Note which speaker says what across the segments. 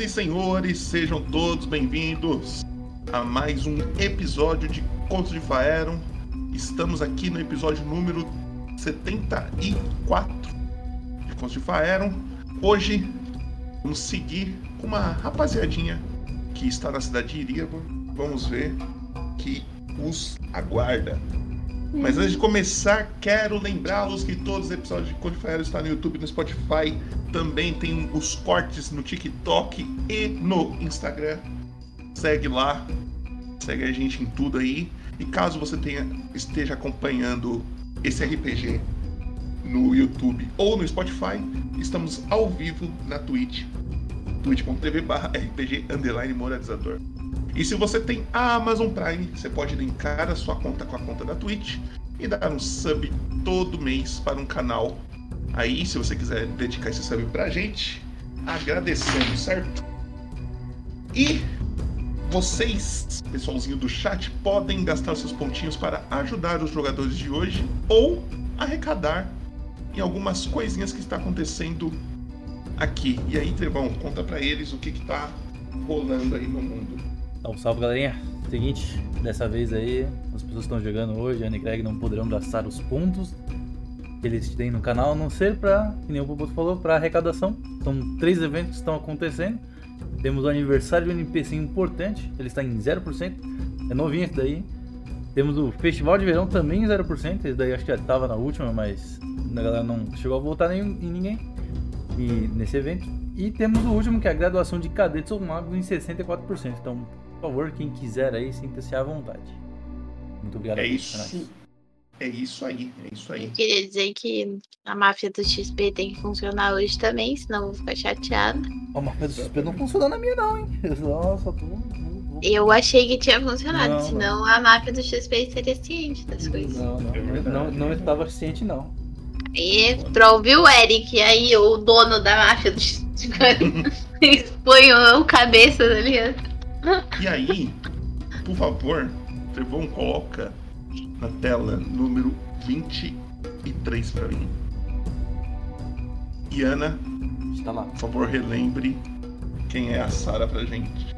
Speaker 1: e senhores, sejam todos bem-vindos a mais um episódio de Contos de Faeron. Estamos aqui no episódio número 74 de Contos de Faeron. Hoje vamos seguir com uma rapaziadinha que está na cidade de Iríago. Vamos ver que os aguarda. Mas antes de começar, quero lembrá-los que todos os episódios de Conde Faero estão no YouTube e no Spotify. Também tem os cortes no TikTok e no Instagram. Segue lá, segue a gente em tudo aí. E caso você tenha, esteja acompanhando esse RPG no YouTube ou no Spotify, estamos ao vivo na Twitch, twitch.tv RPG underline moralizador. E se você tem a Amazon Prime, você pode linkar a sua conta com a conta da Twitch e dar um sub todo mês para um canal. Aí, se você quiser dedicar esse sub pra gente, agradecemos, certo? E vocês, pessoalzinho do chat, podem gastar seus pontinhos para ajudar os jogadores de hoje ou arrecadar em algumas coisinhas que está acontecendo aqui. E aí, Trevão, conta para eles o que está rolando aí no mundo.
Speaker 2: Então, salve galerinha. Seguinte, dessa vez aí, as pessoas estão jogando hoje, a Greg não poderão gastar os pontos que eles têm no canal, a não ser para, que nem o Boboto falou, para arrecadação. São três eventos que estão acontecendo. Temos o aniversário um NPC importante, ele está em 0%, é novinho esse daí. Temos o Festival de Verão também em 0%, esse daí acho que já estava na última, mas a galera não chegou a voltar em, em ninguém e, nesse evento. E temos o último, que é a graduação de cadetes ou magos em 64%. Então, por favor, quem quiser aí, sinta-se à vontade. Muito obrigado.
Speaker 1: É isso. É isso aí, é isso aí.
Speaker 3: Queria dizer que a máfia do XP tem que funcionar hoje também, senão eu vou ficar chateada.
Speaker 2: A máfia do XP não funciona na minha não, hein? Nossa, tô...
Speaker 3: Eu achei que tinha funcionado, não, senão não. a máfia do XP seria ciente das coisas.
Speaker 2: Não, não, é não, não estava ciente não.
Speaker 3: E pra ouvir o Eric, aí o dono da máfia do XP expõe o cabeça, tá ligado?
Speaker 1: E aí, por favor, Trevon coloca na tela número 23 para mim. E Ana,
Speaker 2: está lá.
Speaker 1: Por favor, relembre quem é a Sara pra gente.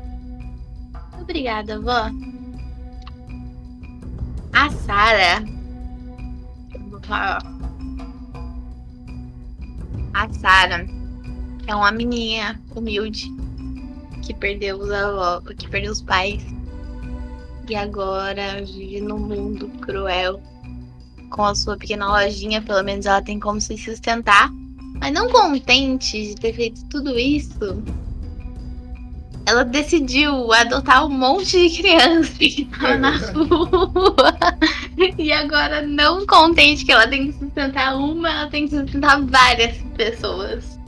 Speaker 3: Obrigada, vó. A Sara. A Sara é uma menina humilde que perdeu os avós, que perdeu os pais e agora vive num mundo cruel. Com a sua pequena lojinha, pelo menos ela tem como se sustentar. Mas não contente de ter feito tudo isso, ela decidiu adotar um monte de criança que tava na rua. e agora, não contente que ela tem que sustentar uma, ela tem que sustentar várias pessoas.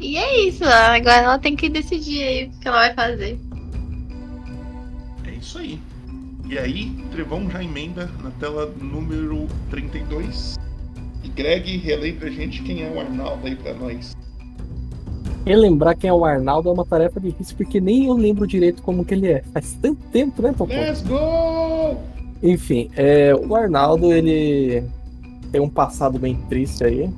Speaker 3: E é isso, agora ela tem que decidir aí o que ela vai fazer.
Speaker 1: É isso aí. E aí, Trevão já emenda na tela número 32. E Greg, relei pra gente quem é o Arnaldo aí pra nós.
Speaker 4: Relembrar quem é o Arnaldo é uma tarefa difícil, porque nem eu lembro direito como que ele é. Faz tanto tempo, né, Popô?
Speaker 1: Let's go!
Speaker 4: Enfim, é, o Arnaldo, ele tem um passado bem triste aí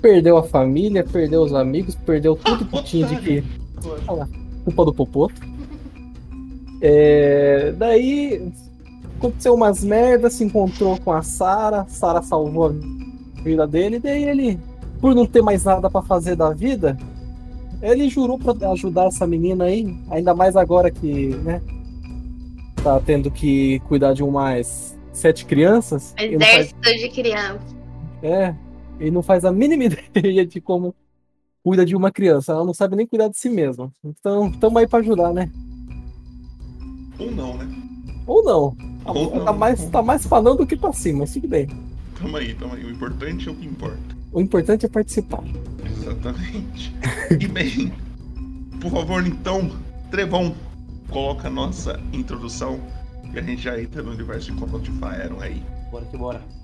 Speaker 4: perdeu a família, perdeu os amigos, perdeu tudo que tinha de que. Olha lá, culpa do Popoto. É, daí aconteceu umas merdas, se encontrou com a Sara, Sara salvou a vida dele, daí ele, por não ter mais nada para fazer da vida, ele jurou para ajudar essa menina aí, ainda mais agora que, né, tá tendo que cuidar de umas sete crianças.
Speaker 3: Exército faz... de crianças.
Speaker 4: É, ele não faz a mínima ideia de como cuida de uma criança. Ela não sabe nem cuidar de si mesma. Então, estamos aí para ajudar, né?
Speaker 1: Ou não, né?
Speaker 4: Ou não. Ou tá, não. Mais, tá mais não do que pra cima, mas tudo bem.
Speaker 1: Tamo aí, tamo aí. O importante é o que importa.
Speaker 4: O importante é participar.
Speaker 1: Exatamente. e bem, por favor, então, Trevão, coloca a nossa introdução e a gente já entra no universo de Combat Fire aí.
Speaker 2: Bora que bora.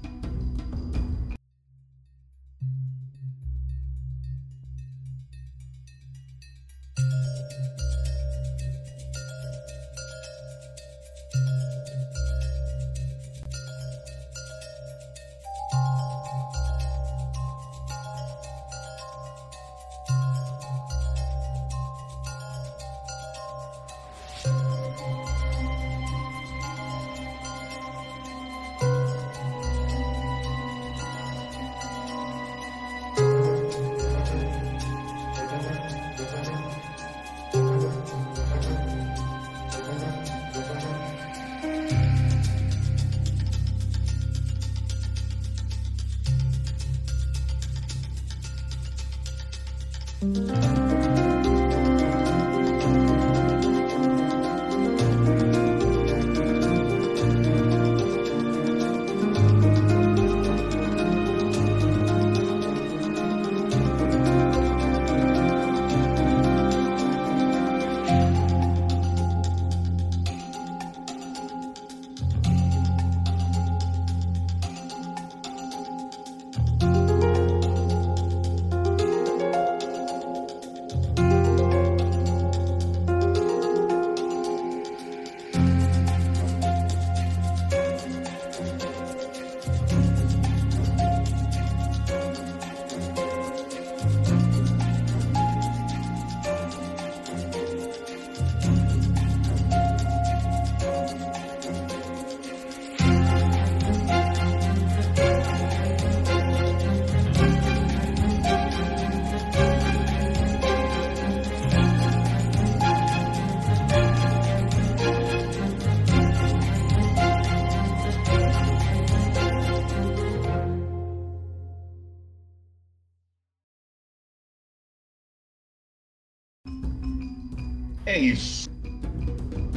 Speaker 1: Isso.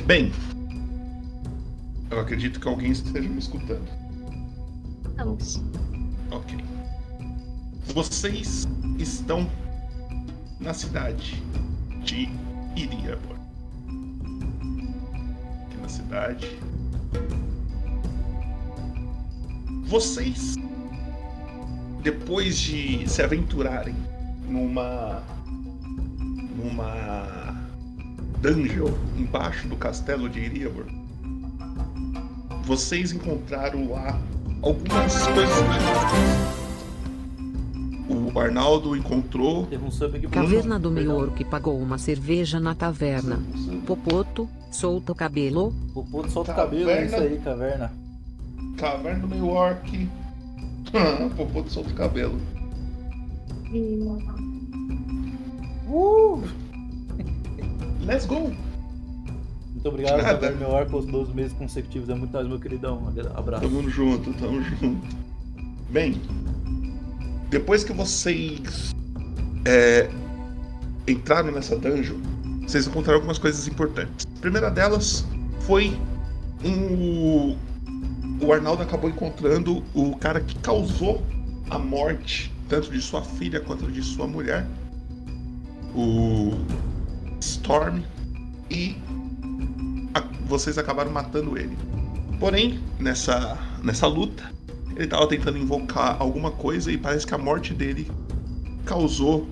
Speaker 1: Bem, eu acredito que alguém esteja me escutando.
Speaker 3: Vamos.
Speaker 1: Ok. Vocês estão na cidade de Iriabor. Aqui na cidade. Vocês, depois de se aventurarem numa. Dungeon embaixo do castelo de Iriabor, vocês encontraram lá algumas coisas. O Arnaldo encontrou
Speaker 2: um
Speaker 5: Caverna do. Meio que pagou uma cerveja na taverna. Popoto, solta o cabelo.
Speaker 2: O puto solta o cabelo, é isso aí, caverna.
Speaker 1: Caverna do New York. Popô de solto cabelo.
Speaker 2: Uh!
Speaker 1: Let's go!
Speaker 2: Muito obrigado,
Speaker 1: Nada.
Speaker 2: Caverna Meu Ar, pelos 12 meses consecutivos. É muito mais, meu queridão. Abraço.
Speaker 1: Tamo junto, tamo junto. Bem, depois que vocês é, entraram nessa dungeon, vocês encontraram algumas coisas importantes. A primeira delas foi um. O Arnaldo acabou encontrando o cara que causou a morte tanto de sua filha quanto de sua mulher, o Storm, e a- vocês acabaram matando ele. Porém, nessa, nessa luta, ele estava tentando invocar alguma coisa e parece que a morte dele causou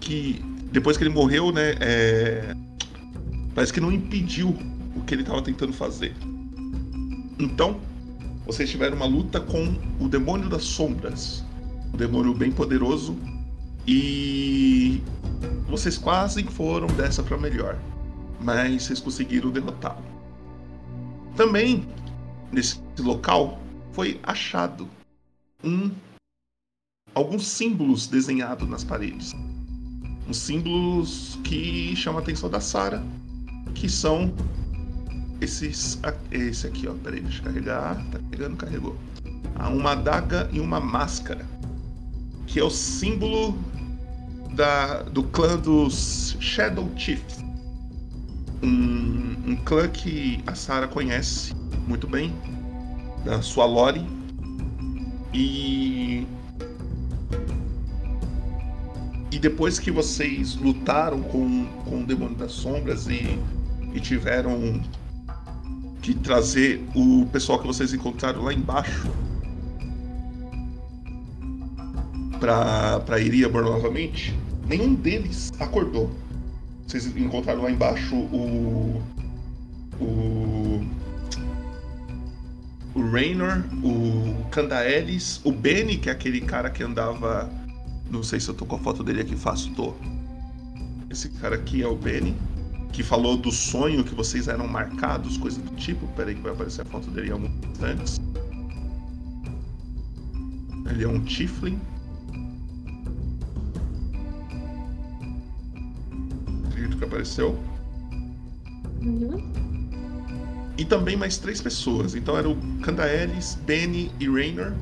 Speaker 1: que depois que ele morreu, né, é, parece que não impediu o que ele estava tentando fazer. Então, vocês tiveram uma luta com o demônio das sombras, um demônio bem poderoso e vocês quase foram dessa para melhor, mas vocês conseguiram derrotá-lo. Também nesse local foi achado um alguns símbolos desenhados nas paredes. Uns símbolos que chamam a atenção da Sara, que são esses a- esse aqui, ó. Peraí, deixa eu carregar. Tá carregando, carregou. Há uma adaga e uma máscara, que é o símbolo da, do clã dos Shadow Chiefs. Um, um clã que a Sara conhece muito bem, da sua lore. E. E depois que vocês lutaram com, com o Demônio das Sombras e, e tiveram que trazer o pessoal que vocês encontraram lá embaixo pra Iriabor novamente, nenhum deles acordou. Vocês encontraram lá embaixo o. O. O Raynor, o Candaelis, o Benny, que é aquele cara que andava. Não sei se eu tô com a foto dele aqui fácil, tô. Esse cara aqui é o Benny, que falou do sonho que vocês eram marcados, coisa do tipo. Peraí que vai aparecer a foto dele em alguns instantes. Ele é um Tiflin. Espírito que apareceu.
Speaker 3: Uhum.
Speaker 1: E também mais três pessoas. Então era o Candaelis, Benny e Raynor.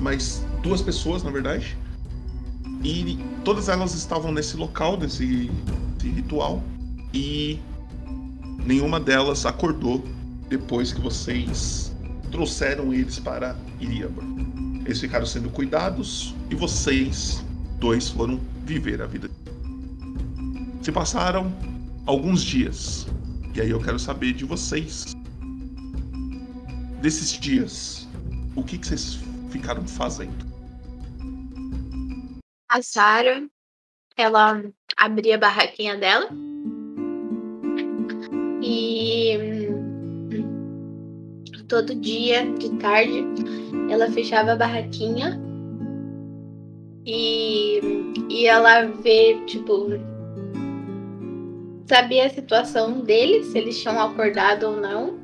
Speaker 1: Mais duas pessoas, na verdade. E todas elas estavam nesse local, nesse, nesse ritual. E nenhuma delas acordou depois que vocês trouxeram eles para Iriaba. Eles ficaram sendo cuidados e vocês dois foram viver a vida. Se passaram alguns dias. E aí eu quero saber de vocês. Desses dias, o que, que vocês ficaram fazendo?
Speaker 3: A Sarah, ela abria a barraquinha dela. E hum, todo dia, de tarde, ela fechava a barraquinha e ia lá ver, tipo, sabia a situação deles, se eles tinham acordado ou não.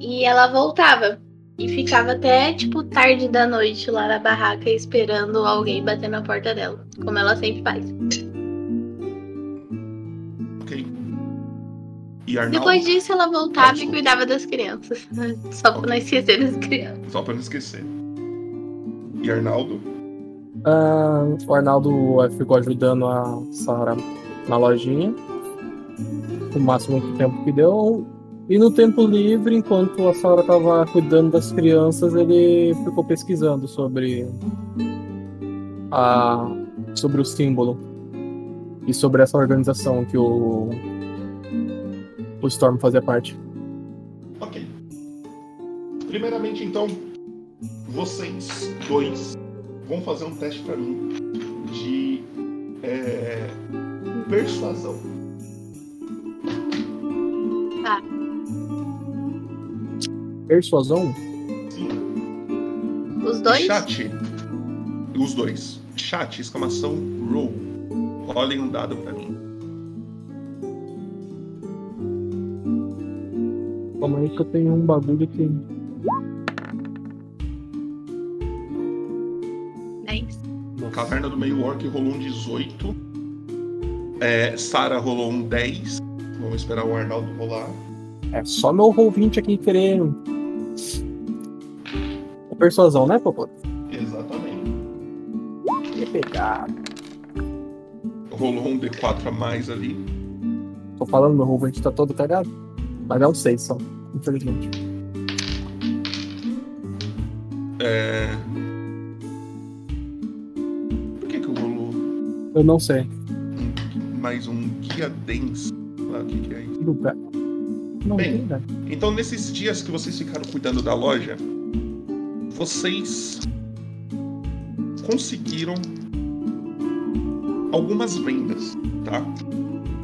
Speaker 3: E ela voltava. E ficava até, tipo, tarde da noite lá na barraca esperando alguém bater na porta dela. Como ela sempre faz.
Speaker 1: Ok. E Arnaldo?
Speaker 3: Depois disso, ela voltava
Speaker 1: Ah,
Speaker 3: e cuidava das crianças. Só pra
Speaker 1: Ok.
Speaker 3: não esquecer das crianças.
Speaker 1: Só pra não esquecer. E Arnaldo?
Speaker 4: Ah, o Arnaldo eh, ficou ajudando a Sara na lojinha. O máximo de tempo que deu. E no tempo livre, enquanto a Sara estava cuidando das crianças, ele ficou pesquisando sobre a sobre o símbolo e sobre essa organização que o o Storm fazia parte.
Speaker 1: Ok. Primeiramente, então, vocês dois vão fazer um teste pra mim de é, persuasão.
Speaker 4: Persuasão?
Speaker 1: Sim.
Speaker 3: Os dois?
Speaker 1: Chat. Os dois. Chat, exclamação, roll. Rolem um dado pra mim.
Speaker 4: Calma aí que eu tenho um bagulho aqui.
Speaker 3: Dez.
Speaker 1: Caverna do Meio Orc rolou um 18. É, Sara rolou um 10. Vamos esperar o Arnaldo rolar.
Speaker 4: É só meu 20 aqui querer. É persuasão, né, Popô?
Speaker 1: Exatamente.
Speaker 4: Que pegar.
Speaker 1: Rolou um D4 a mais ali.
Speaker 4: Tô falando, meu 20 tá todo cagado. Mas é um 6 só, infelizmente.
Speaker 1: É... Por que que rolou
Speaker 4: Eu não sei.
Speaker 1: um- mais um guia dense? Ah, o que, que é isso?
Speaker 4: Lugar. Não
Speaker 1: Bem.
Speaker 4: tem?
Speaker 1: Então, nesses dias que vocês ficaram cuidando da loja, vocês conseguiram algumas vendas, tá?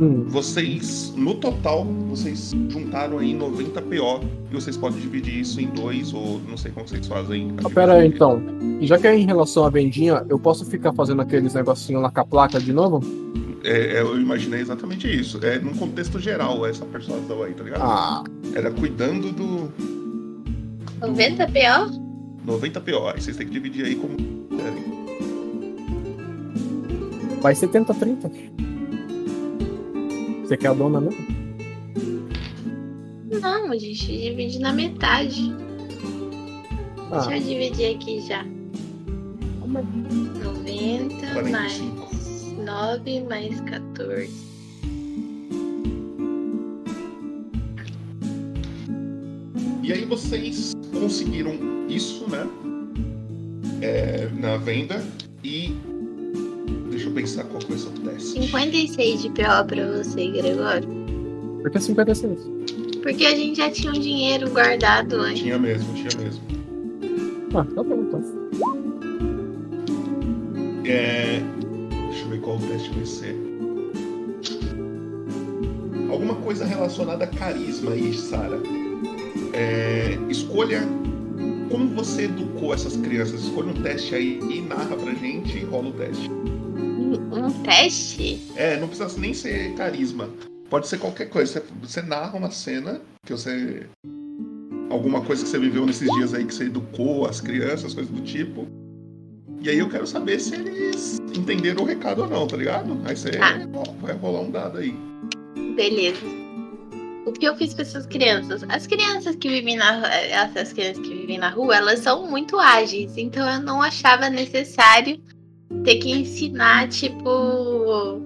Speaker 4: Hum,
Speaker 1: Vocês, no total, vocês juntaram aí 90 PO e vocês podem dividir isso em dois ou não sei como vocês fazem.
Speaker 4: ah, pera aí, então. Já que é em relação à vendinha, eu posso ficar fazendo aqueles negocinhos lá com a placa de novo?
Speaker 1: É, é, eu imaginei exatamente isso. É num contexto geral essa persuasão aí, tá ligado?
Speaker 4: Ah,
Speaker 1: Era cuidando do
Speaker 3: 90 PO?
Speaker 1: 90 PO. Aí vocês têm que dividir aí como querem.
Speaker 4: vai 70, 30. Você quer a dona mesmo?
Speaker 3: Não, a gente divide na metade.
Speaker 4: Ah,
Speaker 3: Deixa eu dividir aqui já. 90
Speaker 1: 45.
Speaker 3: mais 9 mais 14.
Speaker 1: E aí vocês conseguiram isso, né? É, na venda e. Deixa eu pensar qual foi o seu teste.
Speaker 3: 56 de PO pra você, Gregório.
Speaker 4: por que 56?
Speaker 3: Porque a gente já tinha um dinheiro guardado antes.
Speaker 1: Tinha mesmo, tinha mesmo.
Speaker 4: Ah, tá bom, então.
Speaker 1: É, qual o teste vai ser. Alguma coisa relacionada a carisma aí, Sara. É, escolha como você educou essas crianças. Escolha um teste aí e narra pra gente e rola o teste.
Speaker 3: Um teste?
Speaker 1: É, não precisa nem ser carisma. Pode ser qualquer coisa. Você, você narra uma cena que você. Alguma coisa que você viveu nesses dias aí que você educou as crianças, coisas do tipo. E aí eu quero saber se eles entenderam o recado ou não, tá ligado? Aí você
Speaker 3: Tá.
Speaker 1: vai rolar um dado aí.
Speaker 3: Beleza. O que eu fiz com essas crianças? As crianças que vivem na essas crianças que vivem na rua, elas são muito ágeis, então eu não achava necessário ter que ensinar, tipo,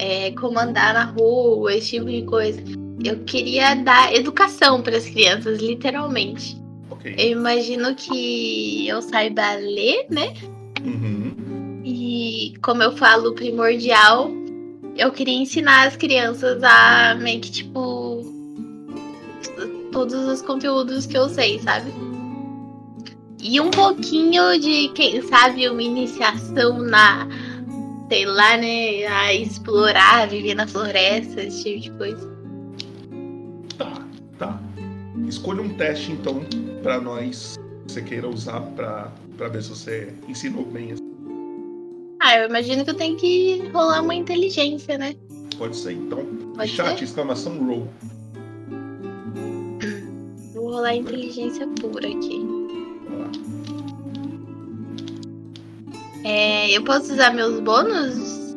Speaker 3: é, comandar na rua, esse tipo de coisa. Eu queria dar educação para as crianças, literalmente.
Speaker 1: Ok.
Speaker 3: Eu imagino que eu saiba ler, né?
Speaker 1: Uhum.
Speaker 3: E como eu falo primordial, eu queria ensinar as crianças a meio que tipo todos os conteúdos que eu sei, sabe? E um pouquinho de, quem sabe, uma iniciação na, sei lá, né, a explorar, viver na floresta, esse tipo de coisa.
Speaker 1: Escolha um teste então pra nós que você queira usar pra, pra ver se você ensinou bem.
Speaker 3: Ah, eu imagino que eu tenho que rolar uma inteligência, né?
Speaker 1: Pode ser então.
Speaker 3: Pode
Speaker 1: Chat,
Speaker 3: ser?
Speaker 1: exclamação roll.
Speaker 3: Vou rolar inteligência pura aqui. É, eu posso usar meus bônus?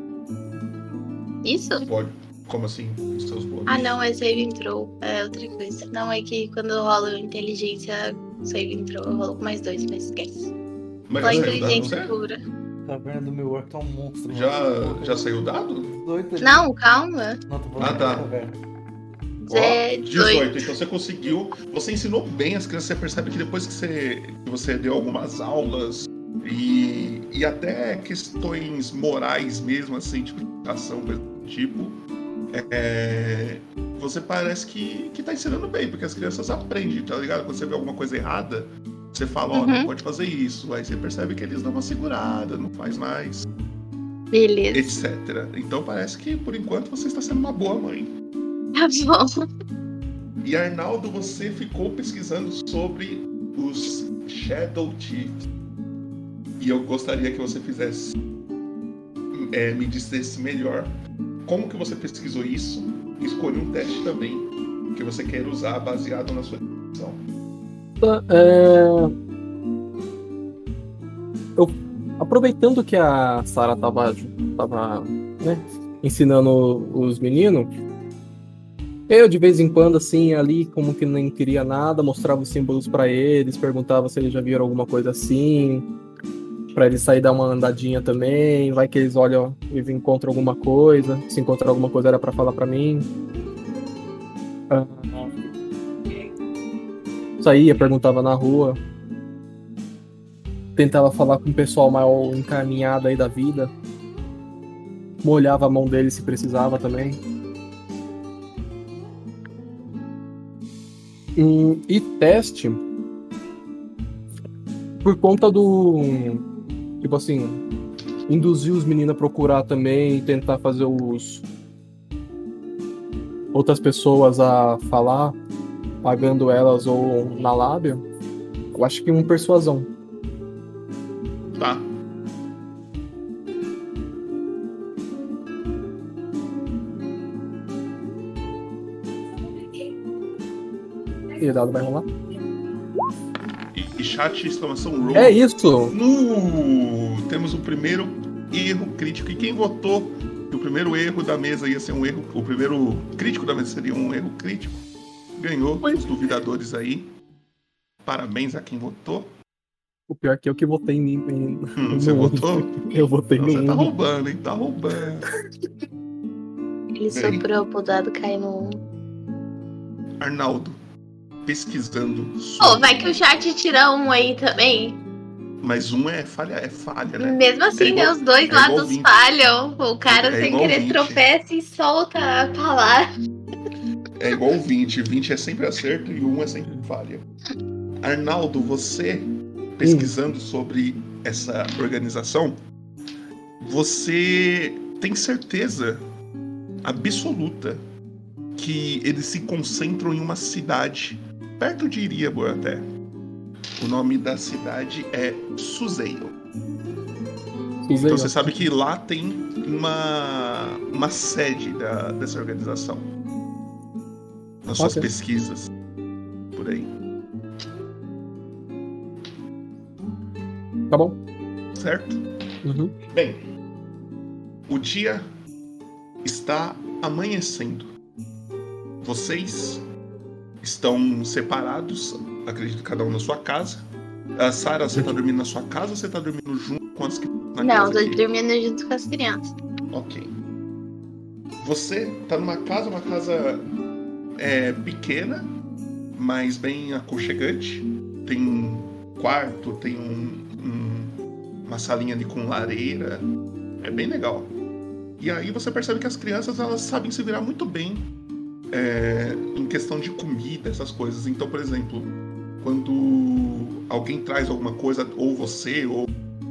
Speaker 3: Isso?
Speaker 1: Pode. Como assim? Os seus bônus?
Speaker 3: Ah, não, é save throw. É outra coisa. Não, é que quando eu rolo inteligência, save throw, eu rolo com mais dois, mas esquece.
Speaker 1: Mas dado,
Speaker 3: inteligência pura.
Speaker 2: Taverna do meu orc tá um monstro.
Speaker 1: Já,
Speaker 2: mano.
Speaker 1: já saiu o dado?
Speaker 3: Não, calma.
Speaker 2: Não, tô falando
Speaker 1: Ah, tá.
Speaker 2: taverna.
Speaker 3: Zé, 18.
Speaker 1: 18. Então você conseguiu. Você ensinou bem as crianças. Você percebe que depois que você, que você deu algumas aulas e, e até questões morais mesmo, assim, tipo educação, coisa do tipo, é, você parece que, que tá ensinando bem, porque as crianças aprendem, tá ligado? Quando você vê alguma coisa errada, você fala, ó, não
Speaker 3: Uhum.
Speaker 1: pode fazer isso. Aí você percebe que eles dão uma segurada, não faz mais,
Speaker 3: Beleza.
Speaker 1: etc. Então parece que, por enquanto, você está sendo uma boa mãe.
Speaker 3: Tá bom.
Speaker 1: E Arnaldo, você ficou pesquisando sobre os Shadow Chiefs. E eu gostaria que você fizesse. é, me dissesse melhor como que você pesquisou isso. Escolha um teste também que você quer usar baseado na sua descrição.
Speaker 4: Tá, é, Eu, aproveitando que a Sara tava, tava né, ensinando os meninos, eu de vez em quando, assim, ali, como que nem queria nada, mostrava os símbolos pra eles, perguntava se eles já viram alguma coisa assim, pra eles sair dar uma andadinha também, vai que eles olham e encontram alguma coisa, se encontrar alguma coisa era pra falar pra mim. Ah, saía, perguntava na rua. Tentava falar com o pessoal mal encaminhado aí da vida. Molhava a mão dele se precisava também. Hum, e teste. Por conta do. Tipo assim. Induzir os meninos a procurar também e tentar fazer os. Outras pessoas a falar pagando elas ou na lábia, eu acho que um persuasão.
Speaker 1: Tá.
Speaker 4: E o dado vai rolar?
Speaker 1: Chat exclamação roll.
Speaker 4: É isso!
Speaker 1: No... Temos o primeiro erro crítico. E quem votou que o primeiro erro da mesa ia ser um erro. O primeiro crítico da mesa seria um erro crítico. Ganhou os duvidadores aí. Parabéns a quem votou.
Speaker 4: O pior é que eu que votei em mim. em-
Speaker 1: Hum, você votou?
Speaker 4: Eu votei
Speaker 1: Não, você
Speaker 4: no
Speaker 1: tá
Speaker 4: um.
Speaker 1: roubando, hein? Tá roubando.
Speaker 3: Ele soprou pro dado cair no 1.
Speaker 1: Arnaldo, pesquisando. Sobre-
Speaker 3: vai que o chat tira um aí também.
Speaker 1: Mas um é falha, é falha, né?
Speaker 3: Mesmo assim,
Speaker 1: É igual-
Speaker 3: né? Os dois
Speaker 1: é
Speaker 3: lados
Speaker 1: 20.
Speaker 3: falham. O cara,
Speaker 1: É
Speaker 3: sem querer,
Speaker 1: 20.
Speaker 3: tropeça e solta a palavra.
Speaker 1: É igual 20. 20 é sempre acerto e um é sempre falha. Arnaldo, você pesquisando sobre essa organização, você tem certeza absoluta que eles se concentram em uma cidade perto de Iriabor até. O nome da cidade é Suzeio.
Speaker 4: Fiz aí,
Speaker 1: Então você sabe que lá tem uma, uma sede da- dessa organização. Nas suas
Speaker 4: Ok.
Speaker 1: pesquisas. Por aí.
Speaker 4: Tá bom.
Speaker 1: certo?
Speaker 4: Uhum.
Speaker 1: Bem, o dia está amanhecendo. Vocês estão separados, acredito cada um na sua casa. A Sara, você tá dormindo na sua casa ou você tá dormindo junto com as crianças? na
Speaker 3: Não,
Speaker 1: casa
Speaker 3: tô
Speaker 1: aqui?
Speaker 3: dormindo junto com as crianças.
Speaker 1: Ok. Você tá numa casa, uma casa é, pequena, mas bem aconchegante. Tem um quarto, tem um- um- uma salinha ali com lareira. É bem legal. E aí você percebe que as crianças elas sabem se virar muito bem é, em questão de comida, essas coisas. Então, por exemplo, quando alguém traz alguma coisa, ou você, ou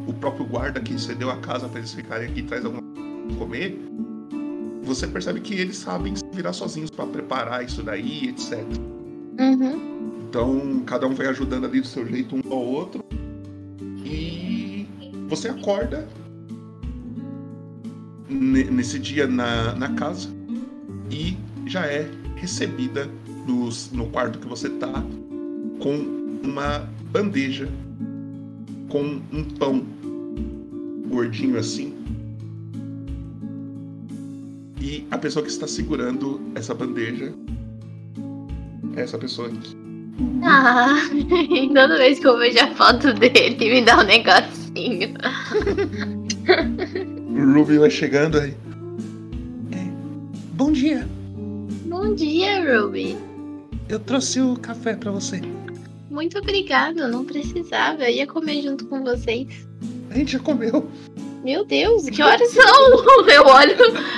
Speaker 1: o próprio guarda que cedeu a casa para eles ficarem aqui traz alguma coisa pra comer, você percebe que eles sabem se virar sozinhos para preparar isso daí, etc.
Speaker 3: Uhum.
Speaker 1: Então, cada um vai ajudando ali do seu jeito um ao outro. E você acorda ne- nesse dia na, na casa e já é recebida nos- no quarto que você tá com uma bandeja com um pão gordinho assim. E a pessoa que está segurando essa bandeja é essa pessoa aqui.
Speaker 3: Ah, toda vez que eu vejo a foto dele, me dá um negocinho.
Speaker 1: O Ruby vai chegando aí. É, Bom dia,
Speaker 3: Bom dia, Ruby.
Speaker 1: eu trouxe o café pra você.
Speaker 3: Muito obrigada, não precisava. Eu ia comer junto com vocês.
Speaker 1: A gente já comeu.
Speaker 3: Meu Deus, que horas são? Eu olho,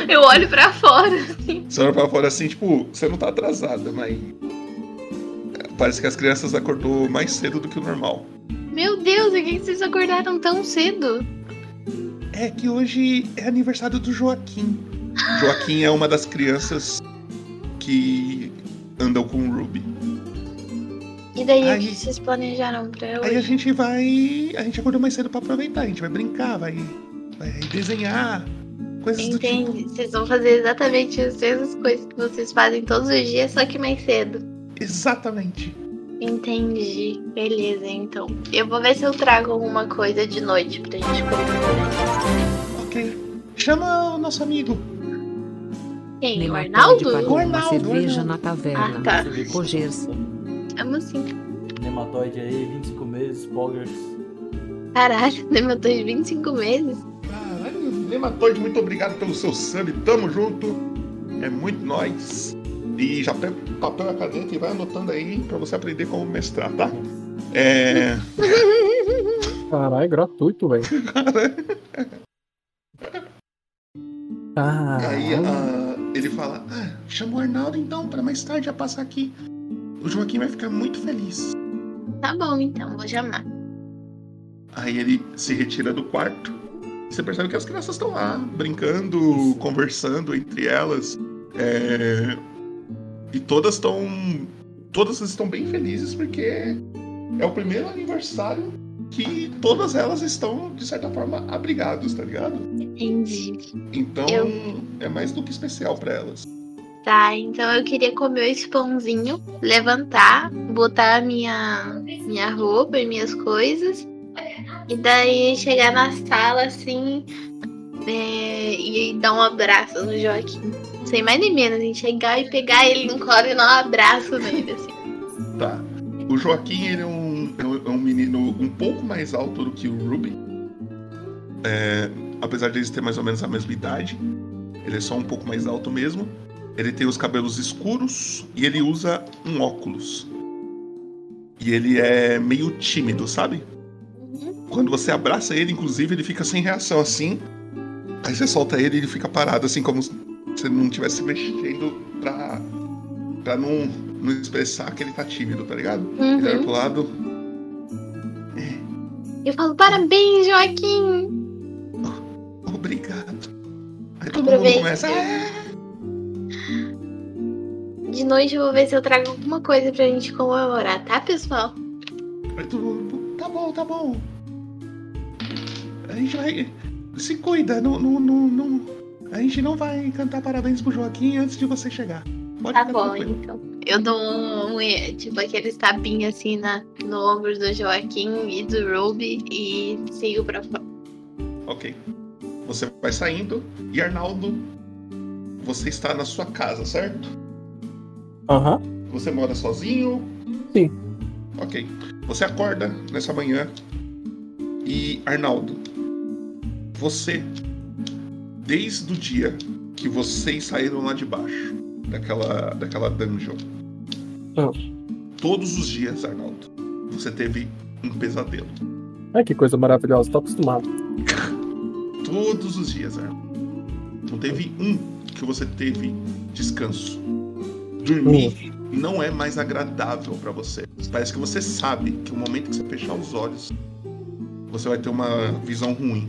Speaker 3: eu olho pra fora. assim.
Speaker 1: Você olha pra fora assim, tipo, você não tá atrasada, mas. Parece que as crianças acordou mais cedo do que o normal.
Speaker 3: Meu Deus, por que vocês acordaram tão cedo?
Speaker 1: É que hoje é aniversário do Joaquim. Joaquim é uma das crianças que andam com o Ruby.
Speaker 3: E daí, o
Speaker 1: Aí-
Speaker 3: que vocês planejaram pra
Speaker 1: Aí a
Speaker 3: hoje?
Speaker 1: gente vai. A gente acordou mais cedo pra aproveitar. A gente vai brincar, vai, vai desenhar. Coisas do tipo.
Speaker 3: Entendi. Vocês vão fazer exatamente as mesmas coisas que vocês fazem todos os dias, só que mais cedo.
Speaker 1: Exatamente.
Speaker 3: Entendi. Beleza, então. Eu vou ver se eu trago alguma coisa de noite pra gente comer.
Speaker 1: Ok. Chama o nosso amigo.
Speaker 3: Quem? O
Speaker 5: Nematóide
Speaker 3: Arnaldo?
Speaker 5: pagou uma
Speaker 1: Arnaldo,
Speaker 5: cerveja
Speaker 1: Arnaldo.
Speaker 5: na taverna.
Speaker 3: Ah, tá.
Speaker 5: Rogers.
Speaker 3: Como assim?
Speaker 2: Nematóide aí, 25 meses, Poggers.
Speaker 3: Caralho, eu tô de 25 meses.
Speaker 1: Caralho, Nematóide, muito obrigado pelo seu sub. Tamo junto. É muito nóis. E já pega o papel e a caneta e vai anotando aí pra você aprender como mestrar, tá? É.
Speaker 4: Caralho, gratuito, velho. Caralho.
Speaker 1: ah, ele fala: ah, chama o Arnaldo então, pra mais tarde já passar aqui. O Joaquim vai ficar muito feliz.
Speaker 3: Tá bom, então, vou chamar.
Speaker 1: Aí ele se retira do quarto. Você percebe que as crianças estão lá, brincando, conversando entre elas. É, E todas estão. Todas estão bem felizes porque é o primeiro aniversário que todas elas estão, de certa forma, abrigados, tá ligado?
Speaker 3: Entendi.
Speaker 1: Então
Speaker 3: Eu-
Speaker 1: é mais do que especial pra elas.
Speaker 3: Tá, então eu queria comer esse pãozinho, levantar, botar minha, minha roupa e minhas coisas. E daí chegar na sala assim é, e dar um abraço no Joaquim. Sem mais nem menos, a gente chegar e pegar ele no colo e dar um abraço nele, assim.
Speaker 1: Tá. O Joaquim, ele é um, um- é um menino um pouco mais alto do que o Ruby. É, apesar de eles terem mais ou menos a mesma idade. Ele é só um pouco mais alto mesmo. Ele tem os cabelos escuros e ele usa um óculos. E ele é meio tímido, sabe?
Speaker 3: Uhum.
Speaker 1: Quando você abraça ele, inclusive, ele fica sem reação assim. Aí você solta ele e ele fica parado, assim, como se você não estivesse mexendo pra, pra não, não expressar que ele tá tímido, tá ligado? Ele olha
Speaker 3: Uhum.
Speaker 1: pro lado.
Speaker 3: Eu falo, parabéns, Joaquim!
Speaker 1: Obrigado. Aí todo mundo começa. "É".
Speaker 3: De noite eu vou ver se eu trago alguma coisa pra gente comemorar, tá, pessoal?
Speaker 1: Aí todo mundo. Tá bom, tá bom. A gente vai. Se cuida, não, não, não, não- A gente não vai cantar parabéns pro Joaquim antes de você chegar. Pode
Speaker 3: Tá bom,
Speaker 1: tranquilo.
Speaker 3: então. Eu dou um, um- tipo aqueles tapinhos assim na, no ombro do Joaquim e do Ruby e sigo pra fora.
Speaker 1: Ok. Você vai saindo e Arnaldo, você está na sua casa, certo?
Speaker 4: Aham.
Speaker 1: Você mora sozinho?
Speaker 4: Sim.
Speaker 1: Ok. Você acorda nessa manhã e Arnaldo, você, desde o dia que vocês saíram lá de baixo daquela, daquela dungeon,
Speaker 4: Ah.
Speaker 1: todos os dias, Arnaldo, você teve um pesadelo.
Speaker 4: Ai, que coisa maravilhosa, tô acostumado.
Speaker 1: Todos os dias, Arnaldo. Não teve um que você teve descanso. Dormir não é mais agradável pra você. Parece que você sabe que o momento que você fechar os olhos, você vai ter uma visão ruim.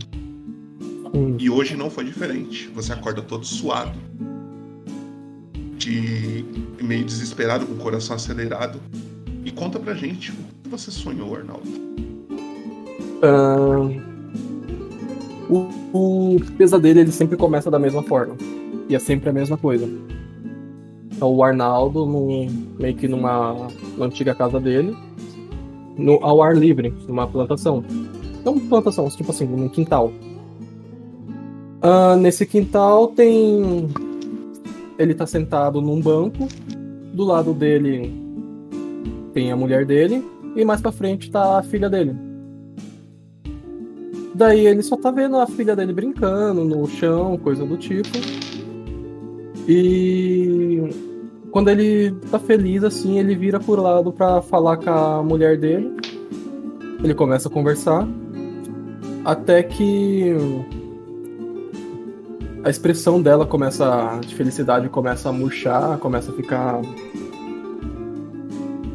Speaker 4: Hum.
Speaker 1: E hoje não foi diferente. Você acorda todo suado, de meio desesperado, com o coração acelerado. E conta pra gente o que você sonhou, Arnaldo.
Speaker 4: Ahn, o, o pesadelo ele sempre começa da mesma forma. E é sempre a mesma coisa. Então o Arnaldo, num- meio que numa, numa antiga casa dele, no, ao ar livre, numa plantação. Não plantação, tipo assim, num quintal. Ah, nesse quintal tem. Ele tá sentado num banco. Do lado dele tem a mulher dele. E mais pra frente tá a filha dele. Daí ele só tá vendo a filha dele brincando no chão, coisa do tipo. E quando ele tá feliz assim, ele vira pro lado pra falar com a mulher dele. Ele começa a conversar. Até que a expressão dela começa de felicidade começa a murchar, começa a ficar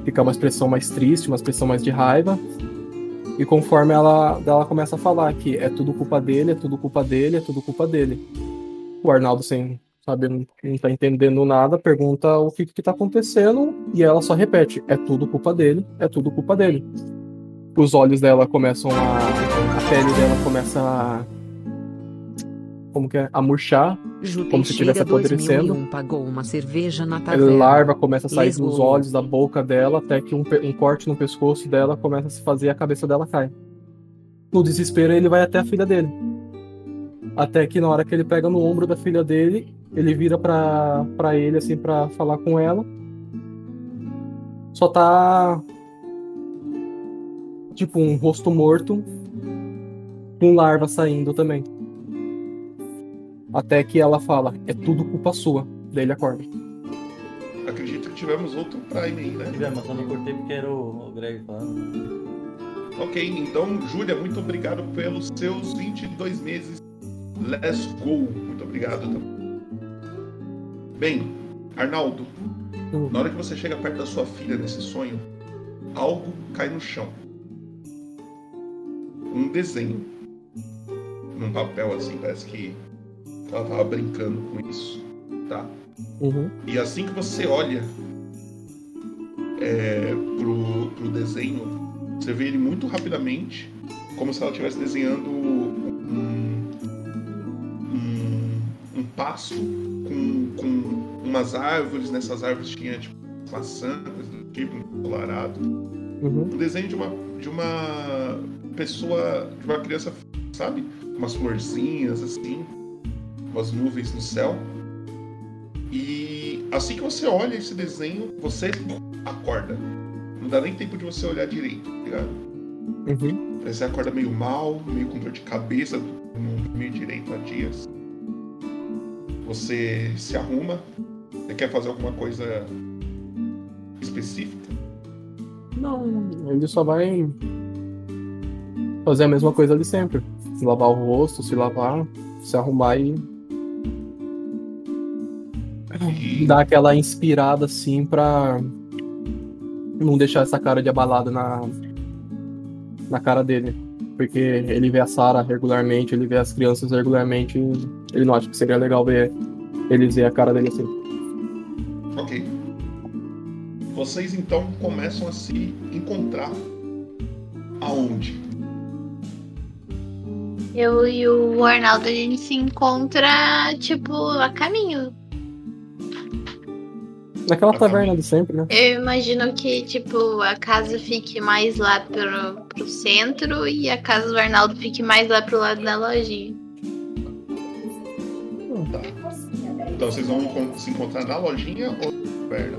Speaker 4: ficar uma expressão mais triste, uma expressão mais de raiva. E conforme ela, ela começa a falar que é tudo culpa dele, é tudo culpa dele, é tudo culpa dele. O Arnaldo, sem saber, não, tá entendendo nada, pergunta o que que tá acontecendo e ela só repete: é tudo culpa dele, é tudo culpa dele. Os olhos dela começam a. A pele dela começa a. Como que é? A murchar.
Speaker 5: Ju
Speaker 4: Como se estivesse apodrecendo.
Speaker 5: 2001 pagou uma cerveja na
Speaker 4: A larva começa a sair dos olhos, da boca dela, até que um, um corte no pescoço dela começa a se fazer e a cabeça dela cai. No desespero, ele vai até a filha dele. Até que na hora que ele pega no ombro da filha dele, ele vira pra, pra ele, assim, pra falar com ela. Só tá. Tipo, um rosto morto, com larva saindo também. Até que ela fala: É tudo culpa sua. Daí ele acorda.
Speaker 1: Acredito que tivemos outro Prime aí, né?
Speaker 2: Tivemos, mas só não cortei porque era o, o Greg falando.
Speaker 1: Ok, então, Júlia, muito obrigado pelos seus 22 meses. Let's go. Muito obrigado. também. Bem, Arnaldo,
Speaker 4: Hum.
Speaker 1: na hora que você chega perto da sua filha nesse sonho, algo cai no chão. Um desenho. Num papel assim, parece que ela tava brincando com isso. Tá?
Speaker 4: Uhum.
Speaker 1: E assim que você olha é, pro, pro desenho, você vê ele muito rapidamente, como se ela estivesse desenhando um, um, um pasto com, com umas árvores. Nessas árvores tinha tipo maçã, coisa do tipo, ensolarado.
Speaker 4: Uhum.
Speaker 1: Um desenho de uma, de uma pessoa, de uma criança, sabe? Umas florzinhas assim, umas nuvens no céu. E assim que você olha esse desenho, você acorda. Não dá nem tempo de você olhar direito, tá ligado?
Speaker 4: Uhum.
Speaker 1: Você acorda meio mal, meio com dor de cabeça, não dormiu direito há dias. Você se arruma. Você quer fazer alguma coisa específica?
Speaker 4: Não, ele só vai fazer a mesma coisa de sempre. Se lavar o rosto, se lavar, se arrumar E dar aquela inspirada assim pra não deixar essa cara de abalada na, na cara dele. Porque ele vê a Sarah regularmente, ele vê as crianças regularmente, e ele não acha que seria legal ver eles ver a cara dele assim.
Speaker 1: Ok. Vocês então começam a se encontrar aonde?
Speaker 3: Eu e o Arnaldo, a gente se encontra, tipo, a caminho.
Speaker 4: Naquela taverna de sempre, né?
Speaker 3: Eu imagino que, tipo, a casa fique mais lá pro, pro centro e a casa do Arnaldo fique mais lá pro lado da lojinha.
Speaker 1: Tá. Então vocês vão se encontrar na lojinha ou na taverna?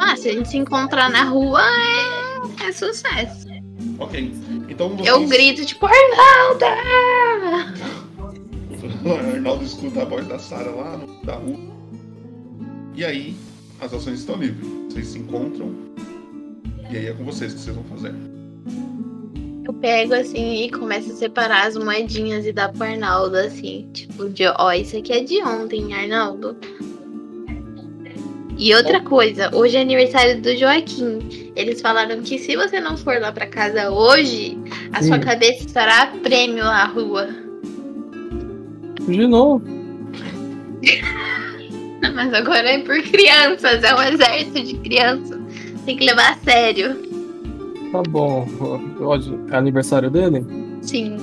Speaker 3: Ah, se a gente se encontrar na rua, é, é sucesso.
Speaker 1: Ok. Então vocês...
Speaker 3: Eu grito, tipo, Arnaldo!
Speaker 1: O Arnaldo escuta a voz da Sara lá no, da rua. E aí, as ações estão livres. Vocês se encontram. E aí é com vocês que vocês vão fazer.
Speaker 3: Eu pego assim e começo a separar as moedinhas e dar pro Arnaldo, assim, tipo, de ó, isso aqui é de ontem, Arnaldo. E outra coisa, hoje é aniversário do Joaquim. Eles falaram que se você não for lá pra casa hoje, a sua
Speaker 4: Hum.
Speaker 3: cabeça estará prêmio à rua.
Speaker 4: De novo.
Speaker 3: Mas agora é por crianças, é um exército de crianças. Tem que levar a sério.
Speaker 4: Tá bom. Hoje é aniversário dele?
Speaker 3: Sim.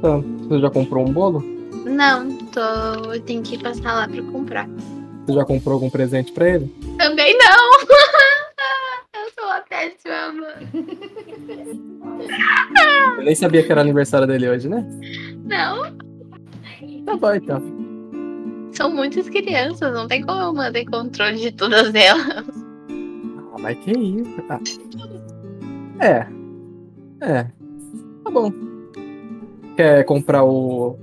Speaker 4: Tá. Você já comprou um bolo?
Speaker 3: Não, tô. Eu tenho que passar lá pra comprar.
Speaker 4: Você já comprou algum presente pra ele?
Speaker 3: Também não! Eu sou uma péssima mãe.
Speaker 4: Eu nem sabia que era aniversário dele hoje, né?
Speaker 3: Não,
Speaker 4: Tá bom, então.
Speaker 3: São muitas crianças, não tem como eu manter controle de todas elas.
Speaker 4: Ah, mas que isso? Ah. É. É. Tá bom. Quer comprar o...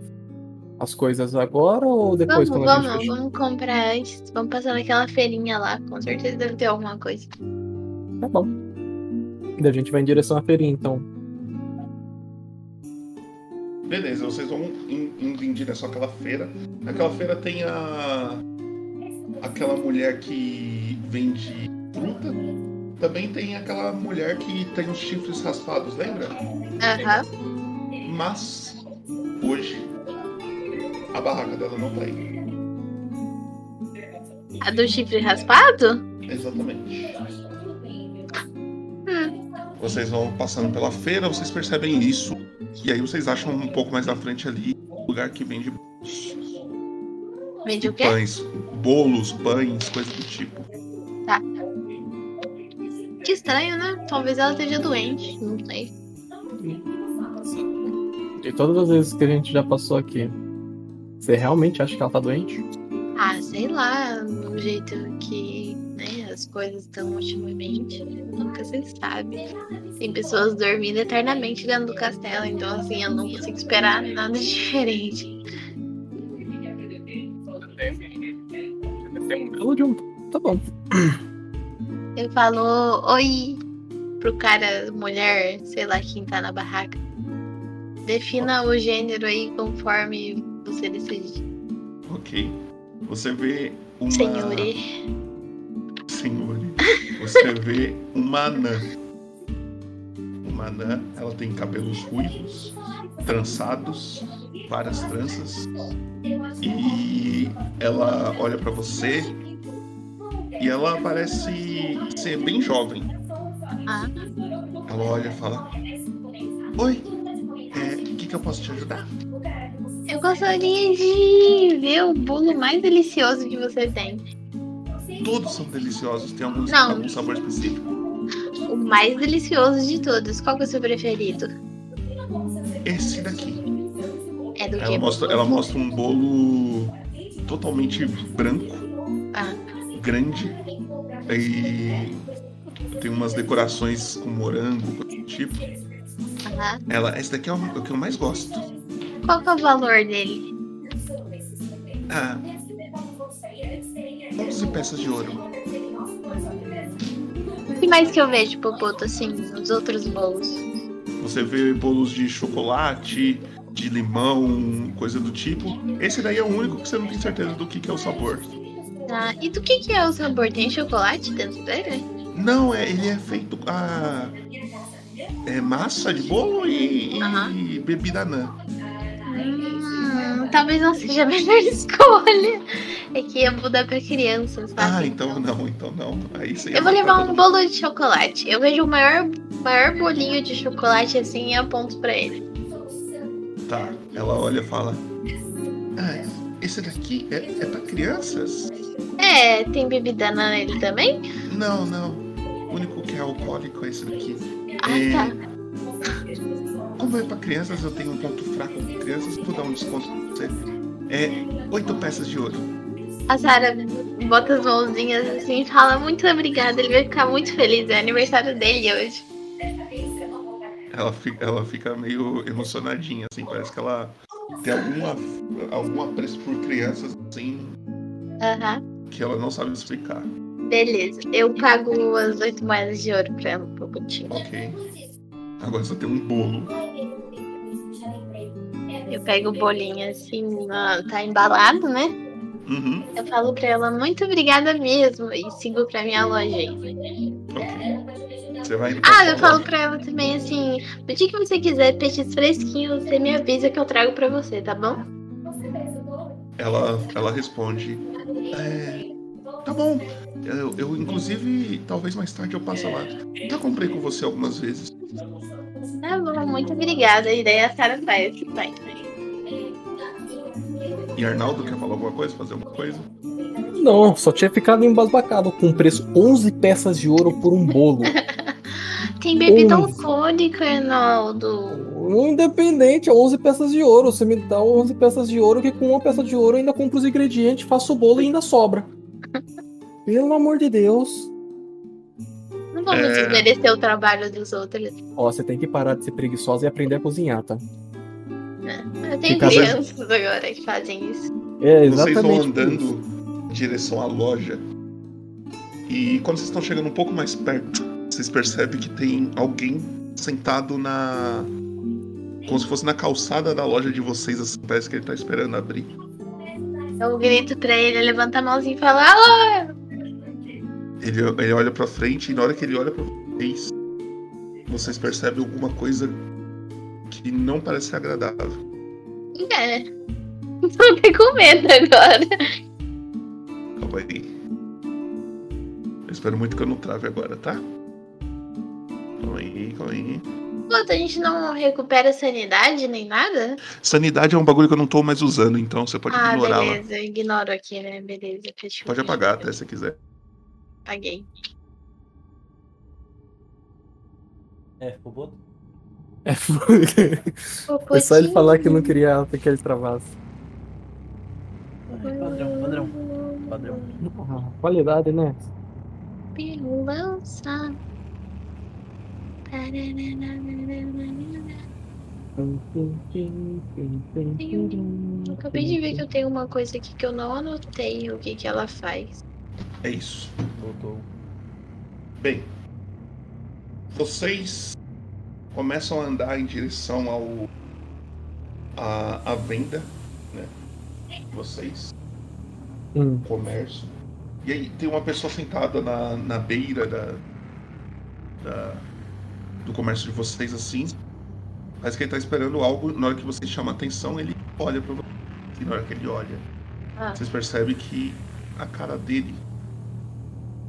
Speaker 4: as coisas agora ou depois
Speaker 3: Vamos,
Speaker 4: quando a gente
Speaker 3: vamos, vamos comprar antes. Vamos passar naquela feirinha lá, com certeza deve ter alguma coisa.
Speaker 4: Tá bom. E a gente vai em direção à feirinha, então.
Speaker 1: Beleza, vocês vão in- indo em direção àquela feira. Naquela feira tem a. aquela mulher que vende fruta. Também tem aquela mulher que tem os chifres raspados, lembra?
Speaker 3: Aham.
Speaker 1: Mas hoje a barraca dela não tá aí.
Speaker 3: A do chifre raspado?
Speaker 1: Exatamente. Vocês vão passando pela feira, vocês percebem isso. E aí vocês acham um pouco mais à frente ali um lugar que vende
Speaker 3: Vende o quê?
Speaker 1: pães, bolos, pães, coisa do tipo.
Speaker 3: Que estranho, né? Talvez ela esteja doente, não sei.
Speaker 4: De todas as vezes que a gente já passou aqui, você realmente acha que ela tá doente?
Speaker 3: Ah, sei lá, do jeito que né, as coisas estão ultimamente, nunca se sabe. Tem pessoas dormindo eternamente dentro do castelo, então assim, eu não consigo esperar nada diferente.
Speaker 4: Tem um belo de um. Tá bom.
Speaker 3: Ele falou oi pro cara, mulher, sei lá quem tá na barraca. Defina o gênero aí conforme você decidir.
Speaker 1: Ok. Você vê uma.
Speaker 3: Senhore.
Speaker 1: Senhore. Você vê uma anã. Uma anã, ela tem cabelos ruivos, trançados, várias tranças. E ela olha pra você e ela parece ser bem jovem.
Speaker 3: Ah,
Speaker 1: Ela olha e fala: Oi, é, o que, que eu posso te ajudar?
Speaker 3: eu gostaria de ver o bolo mais delicioso que você tem.
Speaker 1: Todos são deliciosos, tem algum,
Speaker 3: Não.
Speaker 1: algum sabor específico?
Speaker 3: O mais delicioso de todos. Qual que é o seu preferido?
Speaker 1: Esse daqui.
Speaker 3: É do
Speaker 1: Ela
Speaker 3: que?
Speaker 1: mostra, ela mostra um bolo totalmente branco,
Speaker 3: Ah,
Speaker 1: grande, e tem umas decorações com morango, coisa do tipo.
Speaker 3: aham.
Speaker 1: Ela, esse daqui é o, o que eu mais gosto.
Speaker 3: Qual que é o valor dele?
Speaker 1: Ah, 11 peças de ouro.
Speaker 3: O que mais que eu vejo, Popoto, assim, nos outros bolos?
Speaker 1: Você vê bolos de chocolate, de limão, coisa do tipo. Esse daí é o único que você não tem certeza do que, que é o sabor.
Speaker 3: Tá. E do que, que é o sabor? Tem chocolate dentro dele?
Speaker 1: Não, é, ele é feito a é massa de bolo e, e
Speaker 3: Aham.
Speaker 1: bebida anã.
Speaker 3: Hum, talvez não seja a melhor escolha. É que eu vou dar pra criança, sabe?
Speaker 1: Ah, então não, então não. Aí você
Speaker 3: Eu vou levar um bolo de chocolate. Eu vejo o maior, maior bolinho de chocolate assim e aponto pra ele.
Speaker 1: Tá, ela olha e fala: Ah, esse daqui é, é pra crianças?
Speaker 3: É, tem bebida nele também?
Speaker 1: Não, não. O único que é alcoólico é esse daqui.
Speaker 3: Ah,
Speaker 1: É.
Speaker 3: tá.
Speaker 1: Como é pra crianças, eu tenho um ponto fraco com crianças, vou dar um desconto pra você. É oito peças de ouro.
Speaker 3: A Sara bota as mãozinhas assim e fala muito obrigada. Ele vai ficar muito feliz. É aniversário dele hoje.
Speaker 1: Ela fica, ela fica meio emocionadinha, assim, parece que ela tem alguma, algum apreço por crianças, assim,
Speaker 3: Aham.
Speaker 1: que ela não sabe explicar.
Speaker 3: Beleza. Eu pago as oito moedas de ouro pra ela um pouquinho.
Speaker 1: Ok. Agora só tem um bolo.
Speaker 3: Eu pego o bolinho assim, tá embalado, né?
Speaker 1: Uhum,
Speaker 3: Eu falo pra ela muito obrigada mesmo e sigo pra minha loja.
Speaker 1: Você vai
Speaker 3: Ah, eu falo pra ela também assim: o dia que você quiser peixes fresquinhos, você me avisa que eu trago pra você, tá bom?
Speaker 1: Ela, ela responde. É, tá bom. Eu, eu, inclusive, talvez mais tarde eu passe lá. Já comprei com você algumas vezes.
Speaker 3: Tá bom, muito obrigada. E daí a Sara faz. Vai.
Speaker 1: E Arnaldo quer falar alguma coisa? Fazer alguma coisa?
Speaker 4: Não, só tinha ficado embasbacado com o preço 11 peças de ouro por um bolo.
Speaker 3: Tem bebida
Speaker 4: Hum.
Speaker 3: alcoólica, Arnaldo.
Speaker 4: Independente, 11 peças de ouro. Você me dá 11 peças de ouro, que com uma peça de ouro eu ainda compro os ingredientes, faço o bolo e ainda sobra. Pelo amor de Deus.
Speaker 3: Não vamos
Speaker 1: É.
Speaker 3: desmerecer o trabalho dos outros.
Speaker 4: Ó, você tem que parar de ser preguiçosa e aprender a cozinhar, tá?
Speaker 3: Eu tenho
Speaker 4: Fica-
Speaker 3: crianças agora que fazem isso.
Speaker 4: É,
Speaker 1: Vocês vão
Speaker 4: exatamente.
Speaker 1: andando em direção à loja. E quando vocês estão chegando um pouco mais perto, vocês percebem que tem alguém sentado na. Como se fosse na calçada da loja de vocês, assim. Parece que ele tá esperando abrir.
Speaker 3: Eu grito pra ele, levanta a mãozinha e fala: Alô!
Speaker 1: Ele, ele olha pra frente e na hora que ele olha pra vocês, vocês percebem alguma coisa que não parece ser agradável.
Speaker 3: É. Tô até com medo agora.
Speaker 1: Calma aí. Eu espero muito que eu não trave agora, tá? Calma aí, calma aí.
Speaker 3: Puta, a gente não recupera a sanidade nem nada?
Speaker 1: Sanidade é um bagulho que eu não tô mais usando, então você pode
Speaker 3: ah,
Speaker 1: ignorá-la.
Speaker 3: beleza. Eu ignoro aqui, né? Beleza. fechou,
Speaker 1: Pode apagar até se quiser.
Speaker 3: Apaguei.
Speaker 2: É, Popoto?
Speaker 4: É,
Speaker 3: Pô,
Speaker 4: é só ele falar que não queria que ele travasse.
Speaker 2: É, padrão, padrão, padrão.
Speaker 4: Ah, qualidade, né?
Speaker 3: Lança. Acabei de ver que eu tenho uma coisa aqui que eu não anotei o que, que ela faz.
Speaker 1: É isso.
Speaker 2: Voltou.
Speaker 1: Bem, vocês começam a andar em direção ao a, a venda, né? Vocês,
Speaker 4: Hum.
Speaker 1: comércio. E aí tem uma pessoa sentada na, na beira da, da- do comércio de vocês assim. Parece que ele tá esperando algo. Na hora que vocês chamam a atenção, ele olha pra vocês. E na hora que ele olha,
Speaker 3: Ah.
Speaker 1: vocês percebem que a cara dele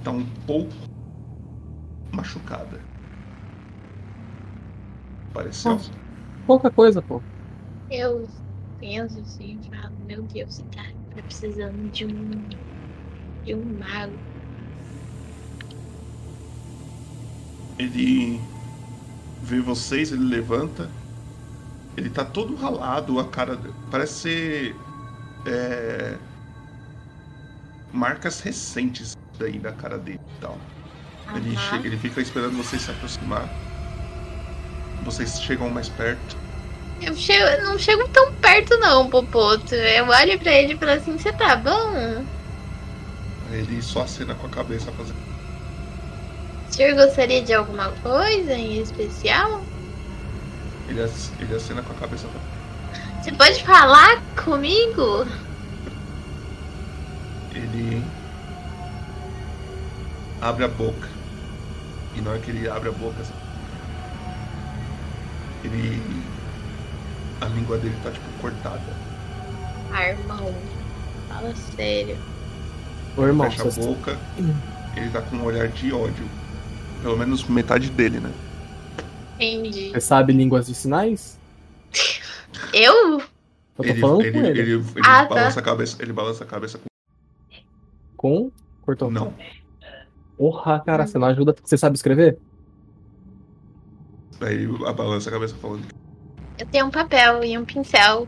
Speaker 1: tá um pouco machucada. Pareceu?
Speaker 4: Nossa. Pouca coisa, pô.
Speaker 3: Eu penso assim, e falo, meu Deus, você tá, tá precisando de um. de um mago.
Speaker 1: Ele vê vocês, ele levanta. Ele tá todo ralado, a cara. Parece ser. é, marcas recentes daí da cara dele e tal. Ele, chega, ele fica esperando vocês se aproximar. Vocês chegam mais perto.
Speaker 3: Eu chego, não chego tão perto não, Popoto. Eu olho pra ele e falo assim, você tá bom?
Speaker 1: Ele só acena com a cabeça fazendo.
Speaker 3: O senhor gostaria de alguma coisa em especial?
Speaker 1: Ele, ele acena com a cabeça fazendo.
Speaker 3: Você pode falar comigo?
Speaker 1: Ele abre a boca. E na hora que ele abre a boca, assim, ele. A língua dele tá tipo cortada.
Speaker 3: Ah, irmão, fala sério.
Speaker 4: Ô, irmão,
Speaker 1: Fecha a boca, ele tá com um olhar de ódio. Pelo menos metade dele, né?
Speaker 3: Entendi.
Speaker 4: você sabe línguas de sinais?
Speaker 3: Eu?
Speaker 4: Eu tô
Speaker 1: Ele,
Speaker 4: falando
Speaker 1: ele,
Speaker 4: com ele.
Speaker 1: ele, ele
Speaker 3: Ah, tá.
Speaker 1: balança a cabeça. Ele balança a cabeça com.
Speaker 4: com. Cortou.
Speaker 1: Não.
Speaker 4: Porra, cara, você não ajuda. Você sabe escrever?
Speaker 1: Aí a balança a cabeça falando.
Speaker 3: Eu tenho um papel e um pincel.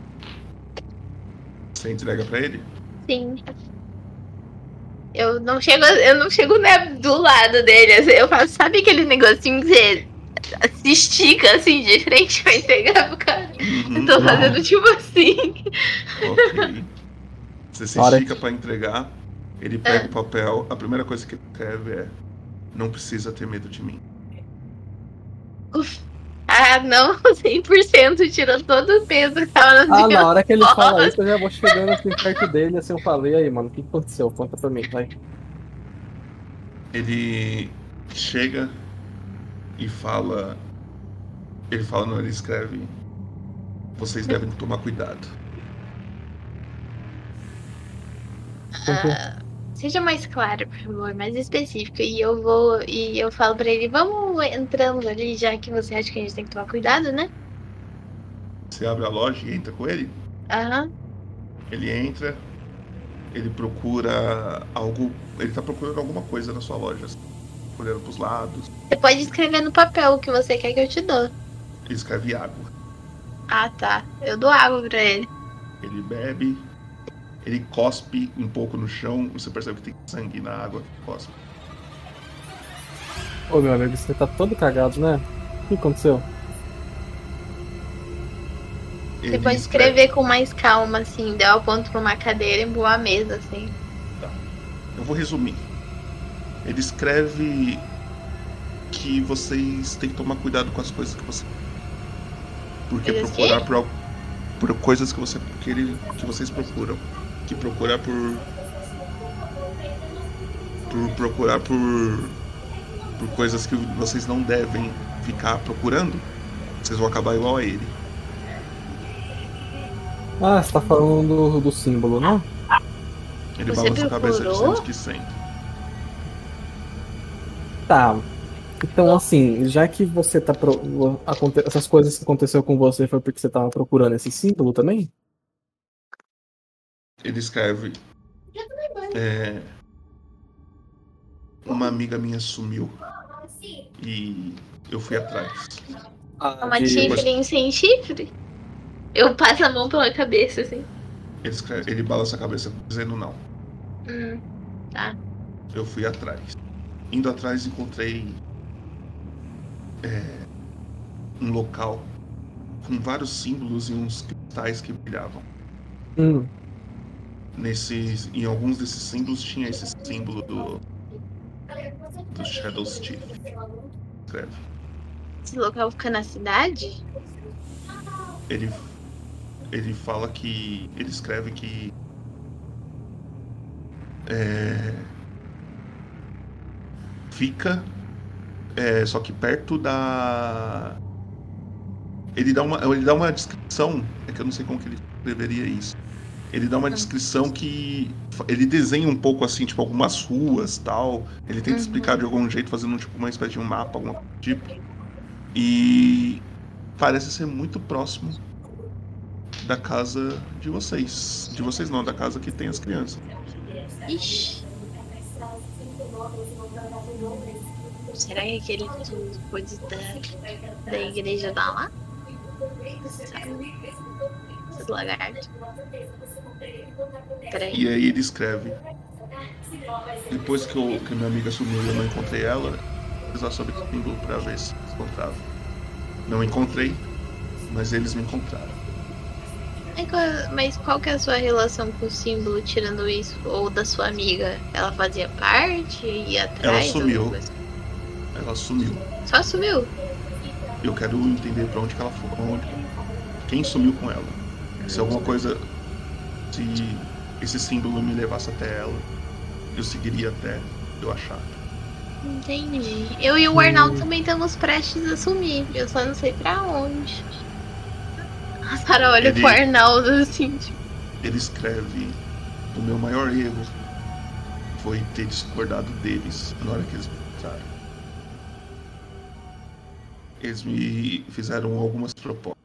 Speaker 1: Você entrega pra ele?
Speaker 3: Sim. Eu não chego, eu não chego né, do lado dele. assim, Eu faço, sabe aquele negocinho que você se estica assim de frente pra entregar pro cara?
Speaker 1: Uhum,
Speaker 3: Eu tô fazendo tipo assim.
Speaker 1: Ok. Você se
Speaker 4: Hora
Speaker 1: estica pra entregar, ele pega o papel, a primeira coisa que ele escreve é não precisa ter medo de mim.
Speaker 3: Ah, não, 100% tirou todo o peso que tava no
Speaker 4: Ah, na hora que ele fala isso, eu já vou chegando assim perto dele, assim, eu falei, aí, mano, o que aconteceu? Conta pra mim, vai.
Speaker 1: Ele chega e fala. Ele fala, não, ele escreve. Vocês devem tomar cuidado.
Speaker 3: Ah, seja mais claro, por favor, mais específico. E eu vou. E eu falo pra ele, vamos entrando ali, já que você acha que a gente tem que tomar cuidado, né?
Speaker 1: Você abre a loja e entra com ele.
Speaker 3: Aham.
Speaker 1: Ele entra, ele procura algo. Ele tá procurando alguma coisa na sua loja. assim, Olhando pros lados.
Speaker 3: Você pode escrever no papel o que você quer que eu te dou.
Speaker 1: Ele escreve água.
Speaker 3: Ah, tá. Eu dou água pra ele.
Speaker 1: Ele bebe, ele cospe um pouco no chão. Você percebe que tem sangue na água. Cospe.
Speaker 4: Ô, meu amigo, você tá todo cagado, né? O que aconteceu?
Speaker 3: Você
Speaker 1: Ele
Speaker 3: pode
Speaker 1: escreve-
Speaker 3: escrever com mais calma, assim. Deu aponto pra uma cadeira e boa mesa, assim.
Speaker 1: Eu vou resumir. Ele escreve que vocês têm que tomar cuidado com as coisas que você. Porque procurar por, por coisas que você que, ele, que vocês procuram. Que procurar por. Por procurar por. Por coisas que vocês não devem ficar procurando. Vocês vão acabar igual a ele.
Speaker 4: Ah, você tá falando do, do símbolo, né?
Speaker 1: Ele
Speaker 3: Você
Speaker 1: balança a cabeça dizendo que sente.
Speaker 4: Tá. Então, assim, já que você tá. Pro... Essas coisas que aconteceu com você foi porque você tava procurando esse símbolo também?
Speaker 1: Ele escreve. É, uma amiga minha sumiu. E eu fui atrás.
Speaker 4: Ah,
Speaker 3: Uma
Speaker 4: de-
Speaker 3: chifre sem chifre? Eu passo a mão pela cabeça, assim.
Speaker 1: Ele, escreve, ele balança a cabeça dizendo não.
Speaker 3: Hum.
Speaker 1: Eu fui atrás. Indo atrás encontrei é, um local com vários símbolos e uns cristais que brilhavam.
Speaker 4: Hum,
Speaker 1: Nesses, em alguns desses símbolos tinha esse símbolo do, do Shadow Chief. Escreve.
Speaker 3: Esse local fica na cidade?
Speaker 1: ele ele fala que ele escreve que é, fica é, só que perto da ele dá uma ele dá uma descrição é que eu não sei como que ele escreveria isso ele dá uma descrição que ele desenha um pouco assim tipo algumas ruas tal ele tenta
Speaker 3: Uhum.
Speaker 1: explicar de algum jeito fazendo tipo uma espécie de um mapa do tipo e parece ser muito próximo da casa de vocês. De vocês não, da casa que tem as crianças.
Speaker 3: Ixi. Será que aquele coisa da, da igreja dá lá? Sabe? Esses lagartos.
Speaker 1: E aí ele escreve. Depois que, eu, que minha amiga sumiu e eu não encontrei ela, pesquisar sobre esse símbolo pra ver se encontrava. Não encontrei, mas eles me encontraram.
Speaker 3: Mas qual- que é a sua relação com o símbolo, tirando isso? Ou da sua amiga? Ela fazia parte? Ia atrás?
Speaker 1: sumiu.
Speaker 3: alguma coisa?
Speaker 1: Ela sumiu.
Speaker 3: Só sumiu?
Speaker 1: Eu quero entender pra onde que ela foi. Onde, quem sumiu com ela. Se alguma coisa. Se esse símbolo me levasse até ela, eu seguiria até eu achar.
Speaker 3: Entendi. Eu e o Arnaldo também estamos prestes a sumir. Eu só não sei pra onde. A Sara olha
Speaker 1: Ele-
Speaker 3: pro Arnaldo assim, tipo,
Speaker 1: Ele escreve: O meu maior erro foi ter discordado deles na hora que eles me encontraram. Eles me fizeram algumas propostas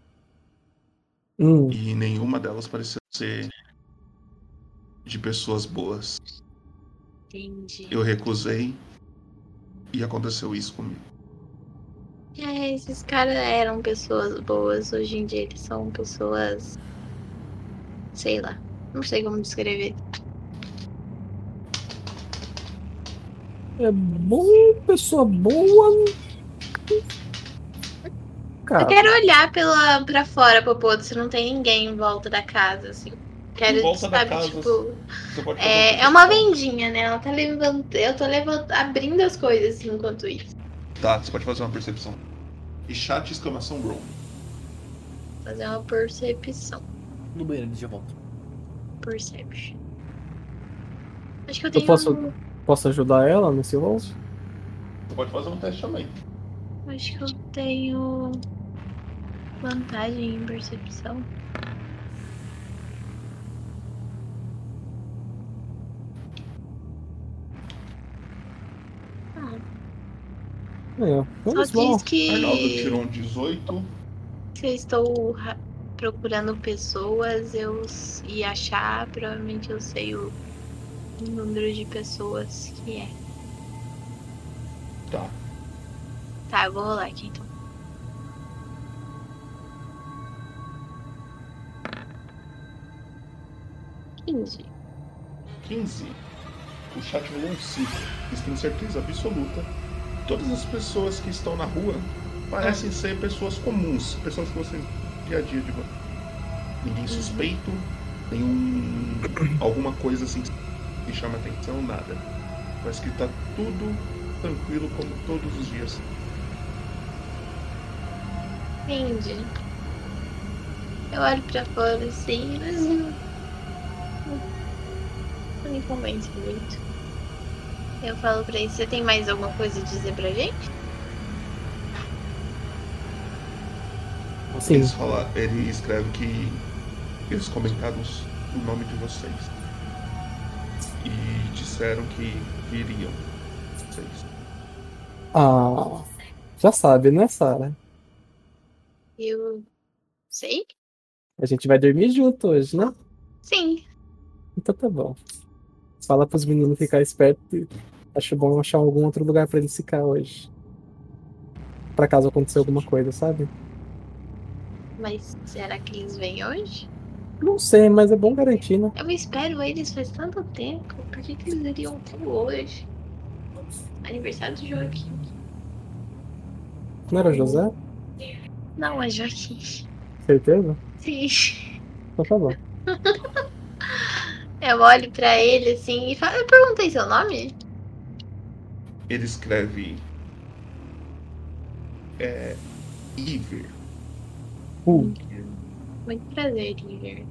Speaker 4: hum,
Speaker 1: e nenhuma delas parecia ser de pessoas boas.
Speaker 3: Entendi.
Speaker 1: Eu recusei e aconteceu isso comigo.
Speaker 3: É, esses caras eram pessoas boas, hoje em dia eles são pessoas. Sei lá. Não sei como descrever.
Speaker 4: É bom, pessoa boa. Cara,
Speaker 3: Eu quero olhar pela, pra fora, Popoto, se não tem ninguém em volta da casa, assim. Quero,
Speaker 1: da
Speaker 3: sabe,
Speaker 1: casa,
Speaker 3: tipo. É,
Speaker 1: uma
Speaker 3: é uma vendinha, né? Ela tá levando. Eu tô levando, abrindo as coisas assim, enquanto isso.
Speaker 1: Tá, você pode fazer uma percepção. E chat exclamação roll.
Speaker 3: Fazer uma percepção.
Speaker 2: No banheiro, eu volto.
Speaker 3: Perception. Acho que eu tenho.
Speaker 4: posso-
Speaker 3: um-
Speaker 4: posso ajudar ela nesse rol?
Speaker 1: Você pode fazer um teste também.
Speaker 3: Acho que eu tenho. Vantagem em percepção.
Speaker 4: É,
Speaker 3: só
Speaker 4: vamos lá.
Speaker 3: diz que.
Speaker 1: Arnaldo tirou um 18.
Speaker 3: Se eu estou ra- procurando pessoas, eu e achar, provavelmente eu sei o número de pessoas que é.
Speaker 1: Tá.
Speaker 3: Tá, eu vou rolar aqui então. Quinze.
Speaker 1: 15. O chat rolou um 5. Eles têm certeza absoluta. Todas as pessoas que estão na rua parecem ser pessoas comuns, pessoas que você dia a dia de. Ninguém suspeito, nenhum. alguma coisa assim que chama atenção, nada. Parece que tá tudo tranquilo como todos os dias.
Speaker 3: Entendi. Eu olho pra fora assim, mas não, não me convence muito. Eu falo pra ele, você tem mais alguma coisa a dizer pra gente?
Speaker 4: Sim.
Speaker 1: Eles falam, ele escreve que eles comentaram o nome de vocês. E disseram que viriam. Vocês.
Speaker 4: Ah, já sabe, né, Sara?
Speaker 3: Eu sei?
Speaker 4: A gente vai dormir junto hoje, né?
Speaker 3: Sim.
Speaker 4: Então tá bom. Fala pros meninos ficar espertos. Acho bom achar algum outro lugar pra eles ficar hoje. Pra caso aconteça alguma coisa, sabe?
Speaker 3: Mas será que eles vêm hoje?
Speaker 4: Não sei, mas é bom garantir, né?
Speaker 3: Eu espero eles faz tanto tempo. Por que, que eles iriam ter hoje? Aniversário do Joaquim.
Speaker 4: Não era José?
Speaker 3: Não, é Joaquim.
Speaker 4: Certeza?
Speaker 3: Sim.
Speaker 4: Então tá bom.
Speaker 3: Eu olho pra ele assim e falo. Eu perguntei seu nome?
Speaker 1: Ele escreve. É. Iver.
Speaker 4: Uh,
Speaker 3: Muito prazer, Iver.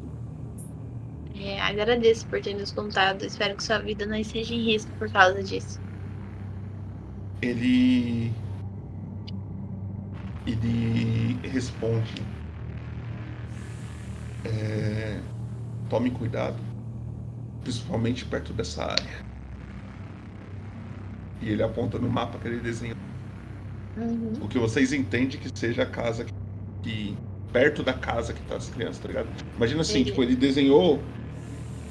Speaker 3: É, agradeço por ter nos contado. Espero que sua vida não esteja em risco por causa disso.
Speaker 1: Ele. Ele responde. É, tome cuidado. Principalmente perto dessa área. E ele aponta no mapa que ele desenhou.
Speaker 3: Uhum.
Speaker 1: O que vocês entendem que seja a casa que. que- perto da casa que tá as crianças, tá ligado? Imagina assim,
Speaker 3: Entendi.
Speaker 1: tipo, ele desenhou.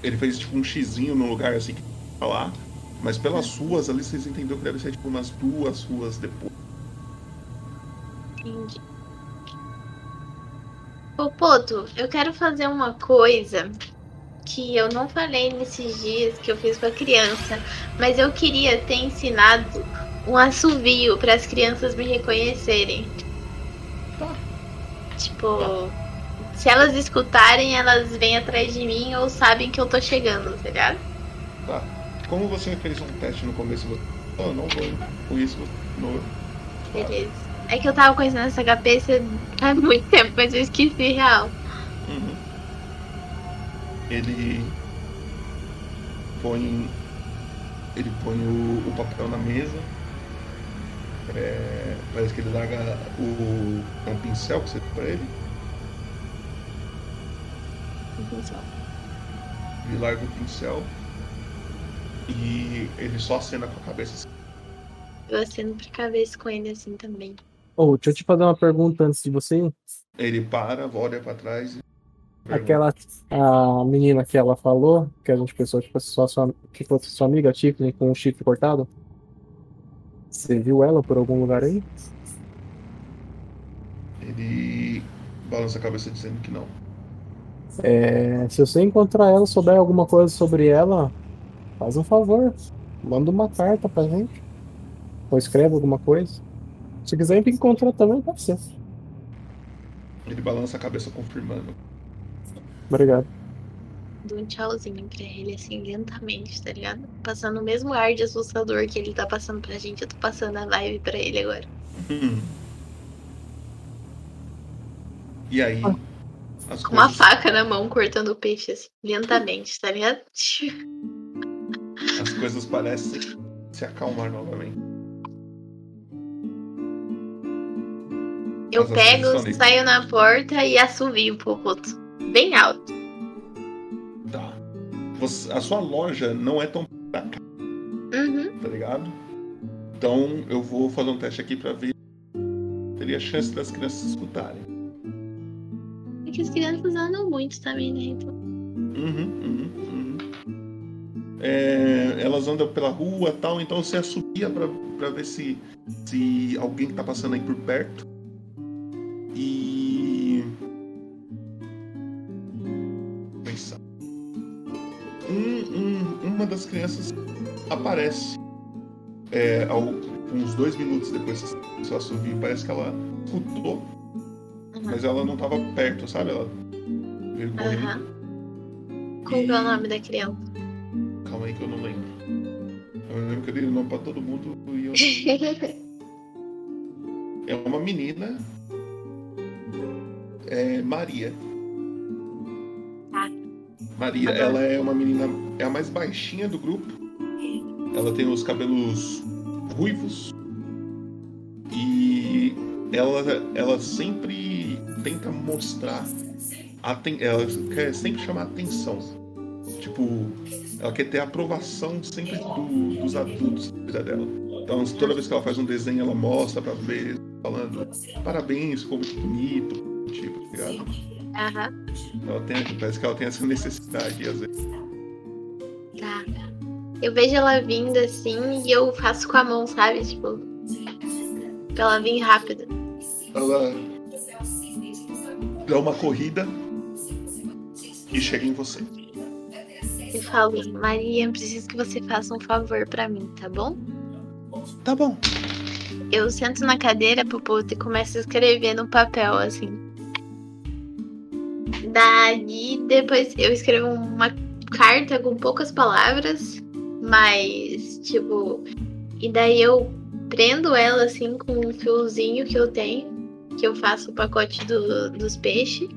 Speaker 1: Ele fez tipo um xizinho num lugar assim que tá lá. Mas pelas ruas ali vocês entenderam que deve ser tipo umas duas ruas depois.
Speaker 3: Entendi. Ô, Poto, eu quero fazer uma coisa que eu não falei nesses dias que eu fiz com a criança, mas eu queria ter ensinado um assovio para as crianças me reconhecerem. Tipo, se elas escutarem, elas vêm atrás de mim ou sabem que eu tô chegando, tá ligado?
Speaker 1: Tá. Como você fez um teste no começo, você. Oh, não vou com isso no.
Speaker 3: Beleza. É que eu tava isso nessa cabeça há muito tempo, mas eu esqueci real.
Speaker 1: Uhum. Ele põe. Ele põe o, o papel na mesa. É, parece que ele larga o. É um pincel que você deu pra ele. Ele larga o pincel. E ele só acena com a cabeça. assim.
Speaker 3: Eu aceno pra cabeça com ele assim também.
Speaker 4: oh, deixa eu te fazer uma pergunta antes de você ir.
Speaker 1: Ele para, olha pra trás e
Speaker 4: Aquela a menina que ela falou, que a gente pensou que fosse só sua, que fosse sua amiga Tiffany com o chifre cortado. Você viu ela por algum lugar aí?
Speaker 1: Ele balança a cabeça dizendo que não.
Speaker 4: É, se você encontrar ela, souber alguma coisa sobre ela, faz um favor. Manda uma carta pra gente. Ou escreve alguma coisa. Se quiser encontrar também, pode ser.
Speaker 1: Ele balança a cabeça confirmando.
Speaker 4: Obrigado.
Speaker 3: Dou um tchauzinho pra ele, assim, lentamente, tá ligado? Passando o mesmo ar de assustador que ele tá passando pra gente, eu tô passando a vibe pra ele agora.
Speaker 1: Hum. E aí,
Speaker 4: Ah.
Speaker 1: as
Speaker 3: Com uma
Speaker 1: coisas,
Speaker 3: faca na mão, cortando o peixe, assim, lentamente, tá ligado?
Speaker 1: as coisas parecem se acalmar novamente.
Speaker 3: Eu
Speaker 1: as
Speaker 3: pego, saio na porta e assovio o Popoto. Bem alto.
Speaker 1: Tá. Você- a sua loja não é tão pra cá,
Speaker 3: Uhum.
Speaker 1: tá ligado? Então eu vou fazer um teste aqui pra ver se teria chance das crianças escutarem.
Speaker 3: É que as crianças andam muito também, né? Então,
Speaker 1: Uhum, uhum, uhum. É, elas andam pela rua tal, então você assobia pra, pra ver se, se alguém que tá passando aí por perto. Um, um- uma das crianças aparece é, ao- uns dois minutos depois que seu assovio. Parece que ela escutou,
Speaker 3: uhum.
Speaker 1: mas ela não tava perto, sabe? Ela veio correndo.
Speaker 3: Qual que é o nome da criança?
Speaker 1: Calma aí que eu não lembro. Eu lembro que eu dei o nome pra todo mundo e eu... É uma menina. É Maria. Maria, ela é uma menina. É a mais baixinha do grupo. Ela tem os cabelos ruivos. E ela, ela sempre tenta mostrar. Ela quer sempre chamar atenção. Tipo, ela quer ter a aprovação sempre do- dos adultos da vida dela. Então, toda vez que ela faz um desenho, ela mostra pra ver, falando parabéns, ficou muito bonito, tipo, tá ligado?
Speaker 3: Aham.
Speaker 1: Ela tem, parece que ela tem essa necessidade, às vezes.
Speaker 3: Tá. Eu vejo ela vindo assim e eu faço com a mão, sabe? Tipo. Pra ela vir rápido.
Speaker 1: Ela dá uma corrida e chega em você.
Speaker 3: Eu falo, Maria, eu preciso que você faça um favor pra mim, tá bom?
Speaker 1: Tá bom.
Speaker 3: Eu sento na cadeira, Popoto, e começo a escrever no papel, assim. Daí, depois eu escrevo uma carta com poucas palavras, mas, tipo. E daí eu prendo ela, assim, com um fiozinho que eu tenho, que eu faço o pacote do- dos peixes.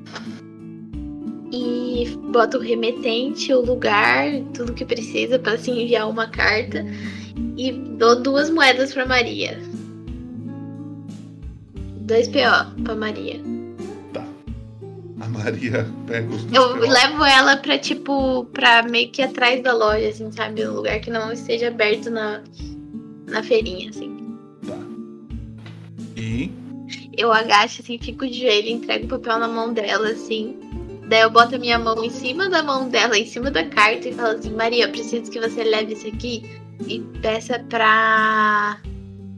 Speaker 3: E boto o remetente, o lugar, tudo que precisa para se enviar uma carta. E dou duas moedas pra Maria. Dois PO pra Maria.
Speaker 1: Maria pega os
Speaker 3: Eu levo ela pra, tipo, pra meio que atrás da loja, assim, sabe? Um lugar que não esteja aberto na, na feirinha, assim.
Speaker 1: Tá. E
Speaker 3: Eu agacho, assim, fico de joelho, entrego o papel na mão dela, assim. Daí eu boto a minha mão em cima da mão dela, em cima da carta, e falo assim: Maria, eu preciso que você leve isso aqui e peça pra.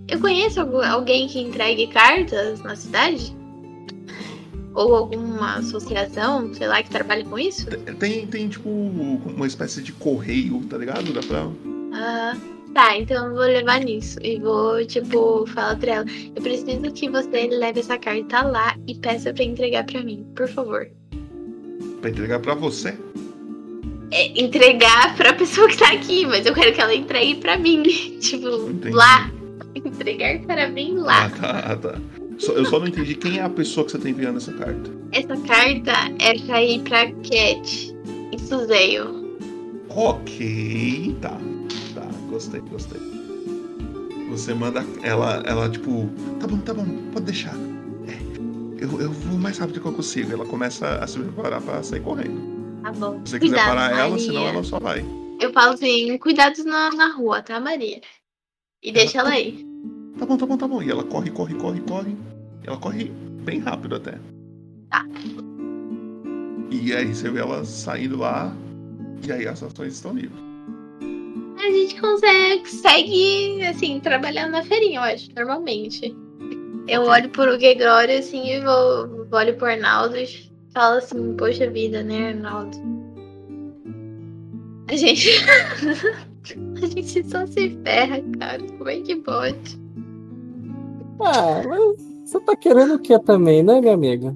Speaker 3: Eu conheço algu- alguém que entregue cartas na cidade? Ou alguma associação, sei lá, que trabalhe com isso?
Speaker 1: tem, tem tipo uma espécie de correio, tá ligado? Dá pra.
Speaker 3: Ah, tá, então eu vou levar nisso. E vou, tipo, falar pra ela: Eu preciso que você leve essa carta lá e peça pra entregar pra mim, por favor.
Speaker 1: Pra entregar pra você.
Speaker 3: É, entregar pra pessoa que tá aqui, mas eu quero que ela entregue pra mim. tipo,
Speaker 1: Entendi.
Speaker 3: lá. Entregar para mim lá.
Speaker 1: Ah, tá, tá. Eu só não entendi quem é a pessoa que você tá enviando essa carta.
Speaker 3: Essa carta é pra ir pra Cat e Suzeio.
Speaker 1: Ok, tá. Tá, gostei, gostei. Você manda ela, ela tipo, tá bom, tá bom, pode deixar. É, eu, eu vou mais rápido que eu consigo. Ela começa a se preparar pra sair correndo.
Speaker 3: Tá bom.
Speaker 1: Se você quiser
Speaker 3: Cuidado,
Speaker 1: parar ela,
Speaker 3: Maria.
Speaker 1: senão ela só vai.
Speaker 3: Eu falo assim, cuidados na, na rua, tá, Maria? E deixa ela aí.
Speaker 1: Tá bom, tá bom, tá bom. E ela corre, corre, corre, corre. Ela corre bem rápido até.
Speaker 3: Tá.
Speaker 1: E aí você vê ela saindo lá. E aí as ações estão livres.
Speaker 3: A gente consegue, segue, assim, trabalhando na feirinha, eu acho, normalmente. Eu olho pro Gegrório, assim, e vou, olho pro Arnaldo e falo assim, poxa vida, né, Arnaldo? A gente. a gente só se ferra, cara. Como é que pode?
Speaker 4: Ah, mas você tá querendo o que também, né, minha amiga?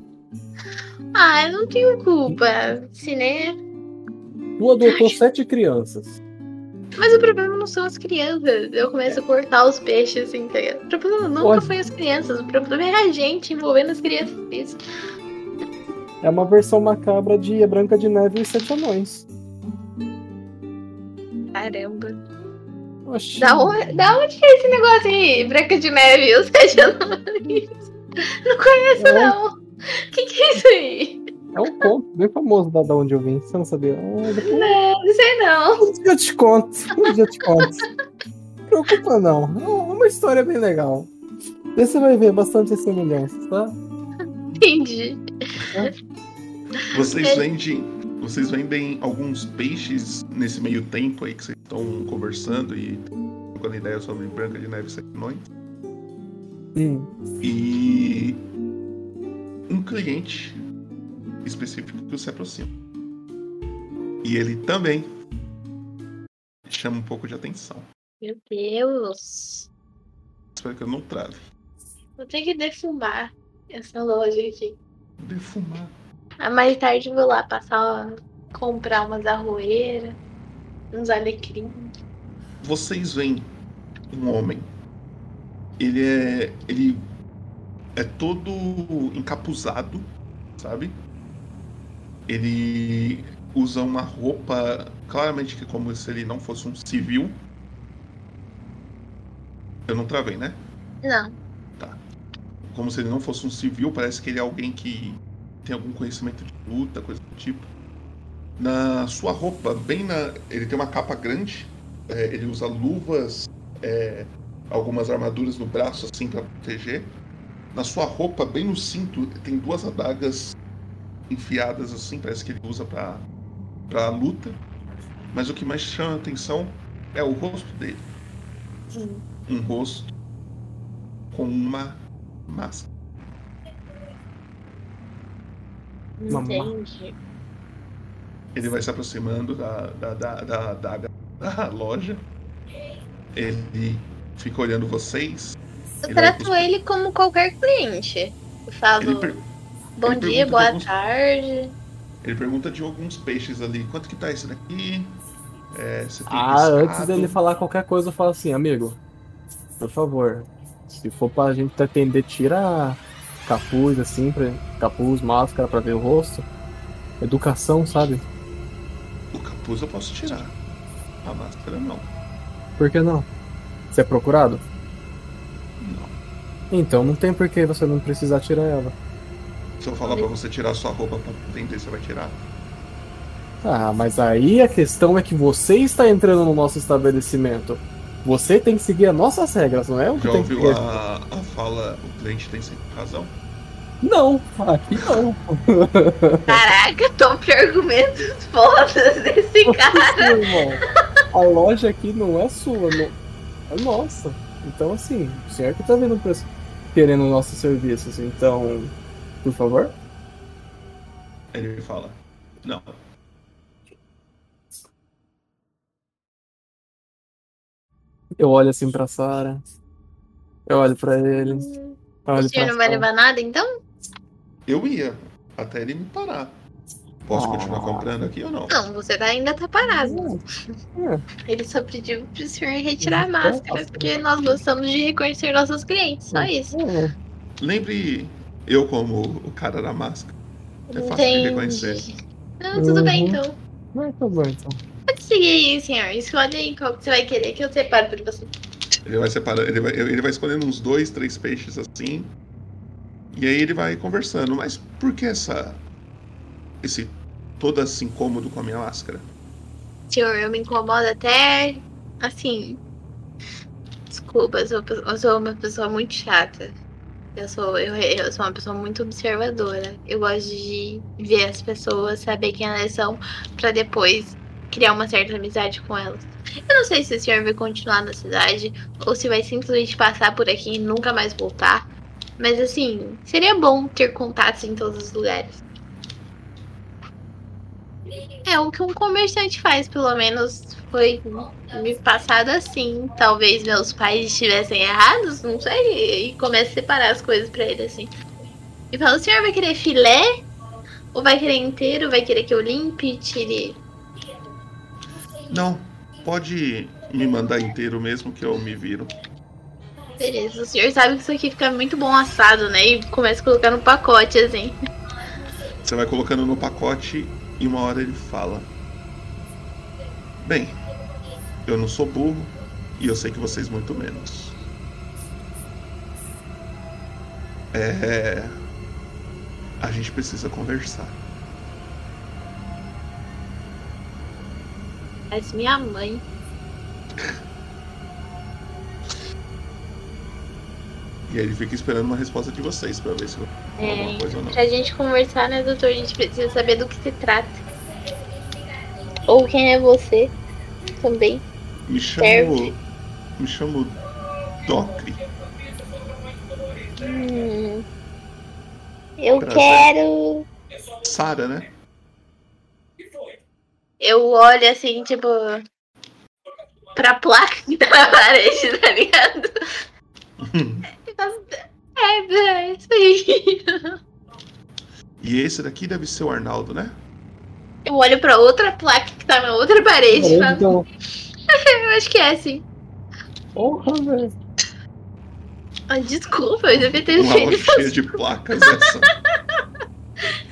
Speaker 3: Ah, eu não tenho culpa. Se né?
Speaker 4: Tu adotou sete crianças.
Speaker 3: Mas o problema não são as crianças. Eu começo a cortar os peixes, assim, tá ligado? O problema nunca
Speaker 4: Olha.
Speaker 3: foi as crianças. O problema é a gente envolvendo as crianças. Isso.
Speaker 4: É uma versão macabra de Branca de Neve e Sete Anões.
Speaker 3: Caramba.
Speaker 4: Oxi.
Speaker 3: Da onde, da onde que é esse negócio aí? Branca de neve os sete anões? Não conheço,
Speaker 4: É.
Speaker 3: não. O que, que é isso aí?
Speaker 4: É um conto bem famoso da, da onde eu vim. Você não sabia? Ah, depois
Speaker 3: Não, não sei não.
Speaker 4: um dia eu te conto. Um dia eu te conto. Não preocupa não. É uma história bem legal. E você vai ver bastante semelhanças, tá?
Speaker 3: Entendi.
Speaker 1: Vocês
Speaker 3: É.
Speaker 1: vendem. Vocês vendem alguns peixes nesse meio tempo aí que vocês estão conversando e trocando ideia sobre Branca de Neve e Sete Anões.
Speaker 4: Hum.
Speaker 1: E um cliente específico que se aproxima. E ele também chama um pouco de atenção.
Speaker 3: Meu Deus.
Speaker 1: Espero que eu não trave.
Speaker 3: Vou ter que defumar essa loja aqui.
Speaker 1: Defumar.
Speaker 3: Ah, mais tarde eu vou lá passar, comprar umas arroeiras, uns alecrim.
Speaker 1: Vocês veem um homem. Ele é. Ele é todo encapuzado, sabe? Ele usa uma roupa claramente que como se ele não fosse um civil. Eu não travei, né?
Speaker 3: Não.
Speaker 1: Como se ele não fosse um civil, parece que ele é alguém que tem algum conhecimento de luta, coisa do tipo. Na sua roupa, bem na. Ele tem uma capa grande, é, ele usa luvas, é, algumas armaduras no braço, assim, para proteger. Na sua roupa, bem no cinto, tem duas adagas enfiadas, assim, parece que ele usa pra, pra luta. Mas o que mais chama a atenção é o rosto dele.
Speaker 3: Hum.
Speaker 1: Um rosto com uma máscara.
Speaker 3: Entendi.
Speaker 1: Ele vai se aproximando da, da, da, da, da, da loja. Ele fica olhando vocês.
Speaker 3: Eu
Speaker 1: Ele
Speaker 3: trato ele como qualquer cliente. Eu falo
Speaker 1: per-
Speaker 3: bom
Speaker 1: ele
Speaker 3: dia, boa
Speaker 1: alguns-
Speaker 3: tarde.
Speaker 1: ele pergunta de alguns peixes ali. Quanto que tá esse daqui? É, você tem
Speaker 4: Ah,
Speaker 1: pescado?
Speaker 4: antes dele falar qualquer coisa, eu falo assim, amigo, por favor, se for pra gente te atender, tira capuz, assim, pra, capuz, máscara pra ver o rosto. Educação, sabe?
Speaker 1: Capuz eu posso tirar. A máscara não.
Speaker 4: Por que não? Você é procurado?
Speaker 1: Não.
Speaker 4: Então não tem por que você não precisar tirar ela.
Speaker 1: Se eu falar pra você tirar sua roupa pra atender, você vai tirar?
Speaker 4: Ah, mas aí a questão é que você está entrando no nosso estabelecimento. Você tem que seguir as nossas regras, não é o que
Speaker 1: Já
Speaker 4: tem que
Speaker 1: ouviu a, a fala, o cliente tem sempre razão?
Speaker 4: Não, aqui não.
Speaker 3: Caraca, top argumentos fodas desse cara.
Speaker 4: Irmão, a loja aqui não é sua, não- é nossa. Então, assim, o senhor que tá vendo preço, querendo nossos serviços. Então, por favor.
Speaker 1: Ele fala, não.
Speaker 4: Eu olho assim pra Sara. Eu olho pra ele. eu
Speaker 3: O
Speaker 4: olho
Speaker 3: senhor
Speaker 4: pra
Speaker 3: não vai levar nada, então?
Speaker 1: Eu ia, até ele me parar. Posso continuar
Speaker 4: Ah.
Speaker 1: comprando aqui ou não?
Speaker 3: Não, você tá- ainda tá parado.
Speaker 4: É.
Speaker 3: Ele só pediu pro senhor retirar a
Speaker 4: Hum,
Speaker 3: máscara, porque nós gostamos de reconhecer nossos clientes, só isso.
Speaker 4: É,
Speaker 1: Lembre eu como o cara da máscara. É fácil de
Speaker 3: Entendi.
Speaker 1: reconhecer.
Speaker 3: Não, tudo bem
Speaker 4: Uhum.
Speaker 3: então.
Speaker 4: Mas tá bom, então.
Speaker 3: Pode seguir aí, senhor. Escolhe aí qual que você vai querer que eu separo pra você.
Speaker 1: Ele vai separando, ele vai, ele vai escolhendo uns dois, três peixes assim. E aí ele vai conversando. Mas por que essa. Esse. Todo esse incômodo com a minha máscara?
Speaker 3: Senhor, eu me incomodo até. Assim. Desculpa, eu sou, eu sou uma pessoa muito chata. Eu sou, eu, eu sou uma pessoa muito observadora. Eu gosto de ver as pessoas, saber quem elas são, pra depois criar uma certa amizade com elas. Eu não sei se o senhor vai continuar na cidade ou se vai simplesmente passar por aqui e nunca mais voltar. Mas assim, seria bom ter contatos em todos os lugares. É o que um comerciante faz, pelo menos foi me passado assim. Talvez meus pais estivessem errados, não sei. E comece a separar as coisas pra ele assim. E fala, o senhor vai querer filé? Ou vai querer inteiro? Vai querer que eu limpe, tire.
Speaker 1: Não, pode me mandar inteiro mesmo que eu me viro.
Speaker 3: Beleza, o senhor sabe que isso aqui fica muito bom assado, né? E começa a colocar no pacote, assim.
Speaker 1: Você vai colocando no pacote e uma hora ele fala: Bem, eu não sou burro e eu sei que vocês muito menos. É. A gente precisa conversar.
Speaker 3: Parece minha mãe.
Speaker 1: E aí ele fica esperando uma resposta de vocês pra ver se
Speaker 3: É,
Speaker 1: alguma coisa ou não.
Speaker 3: pra gente conversar, né, doutor? A gente precisa saber do que se trata. Ou quem é você também.
Speaker 1: Me chamo.
Speaker 3: serve.
Speaker 1: Me chamo Docri.
Speaker 3: Hum. Eu
Speaker 1: Prazer.
Speaker 3: quero.
Speaker 1: Sara, né?
Speaker 3: Eu olho assim, tipo. Pra placa que tá na parede, tá ligado? E É, é isso aí.
Speaker 1: E esse daqui deve ser o Arnaldo, né?
Speaker 3: Eu olho pra outra placa que tá na outra parede e falo,
Speaker 4: Então,
Speaker 3: eu acho que é assim.
Speaker 4: porra, velho.
Speaker 3: Ah, desculpa, eu devia ter
Speaker 1: Uma
Speaker 3: feito
Speaker 1: cheia de placas essa.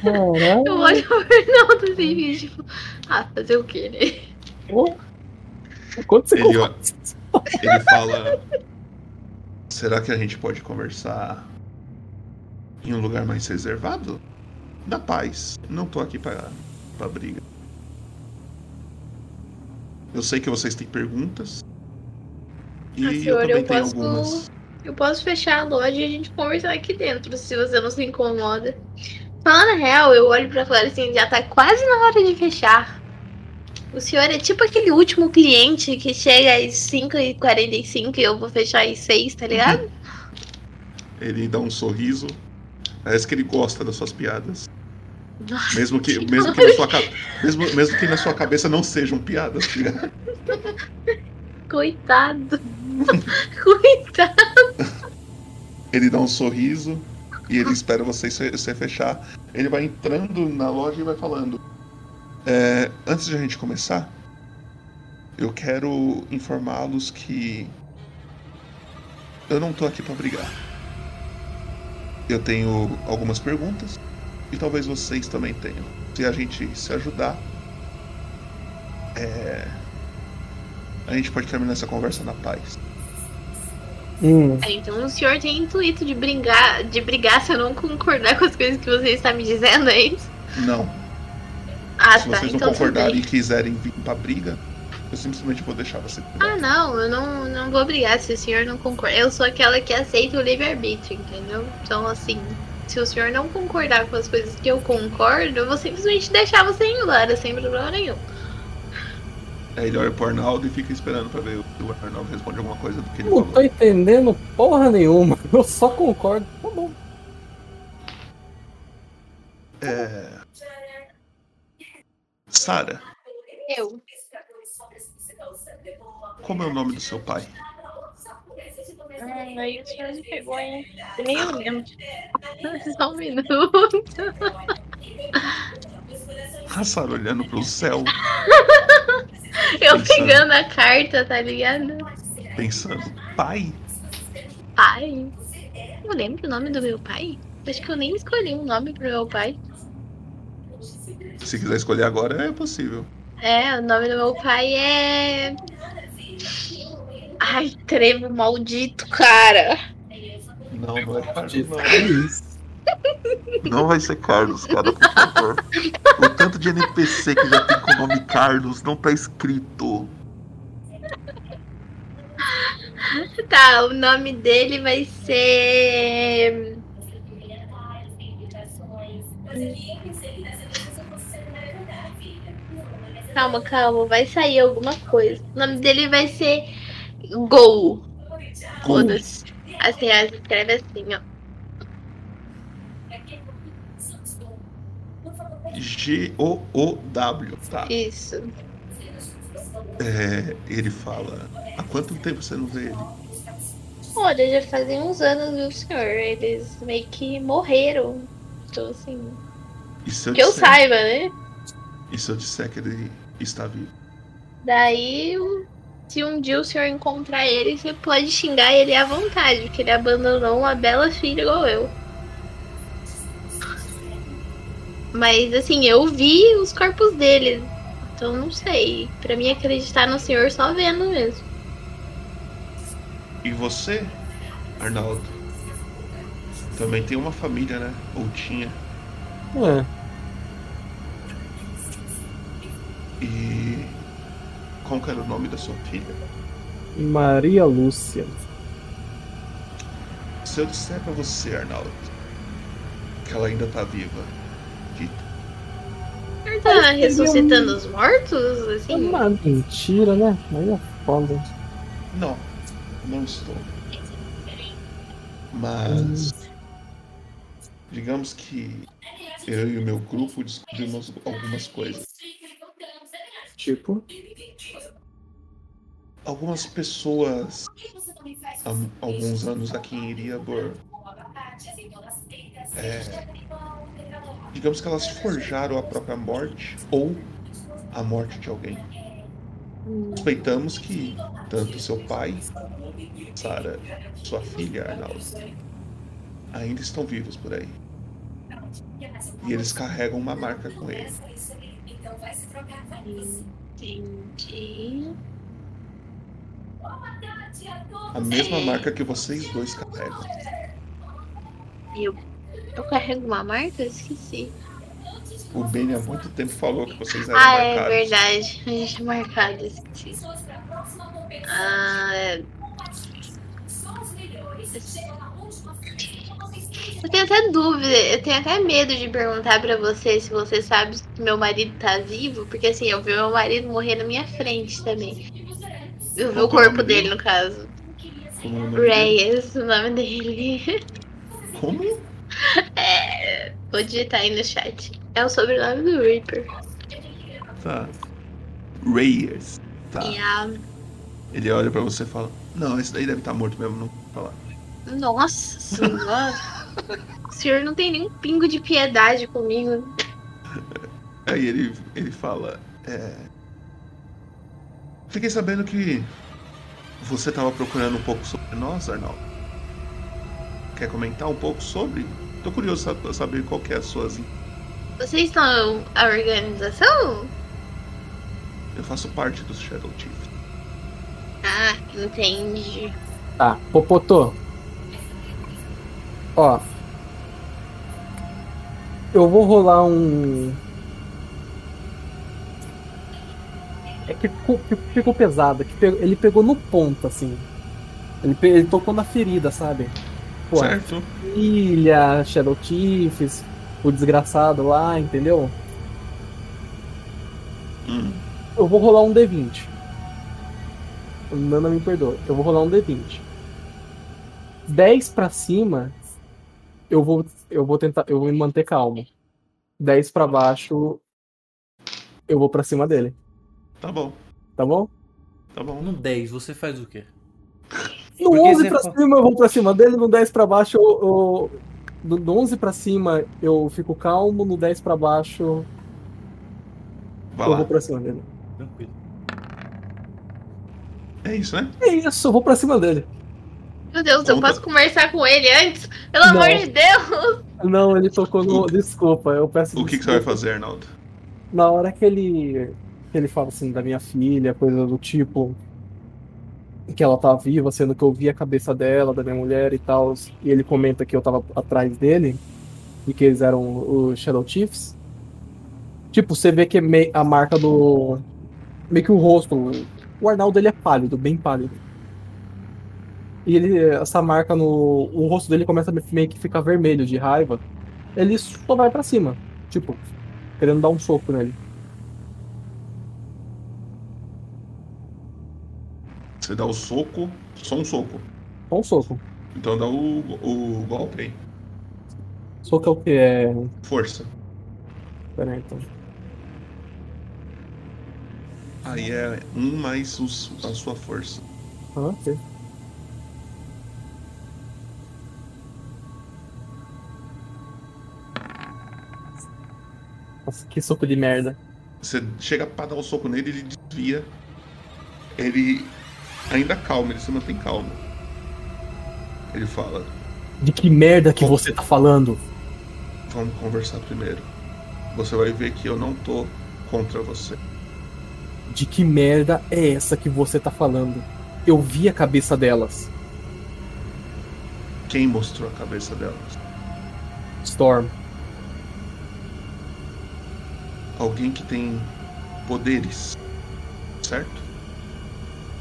Speaker 4: Caralho.
Speaker 3: Eu olho pro Fernando assim, e tipo, ah, fazer o quê, né?
Speaker 4: Pô. Quanto você
Speaker 1: Ele, ele fala: Será que a gente pode conversar em um lugar mais reservado? Na paz. Não tô aqui pra, pra briga. Eu sei que vocês têm perguntas. E
Speaker 3: Ah,
Speaker 1: eu
Speaker 3: senhor,
Speaker 1: também
Speaker 3: eu
Speaker 1: tenho
Speaker 3: posso-
Speaker 1: algumas.
Speaker 3: Eu posso fechar a loja e a gente conversar aqui dentro, se você não se incomoda. Falando real, eu olho pra Clara assim, já tá quase na hora de fechar. O senhor é tipo aquele último cliente que chega às 5h45 e eu vou fechar às 6, tá ligado?
Speaker 1: Ele dá um sorriso. Parece que ele gosta das suas piadas.
Speaker 3: Nossa,
Speaker 1: Mesmo que, mesmo que, na, sua, mesmo, mesmo que na sua cabeça não sejam piadas, tá ligado?
Speaker 3: coitado. coitado.
Speaker 1: Ele dá um sorriso e ele espera você se, se fechar. Ele vai entrando na loja e vai falando: "É, Antes de a gente começar, eu quero informá-los que eu não tô aqui pra brigar. Eu tenho algumas perguntas e talvez vocês também tenham. Se a gente se ajudar, é, a gente pode terminar essa conversa na paz.
Speaker 4: Hum.
Speaker 3: Ah, Então o senhor tem intuito de brigar, de brigar se eu não concordar com as coisas que você está me dizendo, é isso?
Speaker 1: Não,
Speaker 3: Ah,
Speaker 1: Se
Speaker 3: tá.
Speaker 1: vocês não
Speaker 3: Então
Speaker 1: concordarem e quiserem vir pra briga, eu simplesmente vou deixar você.
Speaker 3: Ah, não, eu não, não vou brigar se o senhor não concorda. Eu sou aquela que aceita o livre-arbítrio, entendeu? Então, assim, se o senhor não concordar com as coisas que eu concordo, eu vou simplesmente deixar você ir embora, sem problema nenhum.
Speaker 1: Aí ele olha pro Arnaldo e fica esperando pra ver se o Arnaldo responde alguma coisa do que ele
Speaker 4: Não
Speaker 1: falou.
Speaker 4: tô entendendo porra nenhuma. Eu só concordo. Tá bom.
Speaker 1: É... Sara,
Speaker 3: Eu.
Speaker 1: como é o nome do seu pai?
Speaker 3: Ai, aí o senhor me pegou, hein? Nem eu lembro. Só um minuto.
Speaker 1: A Sara olhando pro céu,
Speaker 3: Eu
Speaker 1: Pensando.
Speaker 3: pegando a carta, tá ligado?
Speaker 1: pensando, pai?
Speaker 3: Pai. Eu lembro o nome do meu pai. Acho que eu nem escolhi um nome pro meu pai.
Speaker 1: Se quiser escolher agora, é possível.
Speaker 3: É, o nome do meu pai é. Ai, trevo maldito, cara.
Speaker 1: Não, não é Carlos. Não.
Speaker 4: Isso.
Speaker 1: não vai ser Carlos, cara, por favor. O tanto de NPC que já tem com o nome Carlos não tá escrito.
Speaker 3: Tá, o nome dele vai ser. Calma, calma, vai sair alguma coisa. O nome dele vai ser Gol. Foda-se. Assim, ela escreve assim, ó.
Speaker 1: G-O-O-W, tá?
Speaker 3: Isso.
Speaker 1: É, ele fala. Há quanto tempo você não vê ele?
Speaker 3: Olha, já fazem uns anos, viu, senhor? Eles meio que morreram. Então, assim.
Speaker 1: Eu
Speaker 3: Que eu
Speaker 1: disser,
Speaker 3: saiba, né?
Speaker 1: E se eu disser que ele está vivo?
Speaker 3: Daí, se um dia o senhor encontrar ele, você pode xingar ele à vontade, porque ele abandonou uma bela filha igual eu. Mas, assim, eu vi os corpos deles. Então, não sei. Pra mim, acreditar no senhor só vendo mesmo.
Speaker 1: E você, Arnaldo? Também tem uma família, né? Ou tinha.
Speaker 4: É.
Speaker 1: E. Qual que era o nome da sua filha?
Speaker 4: Maria Lúcia.
Speaker 1: Se eu disser pra você, Arnaldo, que ela ainda tá viva, dita.
Speaker 3: Ele tá ressuscitando os mortos,
Speaker 4: É
Speaker 3: assim?
Speaker 4: uma mentira, né? Aí é foda.
Speaker 1: Não, não estou. Mas. Digamos que eu e o meu grupo descobrimos algumas coisas.
Speaker 4: Tipo,
Speaker 1: Algumas pessoas, há alguns anos aqui em Iriabor, é, digamos que elas forjaram a própria morte ou a morte de alguém. Suspeitamos que tanto seu pai, Sara, sua filha, Arnaldo, ainda estão vivos por aí. E eles carregam uma marca com ele.
Speaker 3: Entendi.
Speaker 1: A mesma marca que vocês dois carregam.
Speaker 3: Eu, eu carrego uma marca? Esqueci.
Speaker 1: O Benny há muito tempo falou que vocês eram
Speaker 3: Ah, é
Speaker 1: marcados.
Speaker 3: verdade. A gente é marcado, esqueci. Ah, eu tenho até dúvida, eu tenho até medo de perguntar pra você se você sabe se meu marido tá vivo, porque assim, eu vi meu marido morrer na minha frente também. Eu vi o
Speaker 1: é o
Speaker 3: corpo dele,
Speaker 1: dele?
Speaker 3: no caso.
Speaker 1: Como é o nome dele?
Speaker 3: Reyes, o nome dele.
Speaker 1: Como?
Speaker 3: É, vou digitar aí no chat. É o sobrenome do Reaper.
Speaker 1: Tá. Reyes. Tá.
Speaker 3: A.
Speaker 1: Ele olha pra você e fala: Não, esse daí deve estar morto mesmo, não falar.
Speaker 3: Nossa senhora. O senhor não tem nenhum pingo de piedade comigo.
Speaker 1: Aí ele, ele fala: é... Fiquei sabendo que você estava procurando um pouco sobre nós, Arnaldo. Quer comentar um pouco sobre? Tô curioso sa- saber qual que é as suas.
Speaker 3: Vocês são a organização?
Speaker 1: Eu faço parte dos Shadow Chief.
Speaker 3: Ah, entendi.
Speaker 4: Tá, Popotô. Ó. Eu vou rolar um. É que ficou, ficou pesado. Que pe- ele pegou no ponto, assim. Ele, ele tocou na ferida, sabe? Pô,
Speaker 1: certo?
Speaker 4: filha, Shadow Chiefs, o desgraçado lá, entendeu?
Speaker 1: Hum.
Speaker 4: Eu vou rolar um D20. O Nana me perdoa. Eu vou rolar um D20. 10 pra cima, eu vou eu vou tentar, eu vou me manter calmo. 10 pra baixo, eu vou pra cima dele,
Speaker 1: Tá bom,
Speaker 4: tá bom?
Speaker 1: tá bom.
Speaker 2: No 10, você faz o quê?
Speaker 4: No
Speaker 2: Porque
Speaker 4: 11
Speaker 2: você
Speaker 4: pra
Speaker 2: fa-
Speaker 4: cima eu vou pra cima dele, no 10 pra baixo eu, eu do 11 pra cima eu fico calmo, no 10 pra baixo
Speaker 1: Vai
Speaker 4: eu
Speaker 1: lá.
Speaker 4: vou pra cima dele.
Speaker 2: Tranquilo.
Speaker 1: É isso, né?
Speaker 4: É isso, eu vou pra cima dele.
Speaker 3: Meu Deus, eu
Speaker 1: Conta.
Speaker 3: posso conversar com ele antes? Pelo
Speaker 4: Não.
Speaker 3: amor de Deus!
Speaker 4: Não, ele tocou no. Desculpa, eu peço
Speaker 1: O que, que você vai fazer, Arnaldo?
Speaker 4: Na hora que ele. que ele fala assim da minha filha, coisa do tipo. Que ela tá viva, sendo que eu vi a cabeça dela, da minha mulher e tal. E ele comenta que eu tava atrás dele. E que eles eram os Shadow Chiefs. Tipo, você vê que é meio a marca do. Meio que o rosto. O Arnaldo ele é pálido, bem pálido. E ele, essa marca no. O rosto dele começa a meio que ficar vermelho de raiva. Ele só vai pra cima. Tipo, querendo dar um soco nele.
Speaker 1: Você dá o soco, só um soco.
Speaker 4: Só um soco.
Speaker 1: Então dá o, o golpe aí.
Speaker 4: Soco é o que? É.
Speaker 1: Força.
Speaker 4: Pera aí, então.
Speaker 1: Aí é um mais os- a sua força.
Speaker 4: Ah, ok. Nossa, que soco de merda.
Speaker 1: Você chega pra dar o soco nele, ele desvia. Ele ainda calmo, ele se mantém calmo. Ele fala:
Speaker 4: De que merda que você tá falando?
Speaker 1: Vamos conversar primeiro. Você vai ver que eu não tô contra você.
Speaker 4: De que merda é essa que você tá falando? Eu vi a cabeça delas.
Speaker 1: Quem mostrou a cabeça delas?
Speaker 4: Storm.
Speaker 1: Alguém que tem poderes, certo?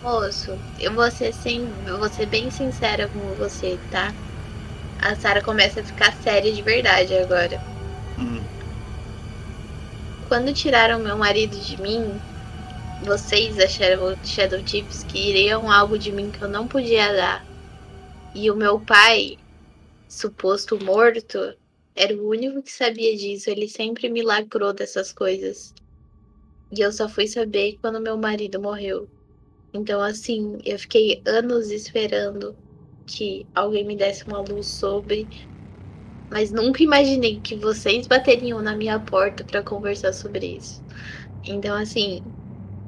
Speaker 3: Moço, eu vou ser, sem, eu vou ser bem sincera com você, tá? A Sarah começa a ficar séria de verdade agora.
Speaker 1: Hum,
Speaker 3: Quando tiraram meu marido de mim, vocês, a Shadow, Shadow Chiefs, queriam algo de mim que eu não podia dar. E o meu pai, suposto morto, era o único que sabia disso. Ele sempre me lacrou dessas coisas. E eu só fui saber quando meu marido morreu. Então, assim, eu fiquei anos esperando que alguém me desse uma luz sobre. Mas nunca imaginei que vocês bateriam na minha porta pra conversar sobre isso. Então, assim,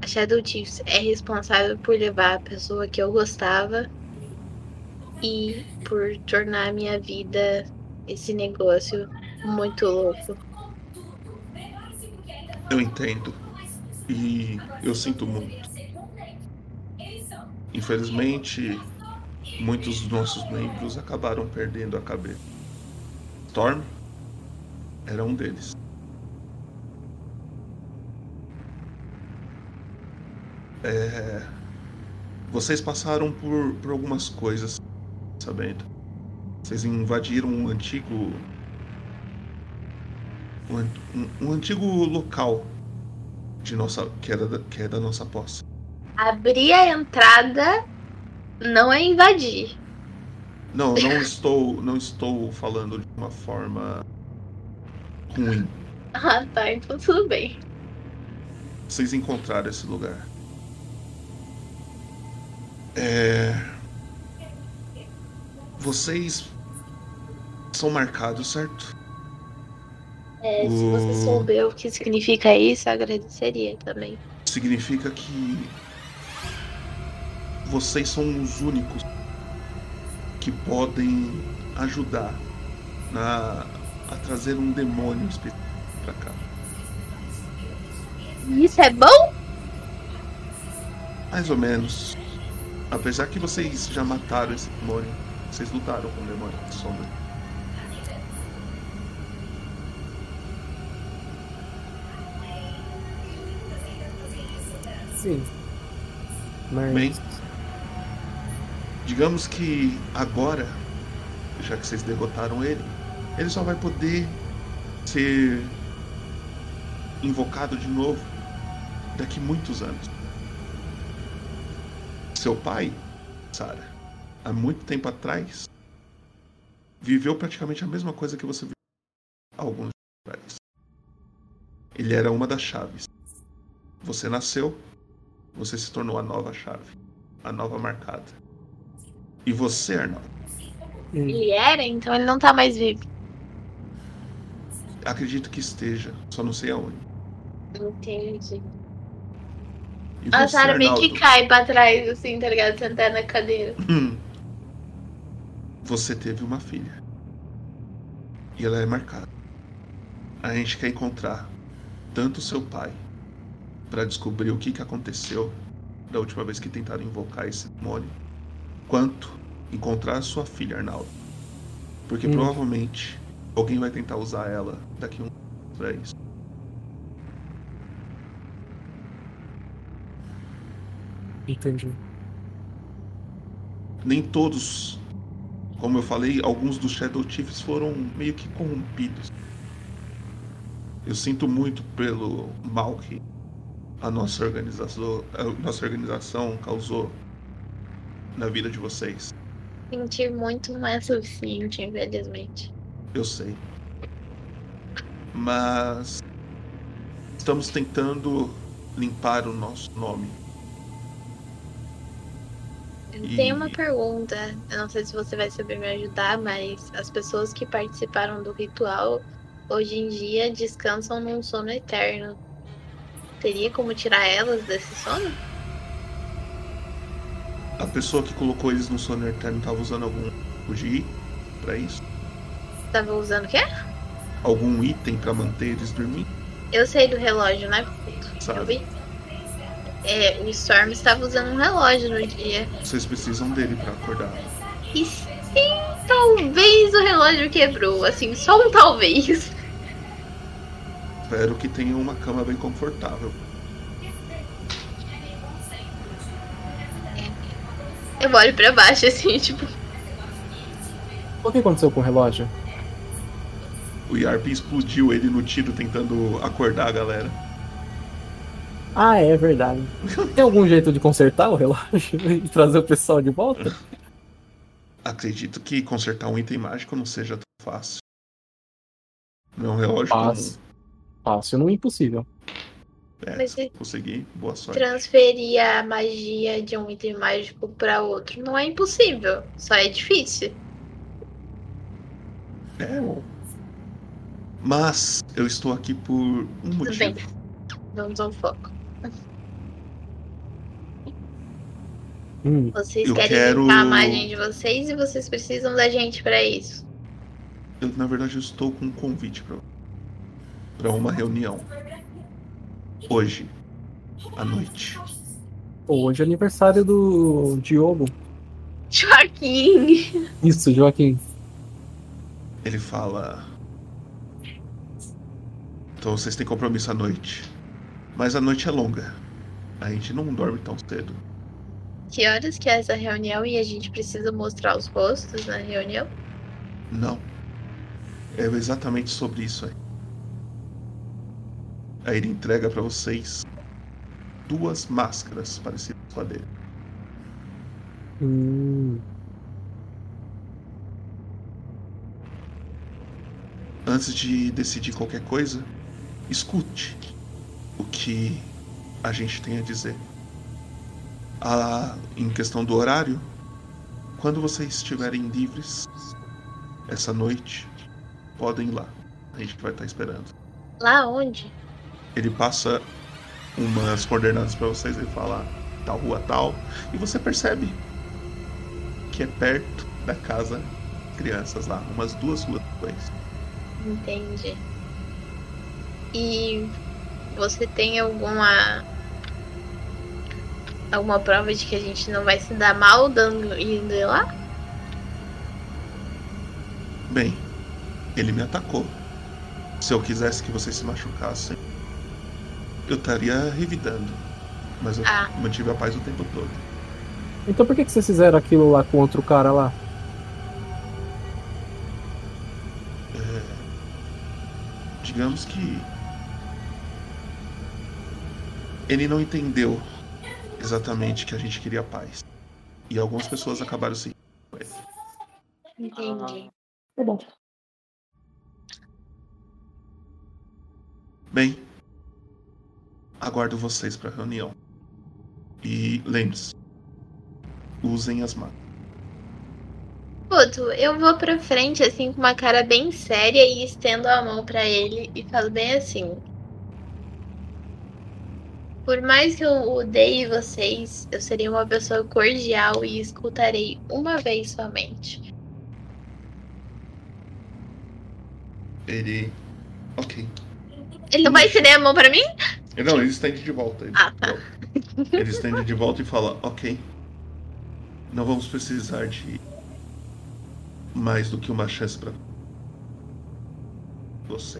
Speaker 3: a Shadow Chiefs é responsável por levar a pessoa que eu gostava e por tornar a minha vida esse negócio muito louco.
Speaker 1: eu entendo. E eu sinto muito. Infelizmente, muitos dos nossos membros acabaram perdendo a cabeça. Storm era um deles. É, Vocês passaram por, por algumas coisas, sabendo? Vocês invadiram um antigo. Um, um- um antigo local de nossa, que, era da, que é da nossa posse.
Speaker 3: Abrir a entrada não é invadir.
Speaker 1: Não, não estou, não estou falando de uma forma ruim.
Speaker 3: Ah, tá, então tudo bem.
Speaker 1: Vocês encontraram esse lugar. É... Vocês são marcados, certo?
Speaker 3: É, se você souber o que significa isso, eu agradeceria também.
Speaker 1: Significa que vocês são os únicos que podem ajudar na, a trazer um demônio pra cá.
Speaker 3: Isso é bom?
Speaker 1: Mais ou menos. Apesar que vocês já mataram esse demônio, vocês lutaram com o demônio de sombra.
Speaker 4: Sim. Mas.
Speaker 1: Bem, digamos que agora, já que vocês derrotaram ele, ele só vai poder ser invocado de novo daqui muitos anos. Seu pai, Sarah, há muito tempo atrás, viveu praticamente a mesma coisa que você viveu há alguns anos atrás. Ele era uma das chaves. Você nasceu, você se tornou a nova chave, a nova marcada. E você, Arnaldo,
Speaker 3: Ele era, então ele não tá mais vivo.
Speaker 1: acredito que esteja, só não sei aonde.
Speaker 3: Entendi.
Speaker 1: E
Speaker 3: A Sarah meio que cai pra trás, assim, tá ligado? Sentar na cadeira.
Speaker 1: Hum. Você teve uma filha. E ela é marcada. A gente quer encontrar tanto seu pai para descobrir o que, que aconteceu da última vez que tentaram invocar esse demônio, quanto encontrar sua filha, Arnaldo. Porque
Speaker 4: Hum.
Speaker 1: provavelmente alguém vai tentar usar ela daqui a um pra isso.
Speaker 4: Entendi.
Speaker 1: nem todos, como eu falei, alguns dos Shadow Chiefs foram meio que corrompidos. Eu sinto muito pelo mal que a nossa organização, a nossa organização causou na vida de vocês.
Speaker 3: Sentir muito não é suficiente, infelizmente.
Speaker 1: Eu sei. Mas estamos tentando limpar o nosso nome. E-
Speaker 3: tenho uma pergunta. Eu não sei se você vai saber me ajudar, mas as pessoas que participaram do ritual hoje em dia descansam num sono eterno. Teria como tirar elas desse sono?
Speaker 1: A pessoa que colocou eles no sono eterno estava usando algum de para isso?
Speaker 3: Tava usando o quê?
Speaker 1: Algum item para manter eles dormindo?
Speaker 3: Eu sei do relógio, né? Eu
Speaker 1: Sabe?
Speaker 3: vi. É, o Storm estava usando um relógio no dia.
Speaker 1: Vocês precisam dele para acordar.
Speaker 3: E sim, talvez o relógio quebrou. Assim, só um talvez.
Speaker 1: Espero que tenham uma cama bem confortável.
Speaker 3: Eu olho pra baixo, assim, tipo,
Speaker 4: O que aconteceu com o relógio?
Speaker 1: O Yarp explodiu ele no tiro tentando acordar a galera.
Speaker 4: Ah, é verdade. Tem algum jeito de consertar o relógio e trazer o pessoal de volta?
Speaker 1: Acredito que consertar um item mágico não seja tão fácil. Não é um relógio
Speaker 4: Fácil. Fácil, não é impossível.
Speaker 1: É,
Speaker 3: Mas
Speaker 1: se conseguir, boa sorte.
Speaker 3: transferir a magia de um item mágico pra outro não é impossível, só é difícil.
Speaker 1: É. Mas eu estou aqui por um
Speaker 3: Tudo bem.
Speaker 1: motivo.
Speaker 3: Vamos ao foco.
Speaker 4: Hum,
Speaker 3: Vocês
Speaker 1: Eu
Speaker 3: querem
Speaker 1: quero-
Speaker 3: limpar a imagem de vocês e vocês precisam da gente pra isso.
Speaker 1: Eu, na verdade, eu estou com um convite para para uma reunião. Hoje, à noite.
Speaker 4: hoje é aniversário do Diogo.
Speaker 3: Joaquim!
Speaker 4: Isso, Joaquim.
Speaker 1: Ele fala. Então vocês têm compromisso à noite. Mas a noite é longa. A gente não dorme tão cedo.
Speaker 3: Que horas que é essa reunião e a gente precisa mostrar os rostos na reunião?
Speaker 1: Não. É exatamente sobre isso aí. Aí ele entrega pra vocês duas máscaras parecidas com a dele.
Speaker 4: Hum,
Speaker 1: Antes de decidir qualquer coisa, escute o que a gente tem a dizer. Ah, em questão do horário, quando vocês estiverem livres essa noite, podem ir lá. A gente vai estar esperando.
Speaker 3: Lá onde?
Speaker 1: Ele passa umas coordenadas pra vocês e fala tal rua tal, e você percebe que é perto da casa crianças lá, umas duas ruas depois.
Speaker 3: Entendi. E você tem alguma alguma prova de que a gente não vai se dar mal dando indo lá?
Speaker 1: Bem, ele me atacou. Se eu quisesse que vocês se machucassem, eu estaria revidando. Mas eu
Speaker 3: Ah.
Speaker 1: mantive a paz o tempo todo.
Speaker 4: Então por que, que vocês fizeram aquilo lá com outro cara lá?
Speaker 1: Digamos que. Ele não entendeu exatamente que a gente queria paz. E algumas pessoas acabaram se. com ele.
Speaker 3: Entendi.
Speaker 4: Tá bom.
Speaker 1: Bem, aguardo vocês para a reunião. E lembre-se, usem as mãos.
Speaker 3: Puto, eu vou pra frente assim com uma cara bem séria e estendo a mão pra ele e falo bem assim. Por mais que eu odeie vocês, eu serei uma pessoa cordial e escutarei uma vez somente.
Speaker 1: Ele. Ok.
Speaker 3: Ele não vai estender a mão pra mim?
Speaker 1: Não, ele estende de volta. Ele,
Speaker 3: Ah, tá.
Speaker 1: ele estende de volta e fala: Ok. Não vamos precisar de mais do que uma chance para você.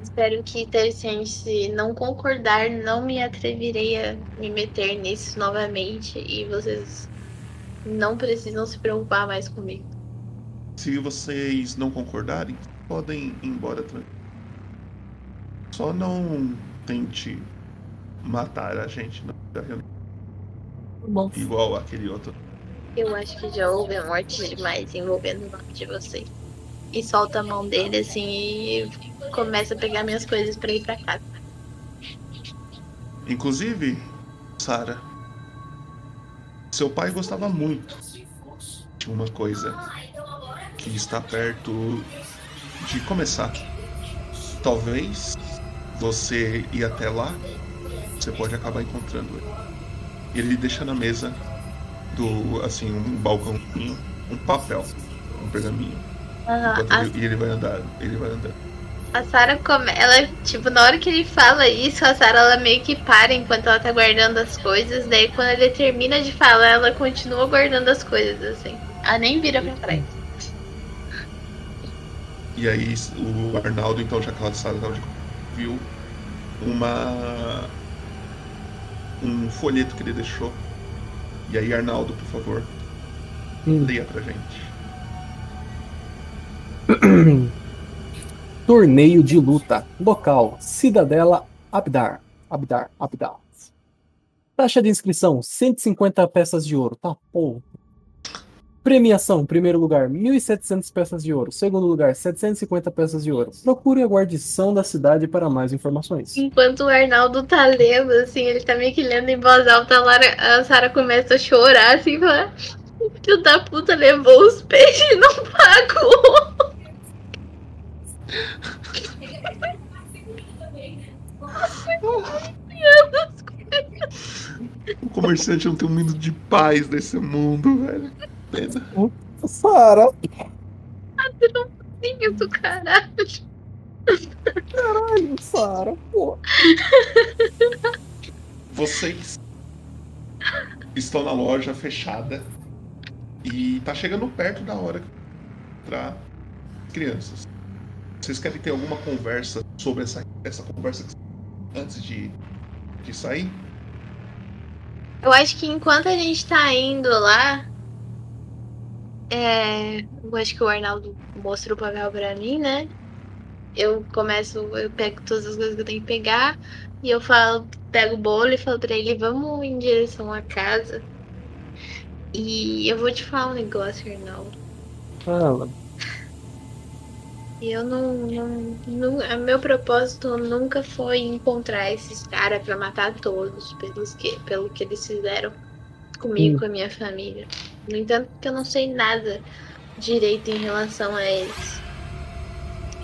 Speaker 3: Espero que Telecente, se não concordar, não me atreverei a me meter nisso novamente e vocês não precisam se preocupar mais comigo.
Speaker 1: Se vocês não concordarem, podem ir embora tranquilo. Só não tente matar a gente na reunião,
Speaker 4: Bom,
Speaker 1: igual aquele outro.
Speaker 3: Eu acho que já houve morte demais envolvendo o nome de vocês. E solta a mão dele assim e começa a pegar minhas coisas pra ir pra casa.
Speaker 1: Inclusive, Sara, seu pai gostava muito de uma coisa que está perto de começar. Talvez você ir até lá, você pode acabar encontrando ele. Ele deixa na mesa do assim um balcãozinho, um papel, um pergaminho. Enquanto
Speaker 3: a
Speaker 1: ele, e ele vai andar, ele vai andar.
Speaker 3: A Sarah come... ela, tipo, na hora que ele fala isso, a Sarah ela meio que para enquanto ela tá guardando as coisas. Daí quando ele termina de falar, ela continua guardando as coisas, assim. Ela nem vira pra trás.
Speaker 1: E aí o Arnaldo, então, já de viu uma um folheto que ele deixou. E aí, Arnaldo, por favor,
Speaker 4: Hum.
Speaker 1: leia pra gente.
Speaker 4: Torneio de luta. Local: Cidadela Abdar. Abdar, Abdar. Taxa de inscrição: 150 peças de ouro. Tá, pô. Premiação: primeiro lugar, 1.700 peças de ouro. Segundo lugar, 750 peças de ouro. Procure a guarnição da cidade para mais informações.
Speaker 3: Enquanto o Arnaldo tá lendo, assim, ele tá meio que lendo em voz alta, a, Lara, a Sarah começa a chorar, assim, fala. O filho da puta levou os peixes e não pagou.
Speaker 1: O comerciante não tem um minuto de paz nesse mundo, velho. Pena.
Speaker 4: Sara,
Speaker 3: Filho do caralho.
Speaker 4: caralho, Sara, pô.
Speaker 1: Vocês estão na loja fechada e tá chegando perto da hora para crianças. Vocês querem ter alguma conversa sobre essa, essa conversa antes de, de sair?
Speaker 3: Eu acho que enquanto a gente tá indo lá, é, eu acho que o Arnaldo mostra o papel pra mim, né? Eu começo, eu pego todas as coisas que eu tenho que pegar e eu falo, pego o bolo e falo pra ele, vamos em direção à casa. E eu vou te falar um negócio, Arnaldo.
Speaker 4: Fala.
Speaker 3: Eu não, não, não. Meu propósito nunca foi encontrar esses caras pra matar todos pelos que, pelo que eles fizeram comigo,
Speaker 4: Hum.
Speaker 3: com a minha família. No entanto, que eu não sei nada direito em relação a eles.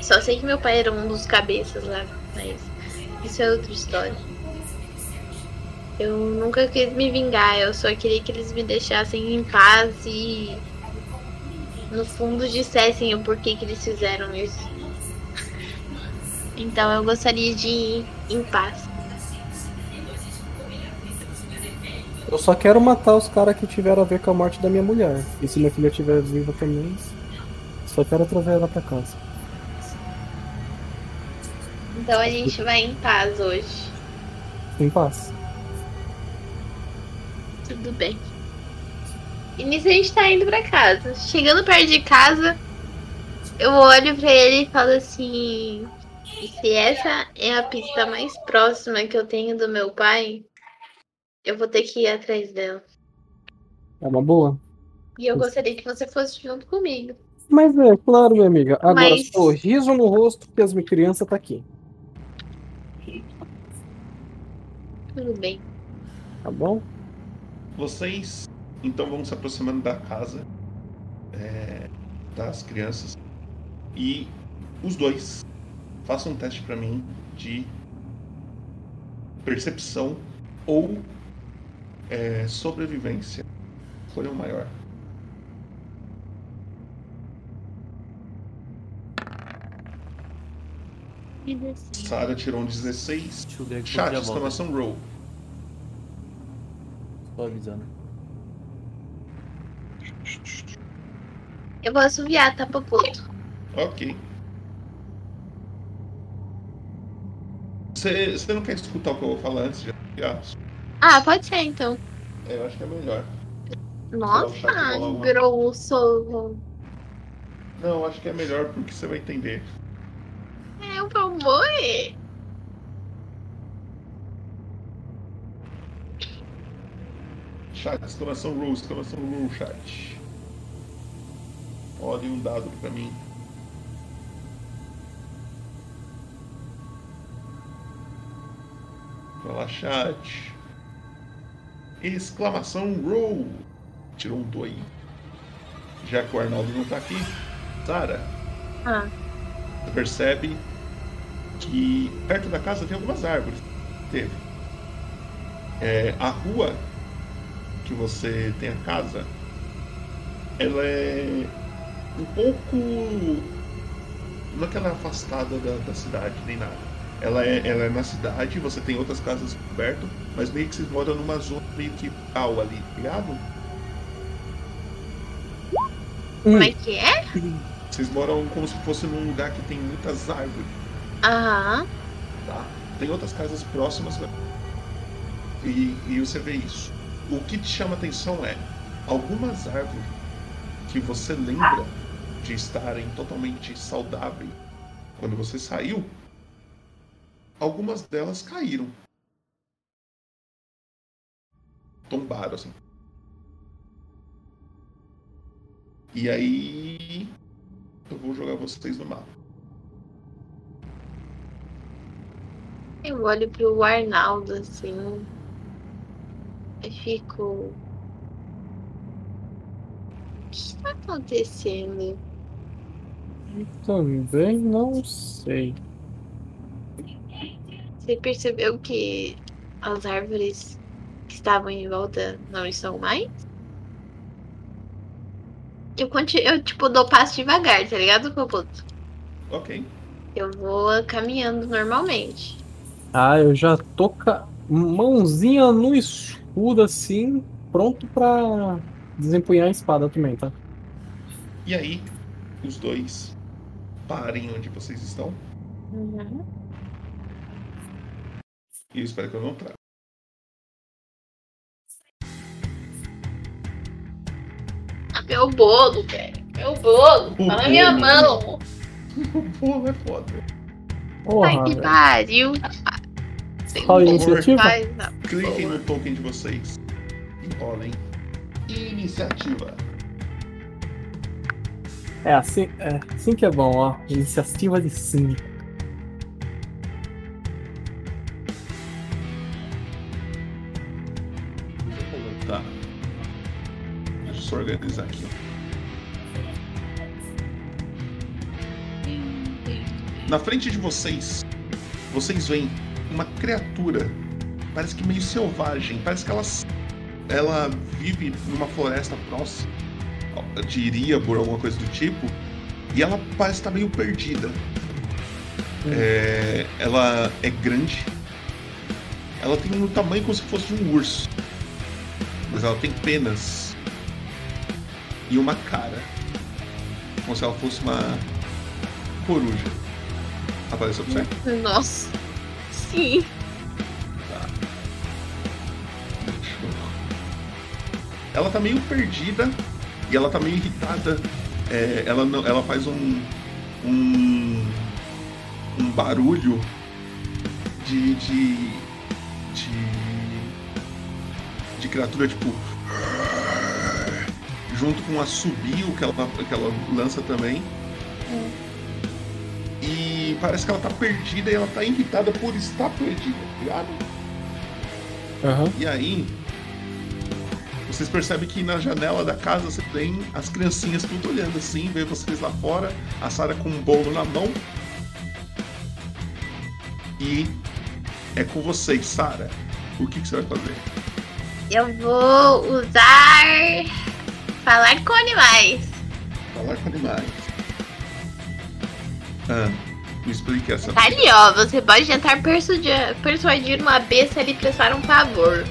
Speaker 3: Só sei que meu pai era um dos cabeças lá, mas isso é outra história. Eu nunca quis me vingar, eu só queria que eles me deixassem em paz e no fundo dissessem o porquê que eles fizeram isso. Então eu gostaria de ir em paz.
Speaker 4: Eu só quero matar os caras que tiveram a ver com a morte da minha mulher. E se minha filha estiver viva também, só quero trazer ela pra casa.
Speaker 3: Então a gente vai em paz hoje.
Speaker 4: Em paz.
Speaker 3: Tudo bem. E nisso a gente tá indo pra casa. Chegando perto de casa, eu olho pra ele e falo assim: "E se essa é a pista mais próxima que eu tenho do meu pai, eu vou ter que ir atrás dela.
Speaker 4: É uma boa.
Speaker 3: E eu gostaria que você fosse junto comigo.
Speaker 4: Mas é, claro, minha amiga. Agora,
Speaker 3: Mas-
Speaker 4: sorriso no rosto, porque as minhas crianças tá aqui.
Speaker 3: Tudo bem.
Speaker 4: Tá bom?
Speaker 1: Vocês então vão se aproximando da casa é, das crianças e os dois façam um teste pra mim de percepção ou é, sobrevivência. Escolha o maior. Sara tirou um 16.
Speaker 2: Deixa eu ver aqui
Speaker 1: Chat, exclamação roll.
Speaker 2: Só avisando.
Speaker 3: Eu vou assoviar, tá, Popoto?
Speaker 1: Ok. Você não quer escutar o que eu vou falar antes de ligar?
Speaker 3: Ah, pode ser então.
Speaker 1: É, eu acho que é melhor.
Speaker 3: Nossa, grosso.
Speaker 1: Não, acho que é melhor porque você vai entender.
Speaker 3: É, por favor.
Speaker 1: Chat, exclamação roll, exclamação roll, chat. Olhem um dado pra mim. Vai lá, chat. Exclamação roll. Tirou um do aí. Já que o Arnaldo não tá aqui. Sara,
Speaker 3: Ah,
Speaker 1: você percebe que perto da casa tem algumas árvores. Teve. É, a rua que você tem a casa, ela é um pouco. Não é que ela é afastada da, da cidade, nem nada. Ela é, ela é na cidade, você tem outras casas perto, mas meio que vocês moram numa zona meio que rural ali, tá ligado?
Speaker 3: como é que é?
Speaker 1: Vocês moram como se fosse num lugar que tem muitas árvores.
Speaker 3: Aham.
Speaker 1: tá? Tem outras casas próximas né? e, e você vê isso. O que te chama atenção é algumas árvores que você lembra de estarem totalmente saudáveis quando você saiu, algumas delas caíram. Tombaram assim. E aí eu vou jogar vocês no mapa.
Speaker 3: Eu olho pro Arnaldo assim. E fico. O que está acontecendo?
Speaker 4: Também não sei.
Speaker 3: Você percebeu que as árvores que estavam em volta não estão mais? Eu, conti- eu tipo, dou passo devagar, tá ligado, Popoto?
Speaker 1: Ok.
Speaker 3: Eu vou caminhando normalmente.
Speaker 4: Ah, eu já tô com a mãozinha no escudo assim, pronto pra desempunhar a espada também, tá?
Speaker 1: E aí, os dois parem onde vocês estão.
Speaker 3: Uhum.
Speaker 1: E eu espero que eu não traga.
Speaker 3: Ah, meu bolo, velho. Meu bolo.
Speaker 1: O
Speaker 3: Tá na minha
Speaker 1: bolo.
Speaker 3: mão.
Speaker 1: Pô, é foda.
Speaker 3: Ai,
Speaker 4: Porra,
Speaker 3: que
Speaker 4: velho.
Speaker 3: pariu.
Speaker 4: Qual a iniciativa?
Speaker 1: Cliquem no token de vocês. E rolem. Iniciativa.
Speaker 4: É assim, é assim que é bom, ó. Iniciativa de 5.
Speaker 1: Tá. Deixa eu só organizar aqui. Na frente de vocês, vocês veem uma criatura. Parece que meio selvagem. Parece que ela, ela vive numa floresta próxima de Iríabor, alguma coisa do tipo. E ela parece estar meio perdida. É, ela é grande. Ela tem um tamanho como se fosse de um urso. Mas ela tem penas. E uma cara. Como se ela fosse uma coruja. Apareceu pra você?
Speaker 3: Nossa. Sim.
Speaker 1: Tá. Deixa eu- Ela tá meio perdida e ela tá meio irritada. É, ela, não, ela faz um, um. um barulho de. de. de. Criatura tipo. junto com um assobio que ela, que ela lança também. E parece que ela tá perdida e ela tá irritada por estar perdida, tá ligado?
Speaker 4: Aham.
Speaker 1: E aí, vocês percebem que na janela da casa você tem as criancinhas tudo olhando assim, vê vocês lá fora, a Sara com um bolo na mão. E é com vocês, Sara. O que, que você vai fazer?
Speaker 3: Eu vou usar. Falar com animais.
Speaker 1: Falar com animais. Ah, me explique essa.
Speaker 3: Tá ali, ó. Você pode tentar persuadir, uma besta a lhe prestar um favor.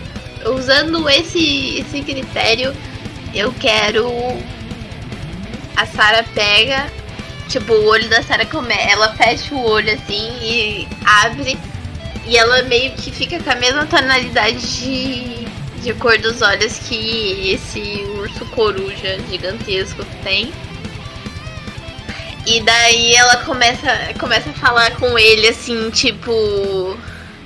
Speaker 3: Usando esse, esse critério, eu quero. A Sarah pega. Tipo, o olho da Sarah come. Ela fecha o olho assim e abre. E ela meio que fica com a mesma tonalidade de, de cor dos olhos que esse urso coruja gigantesco tem. E daí ela começa, começa a falar com ele assim, tipo.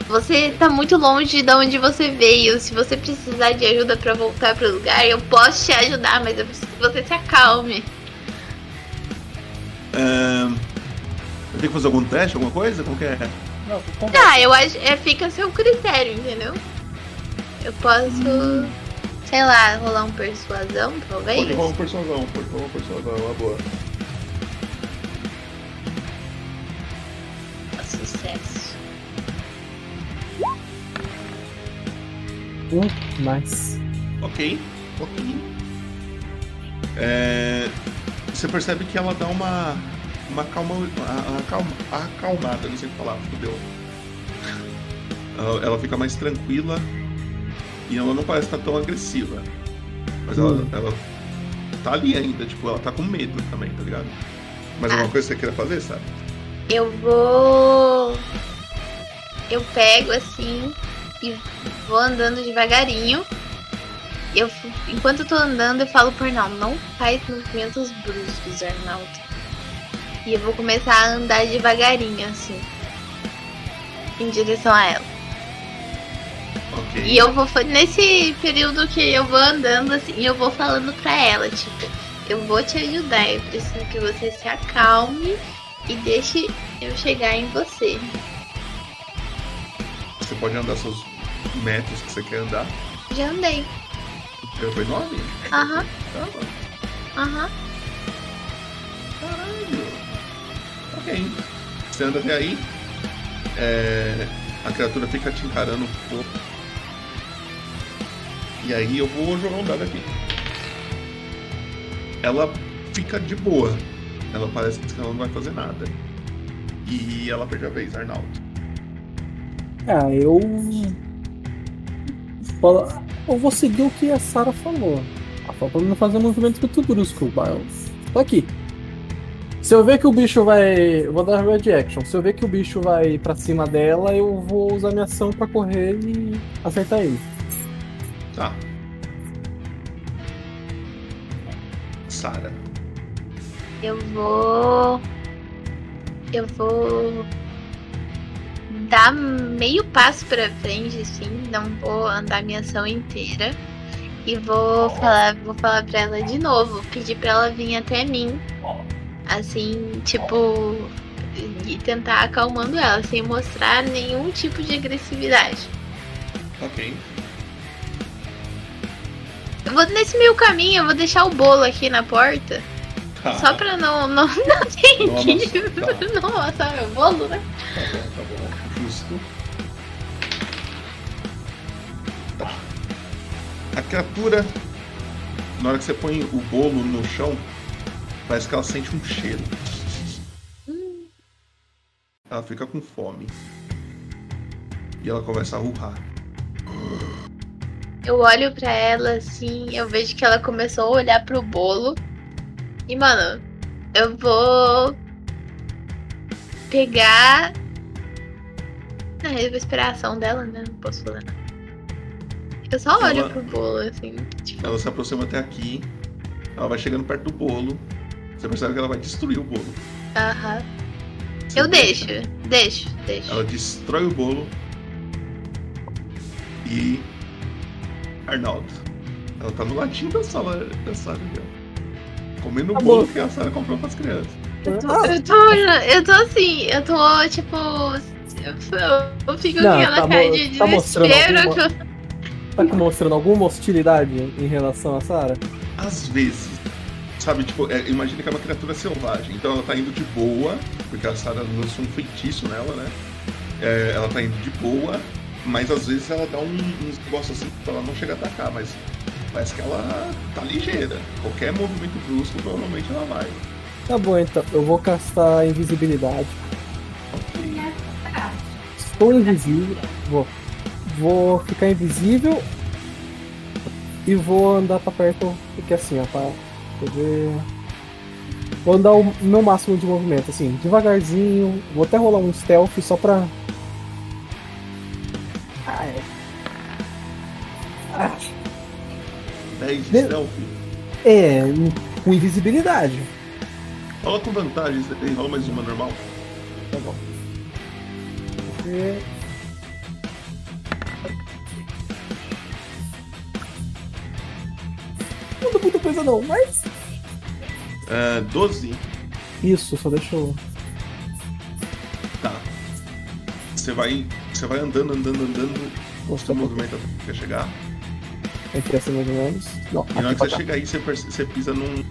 Speaker 3: Você tá muito longe de onde você veio. Se você precisar de ajuda para voltar pro lugar, eu posso te ajudar, mas eu preciso que você se acalme.
Speaker 1: Ahn, eu tenho que fazer algum teste, alguma coisa? Como que é?
Speaker 2: Não.
Speaker 3: Tá, eu acho. É, fica a seu critério, entendeu? Eu posso. Sei lá, rolar um persuasão, talvez?
Speaker 1: Pode rolar uma persuasão, pode rolar uma persuasão, é uma boa.
Speaker 3: Sucesso.
Speaker 4: Hum, nice.
Speaker 1: Ok, ok. É, você percebe que ela dá uma. Uma calma. a- acalma, acalmada, não sei falar, fudeu. Ela fica mais tranquila e ela não parece estar tão agressiva. Mas ela,
Speaker 4: Hum.
Speaker 1: ela tá ali ainda, tipo, ela tá com medo também, tá ligado? Mas alguma
Speaker 3: Ah.
Speaker 1: coisa que você queira fazer, sabe?
Speaker 3: Eu vou. Eu pego assim e vou andando devagarinho. Eu, enquanto eu tô andando, eu falo por não, não faz movimentos bruscos, Arnaldo. E eu vou começar a andar devagarinho, assim. Em direção a ela.
Speaker 1: Ok.
Speaker 3: E eu vou. Nesse período que eu vou andando, assim, eu vou falando pra ela, tipo, eu vou te ajudar, eu preciso que você se acalme e deixe eu chegar em você.
Speaker 1: Você pode andar seus metros que você quer andar.
Speaker 3: Já andei.
Speaker 1: Já foi nove?
Speaker 3: Aham,
Speaker 1: mano.
Speaker 3: aham.
Speaker 1: Caralho. Ok. Você anda até aí. É, A criatura fica te encarando um pouco. E aí eu vou jogar um dado aqui. Ela fica de boa. Ela parece que ela não vai fazer nada. E ela perde a vez, Arnaldo.
Speaker 4: Ah, eu. Eu vou seguir o que a Sarah falou. Ela falou pra não fazer um movimento muito brusco. eu Tô aqui. Se eu ver que o bicho vai. Eu vou dar red action. Se eu ver que o bicho vai pra cima dela, eu vou usar minha ação pra correr e acertar ele.
Speaker 1: Tá. Sara.
Speaker 3: Eu vou. Eu vou. Dar meio passo pra frente, assim. Não vou andar minha ação inteira. E vou falar, vou falar pra ela de novo. Pedir pra ela vir até mim. Assim, tipo. E tentar acalmando ela, sem mostrar nenhum tipo de agressividade.
Speaker 1: Ok.
Speaker 3: Eu vou nesse meio caminho, eu vou deixar o bolo aqui na porta.
Speaker 1: Tá.
Speaker 3: Só pra não, não, não ter
Speaker 1: Não
Speaker 3: que.
Speaker 1: tá.
Speaker 3: Não amassar meu bolo, né?
Speaker 1: Tá bom, tá bom. Justo. Tá. A criatura, na hora que você põe o bolo no chão, parece que ela sente um cheiro. Ela fica com fome. E ela começa a urrar.
Speaker 3: Eu olho pra ela assim, eu vejo que ela começou a olhar pro bolo. E, mano, eu vou pegar. Ah, eu vou esperar a ação dela, né? Não posso fazer nada. Eu só olho
Speaker 1: Ela-
Speaker 3: pro bolo, assim, tipo.
Speaker 1: Ela se aproxima até aqui. Ela vai chegando perto do bolo. Você percebe que ela vai destruir o bolo.
Speaker 3: Aham.
Speaker 1: Você
Speaker 3: Eu
Speaker 1: deixa.
Speaker 3: deixo, deixo, deixo.
Speaker 1: Ela destrói o bolo. E. Arnaldo. Ela tá no latinho da sala. Da sala ali, ó. Comendo o
Speaker 4: Tá
Speaker 1: bolo que a Sara comprou pras crianças.
Speaker 3: Eu tô, eu tô, eu tô assim, eu tô tipo. Eu, fico
Speaker 4: Não,
Speaker 3: com aquela
Speaker 4: tá
Speaker 3: cara de
Speaker 4: tá mostrando
Speaker 3: desespero.
Speaker 4: alguma-
Speaker 3: que eu-
Speaker 4: tá mostrando alguma hostilidade em relação a Sarah?
Speaker 1: Às vezes. Sabe, tipo, é, imagina que é uma criatura selvagem. Então ela tá indo de boa, porque a Sara lançou um feitiço nela, né? É, ela tá indo de boa, mas às vezes ela dá um, uns negócios assim pra ela não chegar a atacar, mas parece que ela tá ligeira. Qualquer movimento brusco, provavelmente ela vai.
Speaker 4: Tá bom, então. Eu vou castar invisibilidade. Estou invisível. Vou. Vou ficar invisível. E vou andar pra perto. Porque assim, ó, pra Poder, Vou andar o meu máximo de movimento, assim, devagarzinho. Vou até rolar um stealth só pra. Ah, é. Ah.
Speaker 1: 10 de stealth?
Speaker 4: É, com invisibilidade.
Speaker 1: Rola com vantagem, você tem rola mais uma normal.
Speaker 4: Tá bom. Muda muita coisa não, mas.
Speaker 1: É, 12.
Speaker 4: Isso, só deixa eu.
Speaker 1: Tá. Você vai. Você vai andando, andando, andando.
Speaker 4: Pouco.
Speaker 1: movimento até chegar.
Speaker 4: Entre essa mais ou menos. Não,
Speaker 1: E na hora que você
Speaker 4: cá.
Speaker 1: chega aí, você, você pisa num,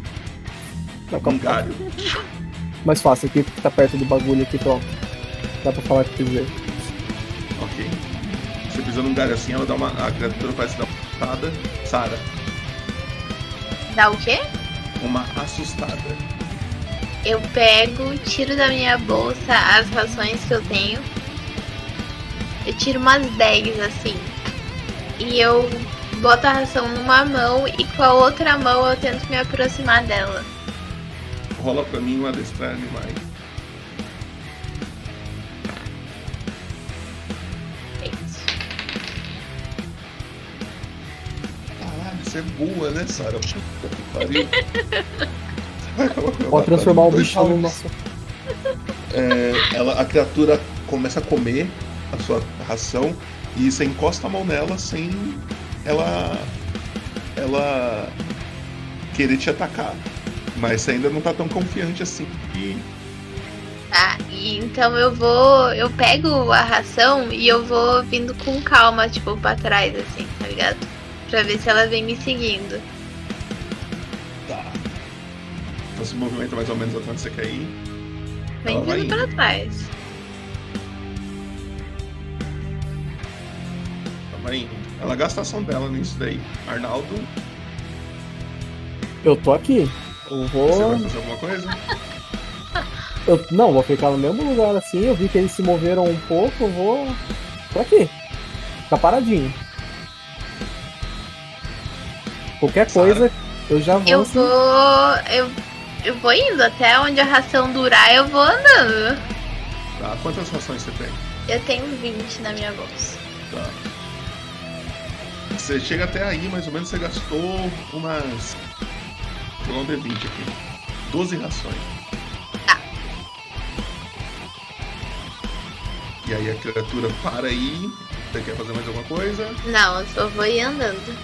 Speaker 4: Não,
Speaker 1: num galho.
Speaker 4: Mais fácil, aqui tá perto do bagulho aqui, pronto. Dá pra falar que quiser.
Speaker 1: Ok. Você pisa num galho assim, ela dá uma. A criatura parece dar uma assustada. Sara,
Speaker 3: Dá o quê?
Speaker 1: uma assustada.
Speaker 3: Eu pego, tiro da minha bolsa as rações que eu tenho. Eu tiro umas 10 assim. E eu boto a ração numa mão e com a outra mão eu tento me aproximar dela.
Speaker 1: Rola pra mim um adestrar animais. Você é boa, né, Sara? Puta que pariu.
Speaker 4: Pode transformar o bicho no
Speaker 1: toques.
Speaker 4: nosso.
Speaker 1: É, ela, a criatura começa a comer a sua ração e você encosta a mão nela sem ela ela querer te atacar. Mas você ainda não tá tão confiante assim. E
Speaker 3: Tá, e então eu vou. Eu pego a ração e eu vou vindo com calma, tipo, pra trás, assim, tá ligado? Pra ver se ela vem me seguindo.
Speaker 1: tá. Então se movimenta mais ou menos até onde você quer ir.
Speaker 3: Vem vindo
Speaker 1: indo.
Speaker 3: pra trás.
Speaker 1: Ela vai indo. Ela gasta a ação dela nisso daí. Arnaldo,
Speaker 4: Eu tô aqui. Eu
Speaker 1: você
Speaker 4: vou.
Speaker 1: vai fazer alguma coisa?
Speaker 4: Eu, não, vou ficar no mesmo lugar assim. Eu vi que eles se moveram um pouco. Eu vou. Por aqui. Ficar paradinho. Qualquer coisa, eu já vou.
Speaker 3: Eu
Speaker 4: assim.
Speaker 3: vou. Eu, eu vou indo até onde a ração durar, eu vou andando.
Speaker 1: Tá. Quantas rações você tem?
Speaker 3: Eu tenho 20 na minha bolsa.
Speaker 1: Tá. Você chega até aí, mais ou menos, você gastou umas. Vou um D20 aqui. 12 rações.
Speaker 3: Tá.
Speaker 1: E aí a criatura para aí. Você quer fazer mais alguma coisa?
Speaker 3: Não, eu só vou ir andando.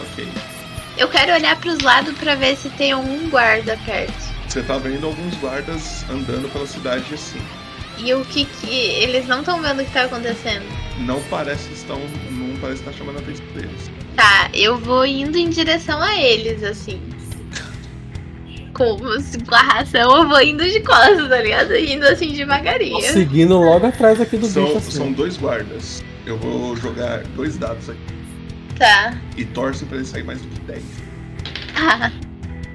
Speaker 1: Ok.
Speaker 3: Eu quero olhar pros lados pra ver se tem algum guarda perto.
Speaker 1: Você tá vendo alguns guardas andando pela cidade assim.
Speaker 3: E o que que. Eles não estão vendo o que tá acontecendo.
Speaker 1: Não parece que estão. Não parece estar chamando a atenção deles.
Speaker 3: Tá, eu vou indo em direção a eles, assim. Com, com a ração, eu vou indo de costas, tá ligado? Indo assim devagarinho.
Speaker 4: Seguindo logo atrás aqui do
Speaker 1: São,
Speaker 4: bicho assim.
Speaker 1: são dois guardas. Eu vou jogar dois dados aqui.
Speaker 3: Tá.
Speaker 1: E torce pra ele sair mais do que 10.
Speaker 3: Tá.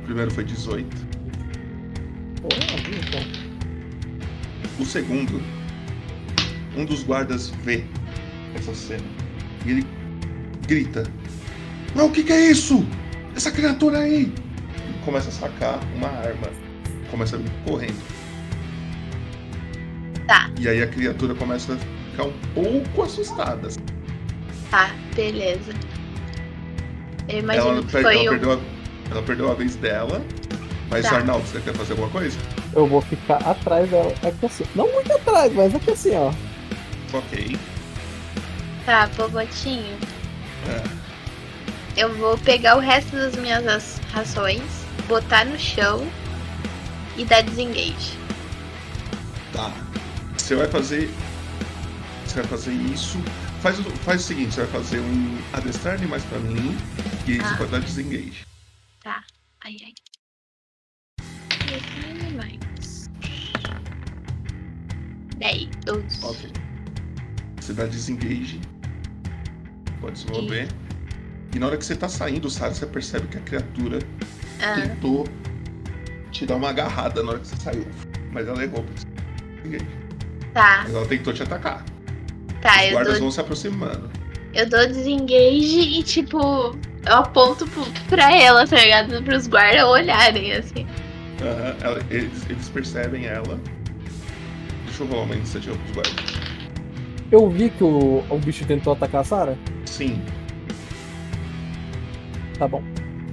Speaker 1: O primeiro foi 18.
Speaker 4: Pô, então.
Speaker 1: O segundo, um dos guardas vê essa cena e ele grita: Não, o que, que é isso? Essa criatura aí! E começa a sacar uma arma, começa a vir correndo.
Speaker 3: Tá.
Speaker 1: E aí a criatura começa a ficar um pouco assustada.
Speaker 3: Tá, beleza. Eu imagino
Speaker 1: Ela,
Speaker 3: que foi
Speaker 1: ela
Speaker 3: o.
Speaker 1: perdeu a, ela perdeu a vez dela. Mas,
Speaker 3: Tá.
Speaker 1: Arnaldo, você quer fazer alguma coisa?
Speaker 4: Eu vou ficar atrás dela. Aqui assim. Não muito atrás, mas aqui assim, ó.
Speaker 1: Ok.
Speaker 3: Tá, Pobotinho.
Speaker 1: É.
Speaker 3: Eu vou pegar o resto das minhas rações, botar no chão e dar desengage.
Speaker 1: Tá. Você vai fazer. Você vai fazer isso. Faz, o- faz o seguinte, você vai fazer um adestrar animais pra mim e aí
Speaker 3: Ah.
Speaker 1: você pode dar desengage.
Speaker 3: Tá. Ai, ai. Esse animais. 10, 12.
Speaker 1: Ok. Você dá desengage. Pode se mover. E na hora que você tá saindo, Sara, você percebe que a criatura
Speaker 3: Ah,
Speaker 1: tentou te dar uma agarrada na hora que você saiu. Mas ela errou. desengage.
Speaker 3: tá,
Speaker 1: Mas ela tentou te atacar.
Speaker 3: Tá.
Speaker 1: Os
Speaker 3: Eu
Speaker 1: guardas
Speaker 3: dou,
Speaker 1: vão se aproximando.
Speaker 3: eu dou desengage e, tipo, eu aponto pra ela, tá ligado? Pros guardas olharem, assim.
Speaker 1: Aham, ela- eles, eles percebem ela. Deixa eu rolar uma iniciativa pros guardas.
Speaker 4: Eu vi que o, o bicho tentou atacar a Sarah.
Speaker 1: Sim.
Speaker 4: Tá bom.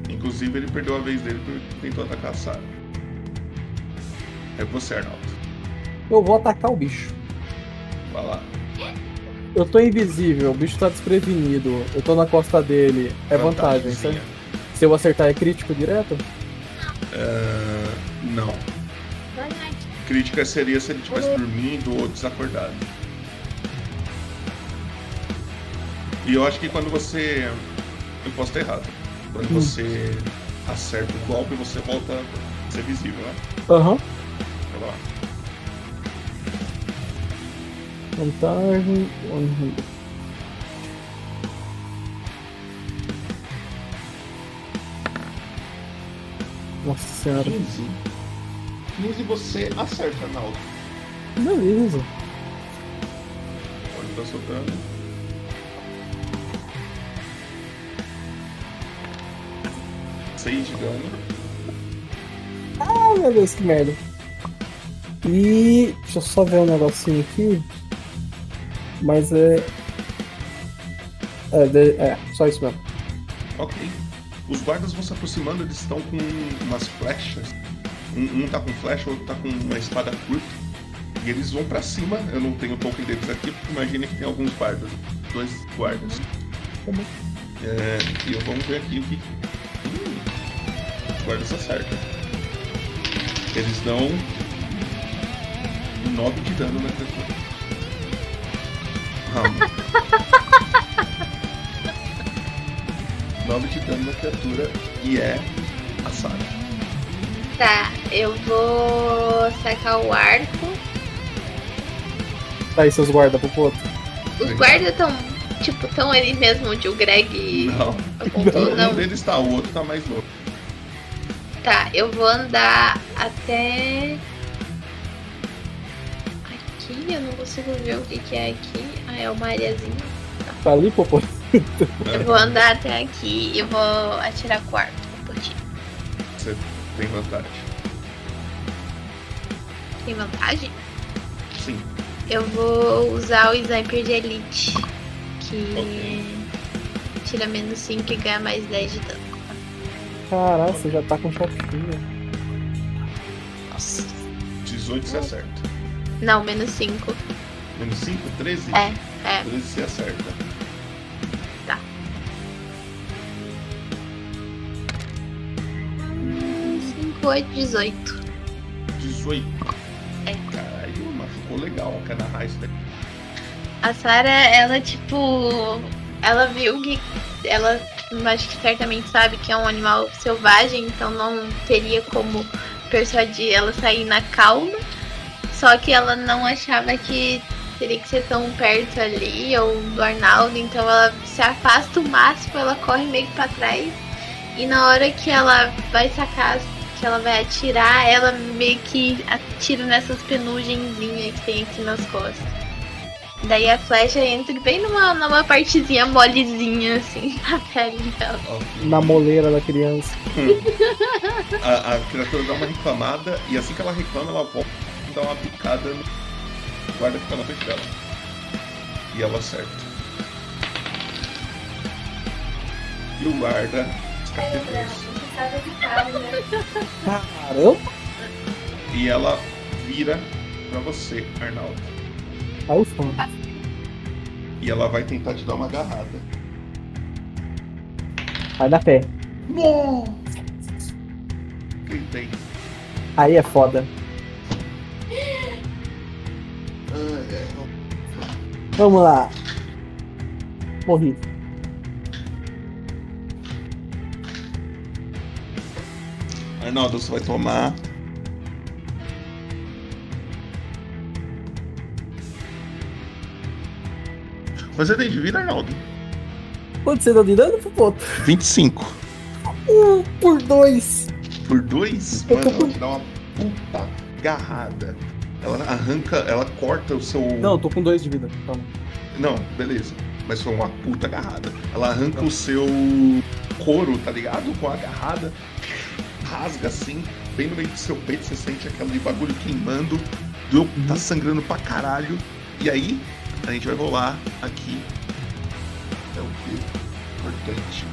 Speaker 1: Inclusive ele perdeu a vez dele porque tentou atacar a Sarah. É você, Arnaldo.
Speaker 4: Eu vou atacar o bicho.
Speaker 1: Vai lá.
Speaker 4: Eu tô invisível, o bicho tá desprevenido. Eu tô na costa dele. É vantagem, certo? Se eu acertar é crítico direto?
Speaker 1: É, Não. Crítica seria se ele estivesse dormindo ou desacordado. E eu acho que quando você. Eu posso estar errado. Quando
Speaker 4: Hum.
Speaker 1: você acerta o golpe, você volta a ser visível, né?
Speaker 4: Aham.
Speaker 1: Vai lá.
Speaker 4: Vantagem. um- Nossa senhora.
Speaker 1: 15. 15 você acerta, Arnaldo.
Speaker 4: Beleza.
Speaker 1: Pode estar soltando. Seis de dano.
Speaker 4: Ah, meu Deus, que merda. E. Deixa eu só ver um negocinho aqui. Mas é. É, de- é só isso mesmo.
Speaker 1: Ok. Os guardas vão se aproximando, eles estão com umas flechas. Um, um tá com flecha, o outro tá com uma espada curta. E eles vão pra cima. Eu não tenho o token deles aqui, porque imagina que tem alguns guardas. Dois guardas. É, e eu vamos ver aqui o que. Hum, os guardas acertam. Eles dão 9 de dano na criatura. Ramo. 9 de dano na criatura e é a Sarah.
Speaker 3: Tá, eu vou sacar o arco.
Speaker 4: Tá aí seus guarda pro outro.
Speaker 3: Os guardas estão, tipo, tão ali mesmo onde o Greg
Speaker 1: Não.
Speaker 3: apontou,
Speaker 1: Um
Speaker 3: não.
Speaker 1: deles tá, o outro tá mais novo.
Speaker 3: Tá, eu vou andar até. Aqui, eu não consigo ver o que, que é aqui. Ah, é uma areazinha.
Speaker 4: Tá ali, Popô?
Speaker 3: Eu vou andar até aqui e vou atirar com o arco por ti.
Speaker 1: Você tem vantagem.
Speaker 3: Tem vantagem?
Speaker 1: Sim.
Speaker 3: Eu vou usar o Sniper de Elite, que
Speaker 1: Ok.
Speaker 3: tira menos 5 e ganha mais 10 de dano.
Speaker 4: Caralho, você já tá com choquinho.
Speaker 1: 18 você acerta.
Speaker 3: Não, menos 5.
Speaker 1: Menos 5, 13?
Speaker 3: É, é.
Speaker 1: 13 você acerta.
Speaker 3: 5, 8, 18.
Speaker 1: 18.
Speaker 3: É.
Speaker 1: Caralho, machucou legal a raiz daqui.
Speaker 3: A Sarah, ela, tipo. Ela viu que. Ela, acho que certamente sabe que é um animal selvagem, então não teria como persuadir ela a sair na calma. Só que ela não achava que teria que ser tão perto ali, ou do Arnaldo, então ela se afasta o máximo, ela corre meio que pra trás. E na hora que ela vai sacar, que ela vai atirar, ela meio que atira nessas penugenzinhas que tem aqui nas costas. Daí a flecha entra bem numa, numa partezinha molezinha, assim, na pele dela.
Speaker 4: Na moleira da criança.
Speaker 1: A, a criatura dá uma reclamada e assim que ela reclama, ela volta dá uma picada no guarda que tá na frente dela. E ela acerta. E o guarda
Speaker 4: Caramba!
Speaker 1: E ela vira pra você, Arnaldo.
Speaker 4: Aí o fã.
Speaker 1: E ela vai tentar te dar uma agarrada.
Speaker 4: Vai dar pé.
Speaker 1: Nossa! Gritei.
Speaker 4: Aí é foda. Vamos lá. Morri.
Speaker 1: Arnaldo, você vai tomar. Você tem de vida, Arnaldo?
Speaker 4: Quanto você deu de dano pro outro?
Speaker 1: 25.
Speaker 4: Um por dois.
Speaker 1: Por dois,
Speaker 4: Eu
Speaker 1: mano,
Speaker 4: tô
Speaker 1: ela te dá uma puta agarrada. Ela arranca, ela corta o seu.
Speaker 4: Não, tô com dois de vida. Calma.
Speaker 1: Não, beleza. Mas foi uma puta agarrada. Ela arranca o seu couro, tá ligado? Com a agarrada. Rasga assim, bem no meio do seu peito, você sente aquele bagulho queimando. Deu- Tá sangrando pra caralho. E aí, a gente vai rolar aqui. É o que? Importante.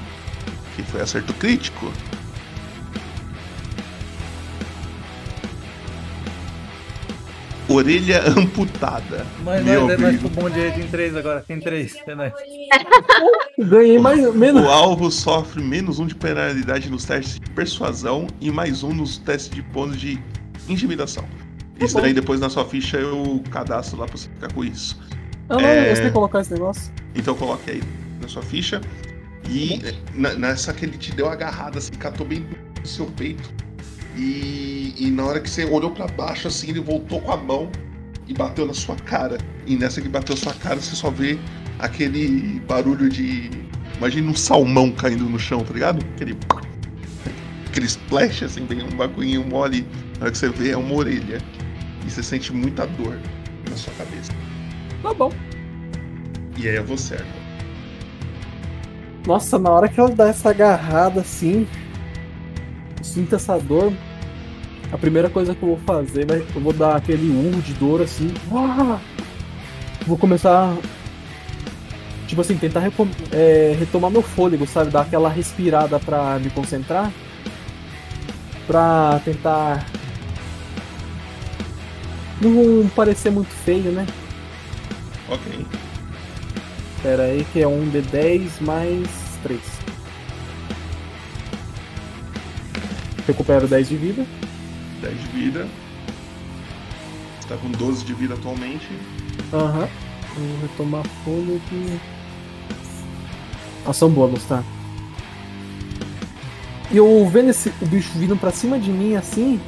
Speaker 1: Que foi acerto crítico. Orelha amputada.
Speaker 2: Mas
Speaker 1: Meu
Speaker 2: nós
Speaker 1: amigo.
Speaker 2: pro bonde aí, tem três agora. Tem três. É nóis.
Speaker 4: Ganhei mais menos.
Speaker 1: O alvo sofre menos um de penalidade nos testes de persuasão e mais um nos testes de bônus de intimidação. Isso
Speaker 4: bom.
Speaker 1: daí depois na sua ficha eu cadastro lá pra você ficar com isso.
Speaker 4: Ah, não,
Speaker 1: É.
Speaker 4: eu sei colocar esse negócio.
Speaker 1: Então coloque aí na sua ficha. E na- nessa que ele te deu a agarrada, assim, catou bem no seu peito. E, e na hora que você olhou pra baixo, assim, ele voltou com a mão e bateu na sua cara. E nessa que bateu na sua cara, você só vê aquele barulho de. Imagina um salmão caindo no chão, tá ligado? Aquele. Aquele splash, assim, bem um bagulhinho mole. Na hora que você vê, é uma orelha. E você sente muita dor na sua cabeça.
Speaker 4: Tá bom.
Speaker 1: E aí é você, Arthur.
Speaker 4: Nossa, na hora que ela dá essa agarrada assim, eu sinto essa dor. A primeira coisa que eu vou fazer, vai, eu vou dar aquele urro de dor assim. Vou começar. Tipo assim, tentar é, retomar meu fôlego, sabe? Dar aquela respirada pra me concentrar. Pra tentar. Não parecer muito feio, né?
Speaker 1: Ok.
Speaker 4: Pera aí, que é um D10 mais 3. Recupero 10 de vida.
Speaker 1: 10 de vida. Você tá com 12 de vida atualmente.
Speaker 4: Aham. Vou retomar de. Ação bônus, tá? E eu vendo esse, o bicho vindo pra cima de mim assim.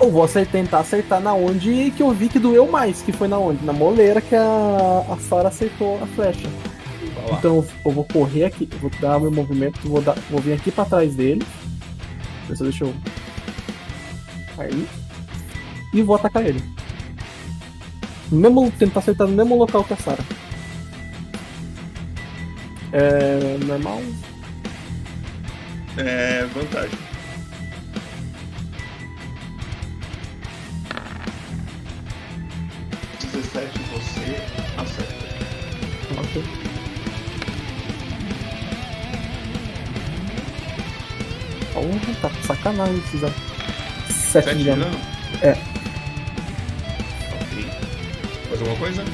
Speaker 4: Eu vou acer- tentar acertar na onde que eu vi que doeu mais, que foi na onde? Na moleira que a, a Sara acertou a flecha.
Speaker 1: Vai lá.
Speaker 4: Então eu vou correr aqui, vou dar meu movimento, vou, dar, vou vir aqui pra trás dele. Deixa eu- Deixa eu. Aí. E vou atacar ele. Mesmo, tentar acertar no mesmo local que a Sarah. É. normal?
Speaker 1: É vantagem. Dezessete você acerta.
Speaker 4: Porra, tá com sacanagem esses. Sete
Speaker 1: Sete
Speaker 4: de
Speaker 1: de
Speaker 4: dano.
Speaker 1: dano?
Speaker 4: É.
Speaker 1: Ok. Mais alguma coisa?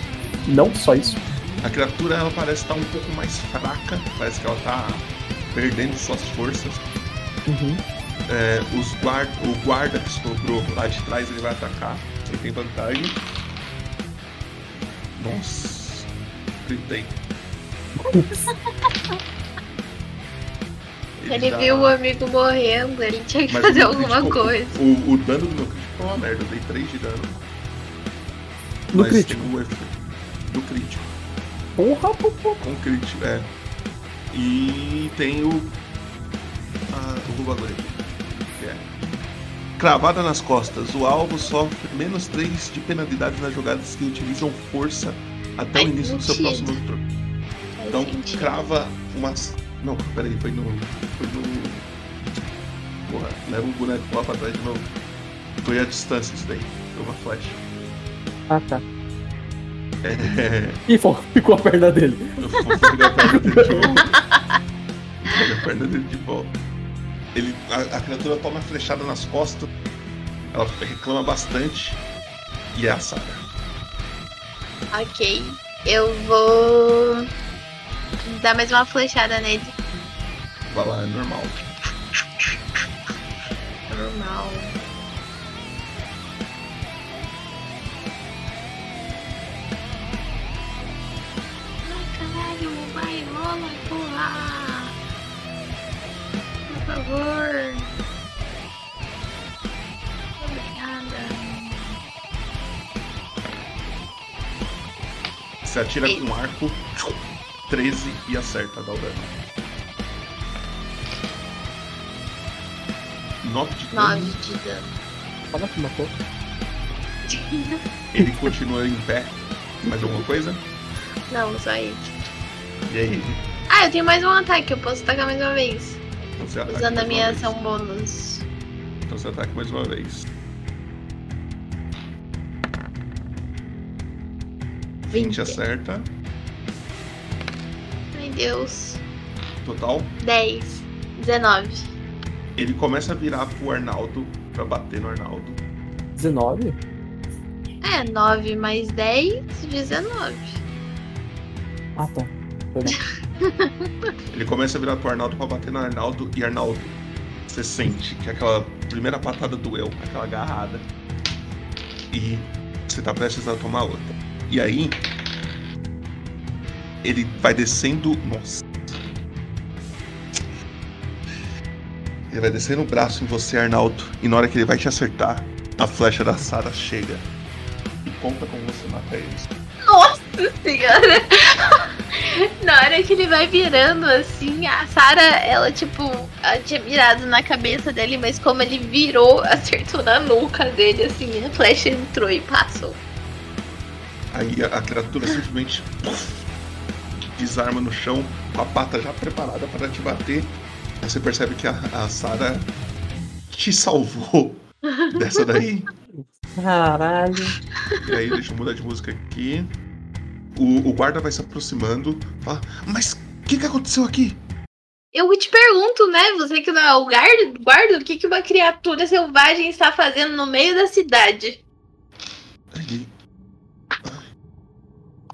Speaker 4: Não, só isso.
Speaker 1: A criatura ela parece estar um pouco mais fraca. Parece que ela tá perdendo suas forças.
Speaker 4: Uhum.
Speaker 1: É, os guarda, o guarda que sobrou lá de trás ele vai atacar. Ele tem vantagem. Nossa. Gritei.
Speaker 3: Ele viu o amigo morrendo, ele tinha que
Speaker 1: Mas
Speaker 3: fazer alguma
Speaker 1: crítico-
Speaker 3: coisa.
Speaker 1: O, o dano do meu crítico foi uma merda. Eu dei 3 de dano.
Speaker 4: No
Speaker 1: mas
Speaker 4: crítico.
Speaker 1: efeito do crítico.
Speaker 4: Porra, porra.
Speaker 1: Com crítico, é. E tem o. Ah, o roubador aqui. é. Cravada nas costas. O alvo sofre menos 3 de penalidade nas jogadas que utilizam força até o início do seu próximo turno. Então
Speaker 3: sentido.
Speaker 1: crava umas. Não, peraí, foi no. Foi no. Porra, leva o boneco lá pra trás de novo. Foi a distância isso daí. Foi uma flash.
Speaker 4: Ah, tá.
Speaker 1: É.
Speaker 4: Ih, fo- ficou a perna dele.
Speaker 1: Eu vou pegar a perna dele de volta. Pega a perna dele de volta. Ele, a, a criatura toma flechada nas costas. Ela reclama bastante. E é a Sarah.
Speaker 3: Ok. Eu vou dar mais uma flechada nele.
Speaker 1: Vai lá, é normal.
Speaker 3: Normal. Ai, caralho, vai, rola, porra! Por favor. Obrigada.
Speaker 1: Você atira com um arco. 13 e acerta, o dano. 9 de dano.
Speaker 3: 9 de dano.
Speaker 4: Fala que matou.
Speaker 1: Ele continua em pé. Mais alguma coisa?
Speaker 3: Não, só isso.
Speaker 1: E aí?
Speaker 3: Ah, eu tenho mais um ataque, eu posso atacar mais uma vez.
Speaker 1: Então você
Speaker 3: Usando a minha ação bônus.
Speaker 1: Então você ataca mais uma vez. 20
Speaker 3: 20.
Speaker 1: acerta.
Speaker 3: Deus.
Speaker 1: Total.
Speaker 3: 10. 19.
Speaker 1: Ele começa a virar pro Arnaldo pra bater no Arnaldo.
Speaker 4: 19?
Speaker 3: É, 9 mais 10, 19.
Speaker 4: Ah, tá.
Speaker 1: Ele começa a virar pro Arnaldo pra bater no Arnaldo e Arnaldo, você sente que aquela primeira patada doeu, aquela agarrada. E você tá prestes a tomar outra. E aí. Ele vai descendo. Nossa. Ele vai descendo o braço em você, Arnaldo. E na hora que ele vai te acertar, a flecha da Sara chega. E conta como você mata eles.
Speaker 3: Nossa senhora! Na hora que ele vai virando assim, a Sarah, ela tipo, ela tinha mirado na cabeça dele, mas como ele virou, acertou na nuca dele, assim, a flecha entrou e passou.
Speaker 1: Aí a, a criatura simplesmente desarma no chão, com a pata já preparada para te bater. Aí você percebe que a, a Sarah te salvou dessa daí.
Speaker 4: Caralho.
Speaker 1: E aí, deixa eu mudar de música aqui. O, o guarda vai se aproximando. Fala, mas o que, que aconteceu aqui?
Speaker 3: Eu te pergunto, né? Você que não é o guarda, guarda o que, que uma criatura selvagem está fazendo no meio da cidade?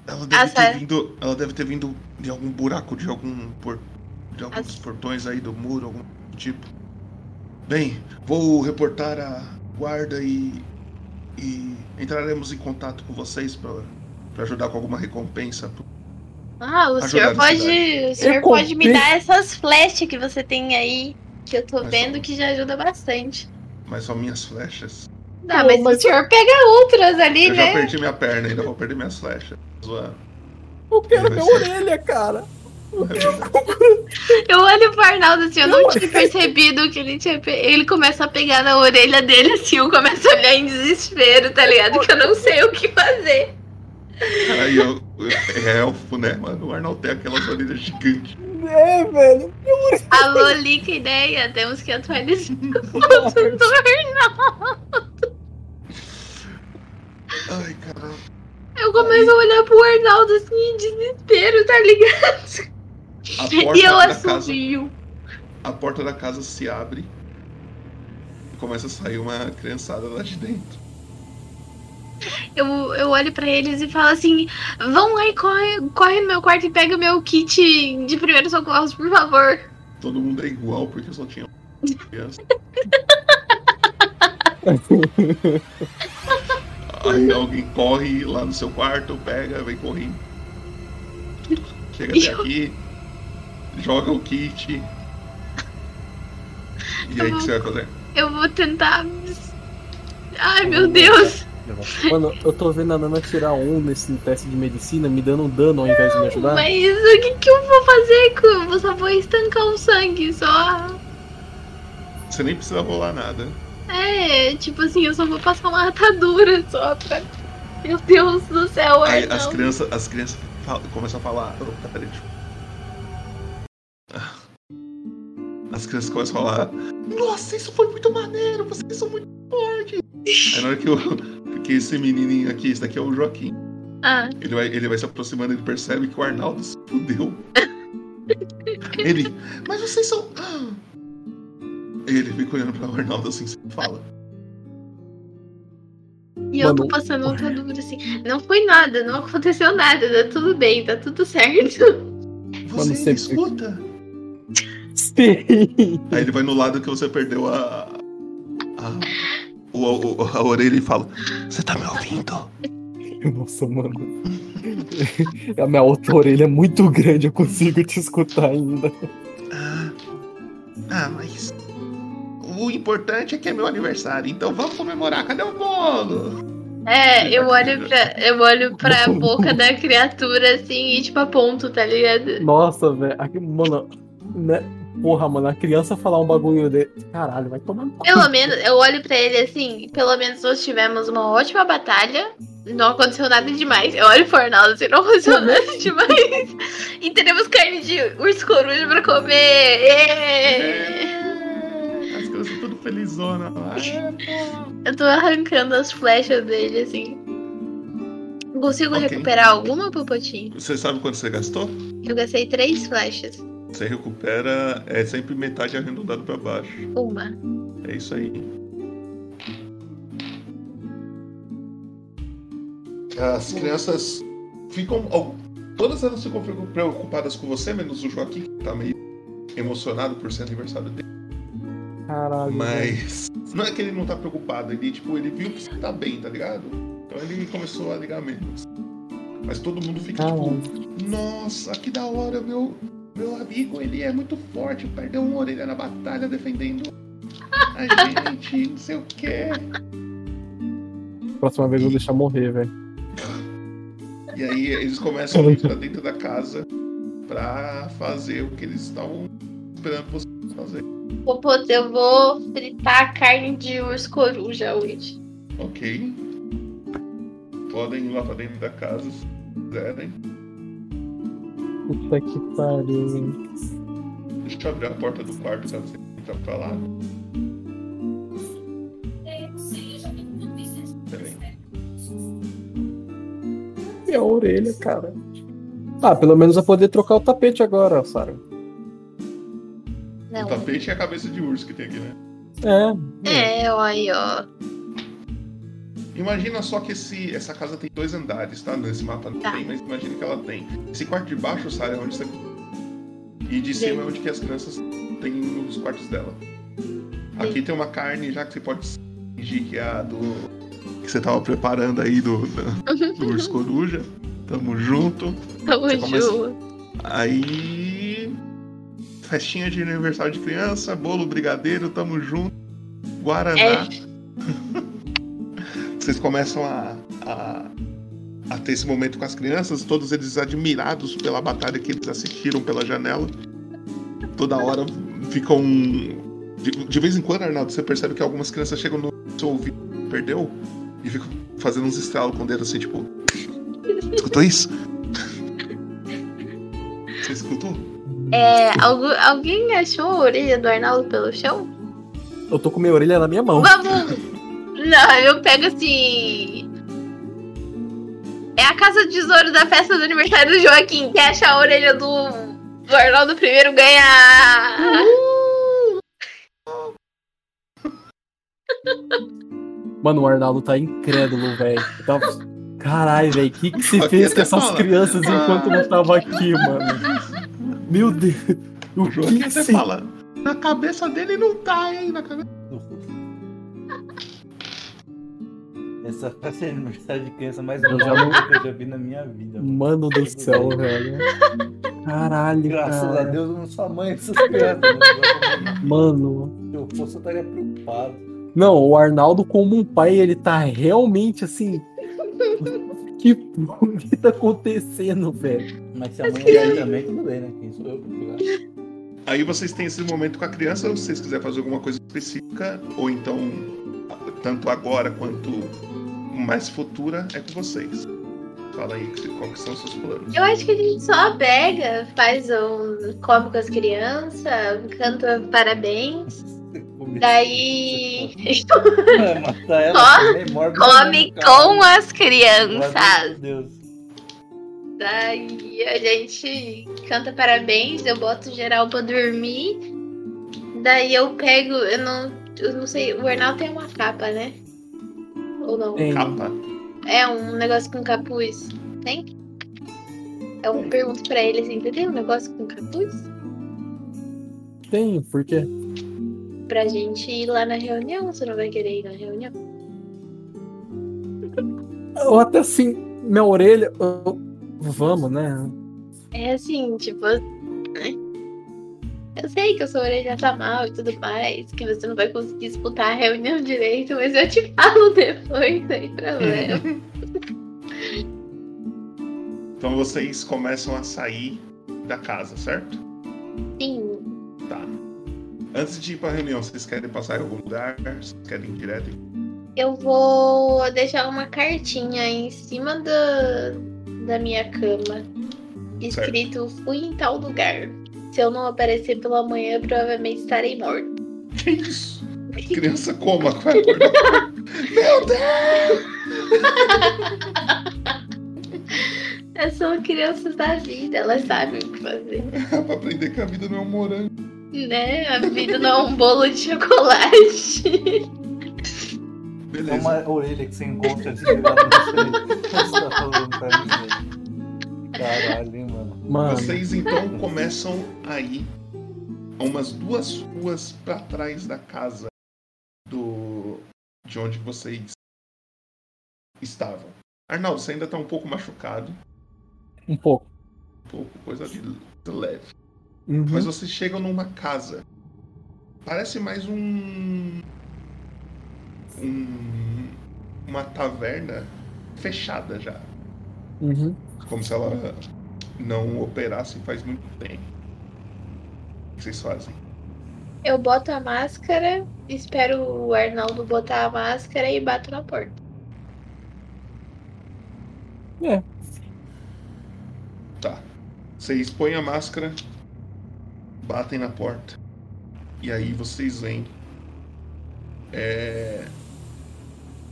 Speaker 1: Ela deve
Speaker 3: Ah,
Speaker 1: ter
Speaker 3: sério?
Speaker 1: vindo. Ela deve ter vindo de algum buraco, de algum por, de alguns
Speaker 3: As-
Speaker 1: portões aí do muro, algum tipo. Bem, vou reportar a guarda e. e entraremos em contato com vocês para ajudar com alguma recompensa.
Speaker 3: Ah, o senhor pode. O senhor pode me dar essas flechas que você tem aí. Que eu tô
Speaker 1: Mas
Speaker 3: vendo
Speaker 1: só-
Speaker 3: que já ajuda bastante.
Speaker 1: Mas são minhas flechas.
Speaker 3: Não,
Speaker 4: Pô,
Speaker 3: mas,
Speaker 4: mas-
Speaker 3: o senhor pega outras ali,
Speaker 1: Eu já
Speaker 3: né?
Speaker 1: perdi minha perna, ainda vou perder minhas flechas. Zoando.
Speaker 4: Eu quero minha orelha, cara.
Speaker 3: Eu olho pro Arnaldo assim, eu não tinha percebido que ele tinha. pe- Ele começa a pegar na orelha dele assim, eu começo a olhar em desespero, tá ligado? Que eu não sei o que fazer.
Speaker 1: Aí eu. É elfo, né, mano? O Arnold tem aquelas orelhas gigantes.
Speaker 4: É, velho.
Speaker 3: Alô, Lica ideia, temos que atualizar o nosso turno.
Speaker 1: Ai, caramba.
Speaker 3: Eu começo a olhar pro Arnaldo assim em desespero, tá ligado?
Speaker 1: A
Speaker 3: E eu assovio.
Speaker 1: A porta da casa se abre e começa a sair uma criançada lá de dentro.
Speaker 3: Eu, eu olho pra eles e falo assim: vão lá e corre, corre no meu quarto e pega meu kit de primeiros socorros, por favor.
Speaker 1: Todo mundo é igual porque só tinha uma criança. Aí alguém corre lá no seu quarto, pega, vem correndo. Chega até aqui, joga o kit. E aí o que você vai fazer?
Speaker 3: Eu vou tentar. Ai meu Deus!
Speaker 4: Mano, eu tô vendo a Nana tirar um nesse teste de medicina, me dando um dano ao invés de me ajudar.
Speaker 3: Mas o que, que eu vou fazer? Eu só vou estancar o sangue, só.
Speaker 1: Você nem precisa rolar nada.
Speaker 3: É, tipo assim, eu só vou passar uma atadura só pra. Meu Deus do céu,
Speaker 1: Aí as crianças, as crianças começam a falar. "Ô, peraí, deixa eu-" As crianças começam a falar. Nossa, isso foi muito maneiro, vocês são muito fortes. Aí na hora que, eu, que esse menininho aqui, esse daqui é o Joaquim.
Speaker 3: Ah,
Speaker 1: Ele vai, ele vai se aproximando e ele percebe que o Arnaldo se fudeu. Ele. Mas vocês são. Ah." Ele fica olhando pra o Arnaldo assim, você fala.
Speaker 3: e eu tô
Speaker 4: Mano.
Speaker 3: passando uma atadura assim. Não foi nada, não aconteceu nada, tá tudo bem, tá tudo certo.
Speaker 1: Você escuta?
Speaker 4: Sim.
Speaker 1: Aí ele vai no lado que você perdeu a. a, o- o- a orelha e fala: Você tá me ouvindo?
Speaker 4: Nossa, mano. A minha outra orelha é muito grande, eu consigo te escutar ainda.
Speaker 1: Ah, ah, mas. O importante é que é meu aniversário, então vamos comemorar. Cadê o bolo?
Speaker 3: É, eu olho pra, eu olho pra boca da criatura assim e tipo aponto, tá ligado?
Speaker 4: Nossa, velho. aqui, Mano, né? Porra, mano, a criança falar um bagulho de. Caralho, vai tomar.
Speaker 3: Pelo menos, eu olho pra ele assim, pelo menos nós tivemos uma ótima batalha. Não aconteceu nada demais. Eu olho pro Arnaldo assim, não aconteceu nada demais. E teremos carne de urso coruja pra comer.
Speaker 1: É, felizona lá.
Speaker 3: Eu tô arrancando as flechas dele assim. Consigo
Speaker 1: Ok.
Speaker 3: recuperar alguma, Popotinho?
Speaker 1: Você sabe quanto você gastou?
Speaker 3: Eu gastei três flechas.
Speaker 1: Você recupera, é sempre metade arredondado pra baixo.
Speaker 3: Uma.
Speaker 1: É isso aí. As crianças ficam. ó, Todas elas ficam preocupadas com você, menos o Joaquim, que tá meio emocionado por ser aniversário dele.
Speaker 4: Caralho.
Speaker 1: Mas não é que ele não tá preocupado, ele tipo, ele viu que você tá bem, tá ligado? Então ele começou a ligar menos. Mas todo mundo fica
Speaker 4: Caralho.
Speaker 1: tipo, nossa, que da hora, meu, meu amigo, ele é muito forte, perdeu uma orelha na batalha defendendo a gente, não sei o quê.
Speaker 4: Próxima vez eu vou deixar morrer, velho.
Speaker 1: E aí eles começam a ir pra dentro da casa pra fazer o que eles estavam esperando você fazer.
Speaker 3: Eu vou fritar a carne de urso coruja hoje.
Speaker 1: Ok? Podem ir lá pra dentro da casa se quiserem.
Speaker 4: Puta que pariu, hein?
Speaker 1: Deixa eu abrir a porta do quarto caso você entrar pra lá.
Speaker 4: Minha orelha, cara. Ah, pelo menos eu vou poder trocar o tapete agora, Sara.
Speaker 3: Não.
Speaker 1: O tapete é a cabeça de urso que tem aqui, né?
Speaker 4: É.
Speaker 3: É, olha aí, ó.
Speaker 1: Imagina só que esse, essa casa tem dois andares, tá? Nesse mapa não
Speaker 3: Tá.
Speaker 1: tem, mas imagina que ela tem. Esse quarto de baixo, Sara, é onde você. E de cima é onde que as crianças têm os quartos dela. Aqui tem uma carne já que você pode fingir que é a do. que você tava preparando aí do, da- do urso coruja. Tamo junto.
Speaker 3: Tamo
Speaker 1: Você começa-
Speaker 3: junto.
Speaker 1: Aí. Festinha de aniversário de criança, bolo brigadeiro, tamo junto. Guaraná.
Speaker 3: É.
Speaker 1: Vocês começam a, a, a ter esse momento com as crianças, todos eles admirados pela batalha que eles assistiram pela janela. Toda hora ficam. De, de vez em quando, Arnaldo, você percebe que algumas crianças chegam no seu ouvido, perdeu, e ficam fazendo uns estralos com o dedo assim, tipo. Escutou isso? Escutou?
Speaker 3: É, algu- alguém achou a orelha do Arnaldo pelo chão?
Speaker 4: Eu tô com minha orelha na minha mão.
Speaker 3: Vamos! Não, eu pego assim. É a casa de tesouro da festa do aniversário do Joaquim. Quem achar a orelha do, do Arnaldo primeiro ganha.
Speaker 4: Mano, o Arnaldo tá incrédulo, velho. Tá... Caralho, velho, o que, que você
Speaker 1: Aqui
Speaker 4: fez com essas
Speaker 1: fala.
Speaker 4: crianças enquanto não tava aqui, mano? Meu Deus. O
Speaker 1: O Joaquim
Speaker 4: que
Speaker 1: até
Speaker 4: você...
Speaker 1: fala. Na cabeça dele não tá, hein? Na cabeça...
Speaker 2: Essa festa de aniversário de criança mais louca que eu já vi na minha vida. mano.
Speaker 4: Mano do céu, velho. Caralho,
Speaker 2: Graças
Speaker 4: cara.
Speaker 2: a Deus eu não sou a mãe dessas crianças. né?
Speaker 4: Mano.
Speaker 2: Se eu fosse, eu estaria preocupado.
Speaker 4: Não, o Arnaldo, como um pai, ele tá realmente assim. que porra que tá acontecendo, velho?
Speaker 2: Mas se a mãe é aí também, tudo bem, né? Quem sou eu pra julgar?
Speaker 1: Aí vocês têm esse momento com a criança, se vocês quiserem fazer alguma coisa específica, ou então, tanto agora quanto mais futura, é com vocês. Fala aí que- qual que são os seus planos.
Speaker 3: Eu acho que a gente só pega, faz um. come com as crianças, canta parabéns. Daí.
Speaker 2: É, ela morde
Speaker 3: come
Speaker 2: cara.
Speaker 3: com as
Speaker 2: Meu
Speaker 3: crianças.
Speaker 2: Deus.
Speaker 3: Daí a gente canta parabéns, eu boto geral pra dormir. Daí eu pego, eu não, eu não sei, o Arnaldo tem uma capa, né? Ou não?
Speaker 4: Tem.
Speaker 1: Capa.
Speaker 3: É um negócio com capuz. Tem? Eu pergunto pra ele assim, você tem um negócio com capuz?
Speaker 4: Tem, por quê?
Speaker 3: Pra gente ir lá na reunião, você não vai querer ir na reunião?
Speaker 4: Ou até assim, minha orelha. eu- Vamos, né?
Speaker 3: É assim, tipo. né? Eu sei que a sua orelha tá mal e tudo mais, que você não vai conseguir disputar a reunião direito, mas eu te falo depois, sem problema.
Speaker 1: Então vocês começam a sair da casa, certo?
Speaker 3: Sim.
Speaker 1: Tá. Antes de ir pra reunião, vocês querem passar em algum lugar? Vocês querem ir direto?
Speaker 3: Eu vou deixar uma cartinha em cima da, da minha cama. Escrito fui em tal lugar. Se eu não aparecer pela manhã, provavelmente estarei morto.
Speaker 1: Que isso? Criança coma, vai acordar. Meu Deus!
Speaker 3: São crianças da vida, elas sabem o que fazer.
Speaker 1: pra aprender que a vida não é um morango.
Speaker 3: Né? A vida não é um bolo de chocolate.
Speaker 2: É
Speaker 1: Beleza.
Speaker 2: uma orelha que você encontra desligada no você. Você tá falando pra mim, velho. Caralho, hein, mano.
Speaker 4: Mano,
Speaker 1: Vocês então começam a ir a umas duas ruas pra trás da casa do de onde vocês estavam. Arnaldo, você ainda tá um pouco machucado,
Speaker 4: um pouco.
Speaker 1: um pouco coisa de, de leve.
Speaker 4: Uhum.
Speaker 1: Mas vocês chegam numa casa. Parece mais um. Um uma taverna fechada já.
Speaker 4: Uhum.
Speaker 1: Como se ela não operasse faz muito tempo. O que vocês fazem?
Speaker 3: Eu boto a máscara, espero o Arnaldo botar a máscara e bato na porta.
Speaker 4: É.
Speaker 1: Tá. Vocês põem a máscara, batem na porta. E aí vocês veem. É.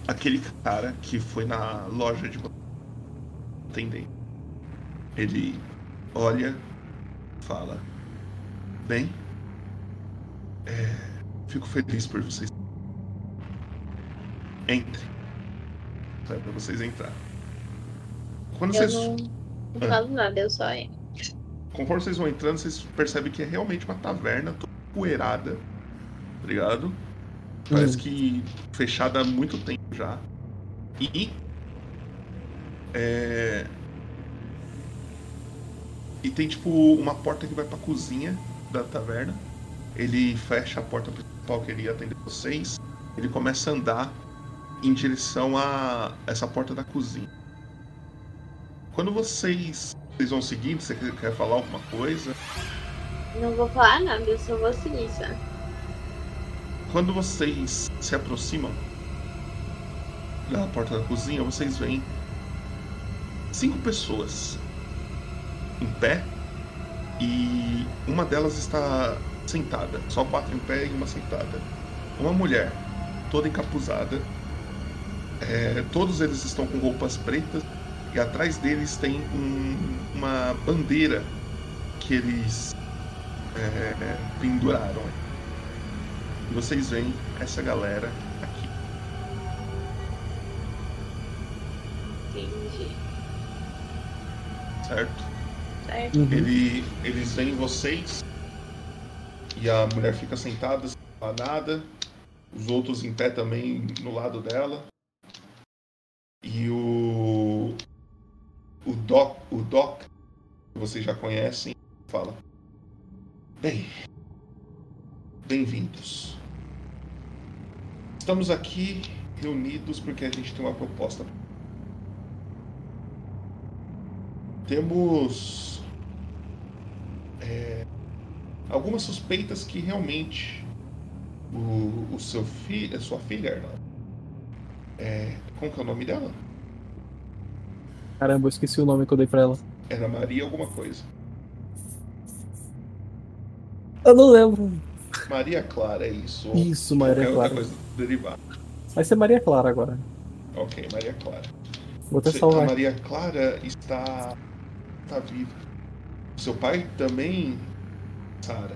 Speaker 1: Aquele cara que foi na loja de atender. Ele olha, fala. Bem. É, fico feliz por vocês. Entre. É pra vocês entrar. Quando
Speaker 3: Eu
Speaker 1: vocês.
Speaker 3: não, não
Speaker 1: Ah.
Speaker 3: falo nada, eu só entro.
Speaker 1: Conforme vocês vão entrando, vocês percebem que é realmente uma taverna toda poeirada. Tá ligado? Parece
Speaker 4: Hum.
Speaker 1: que fechada há muito tempo já. E. É. E tem tipo uma porta que vai pra cozinha da taverna. Ele fecha a porta principal que ele ia atender vocês. Ele começa a andar em direção a essa porta da cozinha. Quando vocês, vocês vão seguindo, você quer, quer falar alguma coisa?
Speaker 3: Não vou falar nada, eu só vou seguir, sabe?
Speaker 1: Quando vocês se aproximam da porta da cozinha, vocês veem cinco pessoas em pé e uma delas está sentada. Só quatro em pé e uma sentada. Uma mulher, toda encapuzada. É, todos eles estão com roupas pretas e atrás deles tem um- uma bandeira que eles é, penduraram. E vocês veem essa galera aqui.
Speaker 3: Entendi.
Speaker 1: Certo?
Speaker 3: Certo?
Speaker 4: Uhum.
Speaker 1: Ele, eles veem vocês e a mulher fica sentada sem falar nada. Os outros em pé também no lado dela. E o. O Doc, o Doc, que vocês já conhecem, fala: Bem, bem-vindos. Estamos aqui reunidos porque a gente tem uma proposta. Temos é, algumas suspeitas que realmente o, o seu filho, a sua filha, Arnaldo, é, como que é o nome dela?
Speaker 4: Caramba, eu esqueci o nome que eu dei pra ela.
Speaker 1: Era Maria alguma coisa.
Speaker 4: Eu não lembro.
Speaker 1: Maria Clara, é isso.
Speaker 4: Isso, Maria Clara.
Speaker 1: coisa derivada.
Speaker 4: Vai ser Maria Clara agora.
Speaker 1: Ok, Maria Clara.
Speaker 4: Vou até
Speaker 1: Você- a
Speaker 4: salvar.
Speaker 1: Maria Clara está, está viva. Seu pai também, Sara.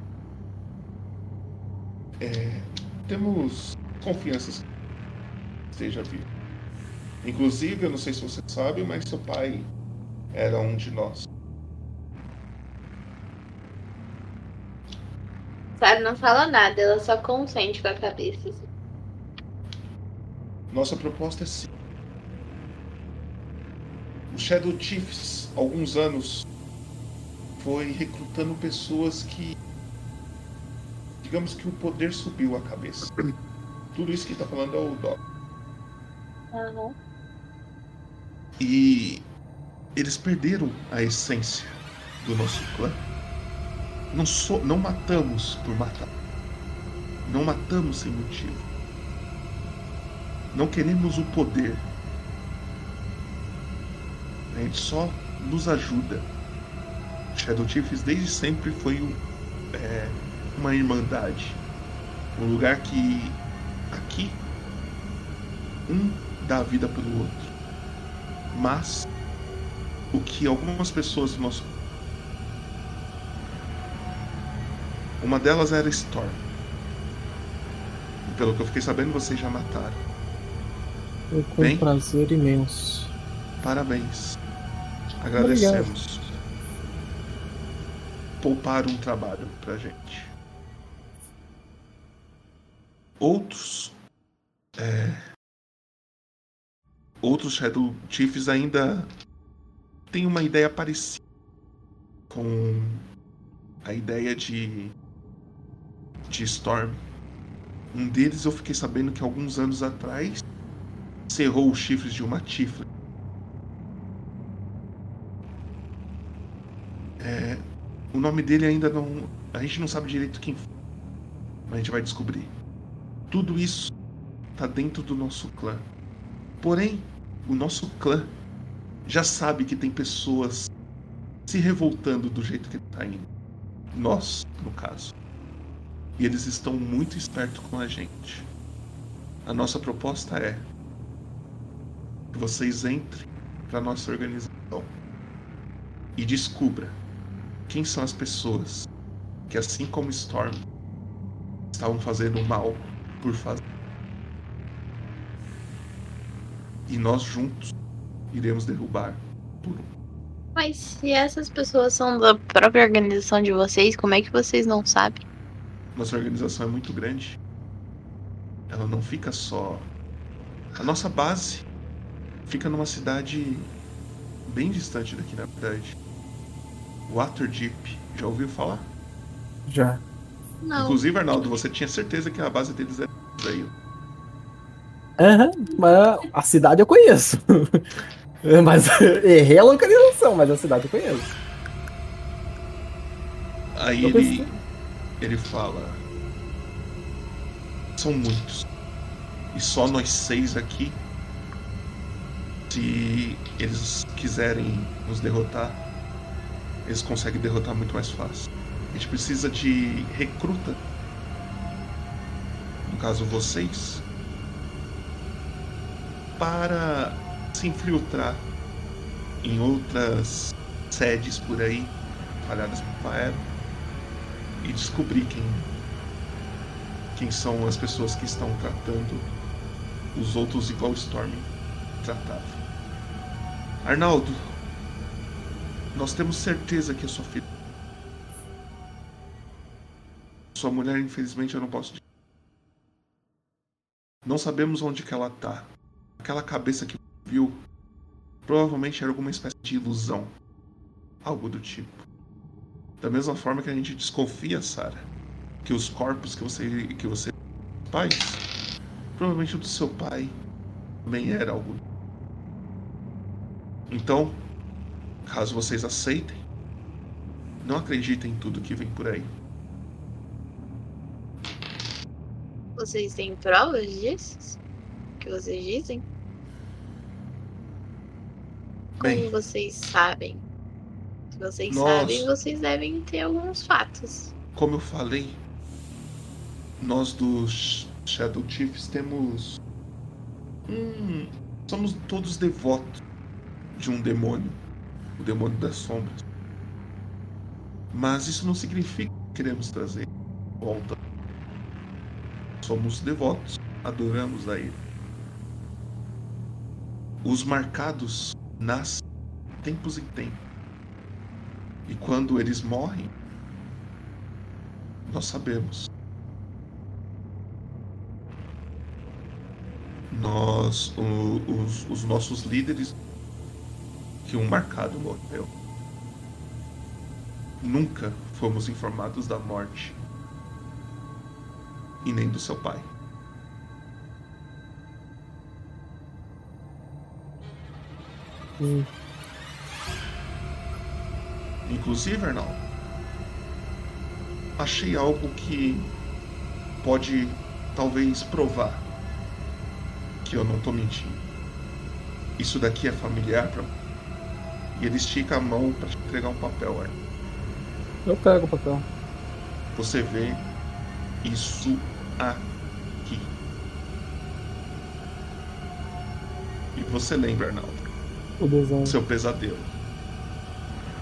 Speaker 1: É, temos confiança que esteja vivo. Inclusive, eu não sei se você sabe, mas seu pai era um de nós.
Speaker 3: Sabe, não fala nada, ela só consente com a cabeça. assim.
Speaker 1: Nossa proposta é sim. O Shadow Chiefs, há alguns anos, foi recrutando pessoas que. Digamos que o poder subiu a cabeça. Tudo isso que tá falando é o Doc.
Speaker 3: Aham.
Speaker 1: E eles perderam a essência do nosso clã. Não, so- não matamos por matar. Não matamos sem motivo. Não queremos o poder. A gente só nos ajuda. Shadow Chiefs desde sempre foi um- é, uma irmandade. Um lugar que aqui um dá a vida pelo outro. Mas o que algumas pessoas do nosso. Uma delas era Storm. Pelo que eu fiquei sabendo, vocês já mataram.
Speaker 4: Eu com
Speaker 1: Bem?
Speaker 4: prazer imenso.
Speaker 1: Parabéns. Agradecemos. Pouparam um trabalho pra gente. Outros. é, Outros Shadow Chiefs ainda têm uma ideia parecida com a ideia de. De Storm. Um deles eu fiquei sabendo que alguns anos atrás cerrou os chifres de uma Tiflin. É, o nome dele ainda não. A gente não sabe direito quem foi. Mas a gente vai descobrir. Tudo isso tá dentro do nosso clã. Porém, o nosso clã já sabe que tem pessoas se revoltando do jeito que tá indo. Nós, no caso. E eles estão muito espertos com a gente. A nossa proposta é que vocês entrem para nossa organização e descubra quem são as pessoas que, assim como Storm, estavam fazendo mal por fazer. E nós juntos iremos derrubar por um.
Speaker 3: Mas se essas pessoas são da própria organização de vocês, como é que vocês não sabem?
Speaker 1: Nossa organização é muito grande. Ela não fica só. A nossa base fica numa cidade bem distante daqui, na verdade. Waterdeep. Já ouviu falar?
Speaker 4: Já.
Speaker 3: Não.
Speaker 1: Inclusive, Arnaldo, você tinha certeza que a base deles era aí.
Speaker 4: Aham, mas a cidade eu conheço. mas errei a localização, mas a cidade eu conheço.
Speaker 1: Aí
Speaker 4: Eu
Speaker 1: ele, ele fala: São muitos. E só nós seis aqui. Se eles quiserem nos derrotar, eles conseguem derrotar muito mais fácil. A gente precisa de recruta. No caso, vocês. Para se infiltrar em outras sedes por aí, espalhadas por Faero e descobrir quem quem são as pessoas que estão tratando os outros igual Storm tratava. Arnaldo, nós temos certeza que é sua filha. Sua mulher, infelizmente, eu não posso. Não sabemos onde que ela tá. Aquela cabeça que viu provavelmente era alguma espécie de ilusão. Algo do tipo. Da mesma forma que a gente desconfia, Sarah, que os corpos que você que você pais, provavelmente o do seu pai também era algo. Então, caso vocês aceitem, não acreditem em tudo que vem por aí.
Speaker 3: Vocês têm provas disso? Que vocês dizem? Como
Speaker 1: Bem,
Speaker 3: vocês sabem? Se vocês
Speaker 1: Nós-
Speaker 3: sabem, vocês devem ter alguns fatos.
Speaker 1: como eu falei, nós dos Shadow Chiefs temos um, somos todos devotos de um demônio, o demônio das sombras. Mas isso não significa que queremos trazer volta. Somos devotos, adoramos a ele. Os marcados nascem tempos em tempos. E quando eles morrem, nós sabemos. Nós, os, os nossos líderes, que um marcado morreu. Nunca fomos informados da morte. E nem do seu pai.
Speaker 4: Hum,
Speaker 1: Inclusive, Arnaldo, achei algo que pode talvez provar que eu não tô mentindo. Isso daqui é familiar pra mim. E ele estica a mão pra te entregar um papel, Arnaldo.
Speaker 4: eu pego o papel.
Speaker 1: Você vê isso aqui. E você lembra, Arnaldo,
Speaker 4: O desenho.
Speaker 1: seu pesadelo.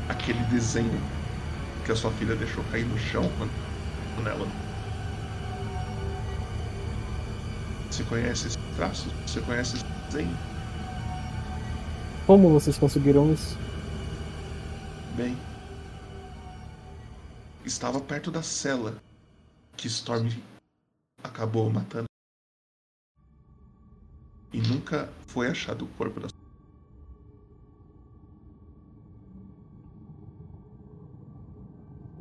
Speaker 1: Aquele desenho que a sua filha deixou cair no chão quando ela. Você conhece esse traço? Você conhece esse desenho?
Speaker 4: Como vocês conseguiram isso?
Speaker 1: Bem, estava perto da cela que Storm acabou matando. E nunca foi achado o corpo da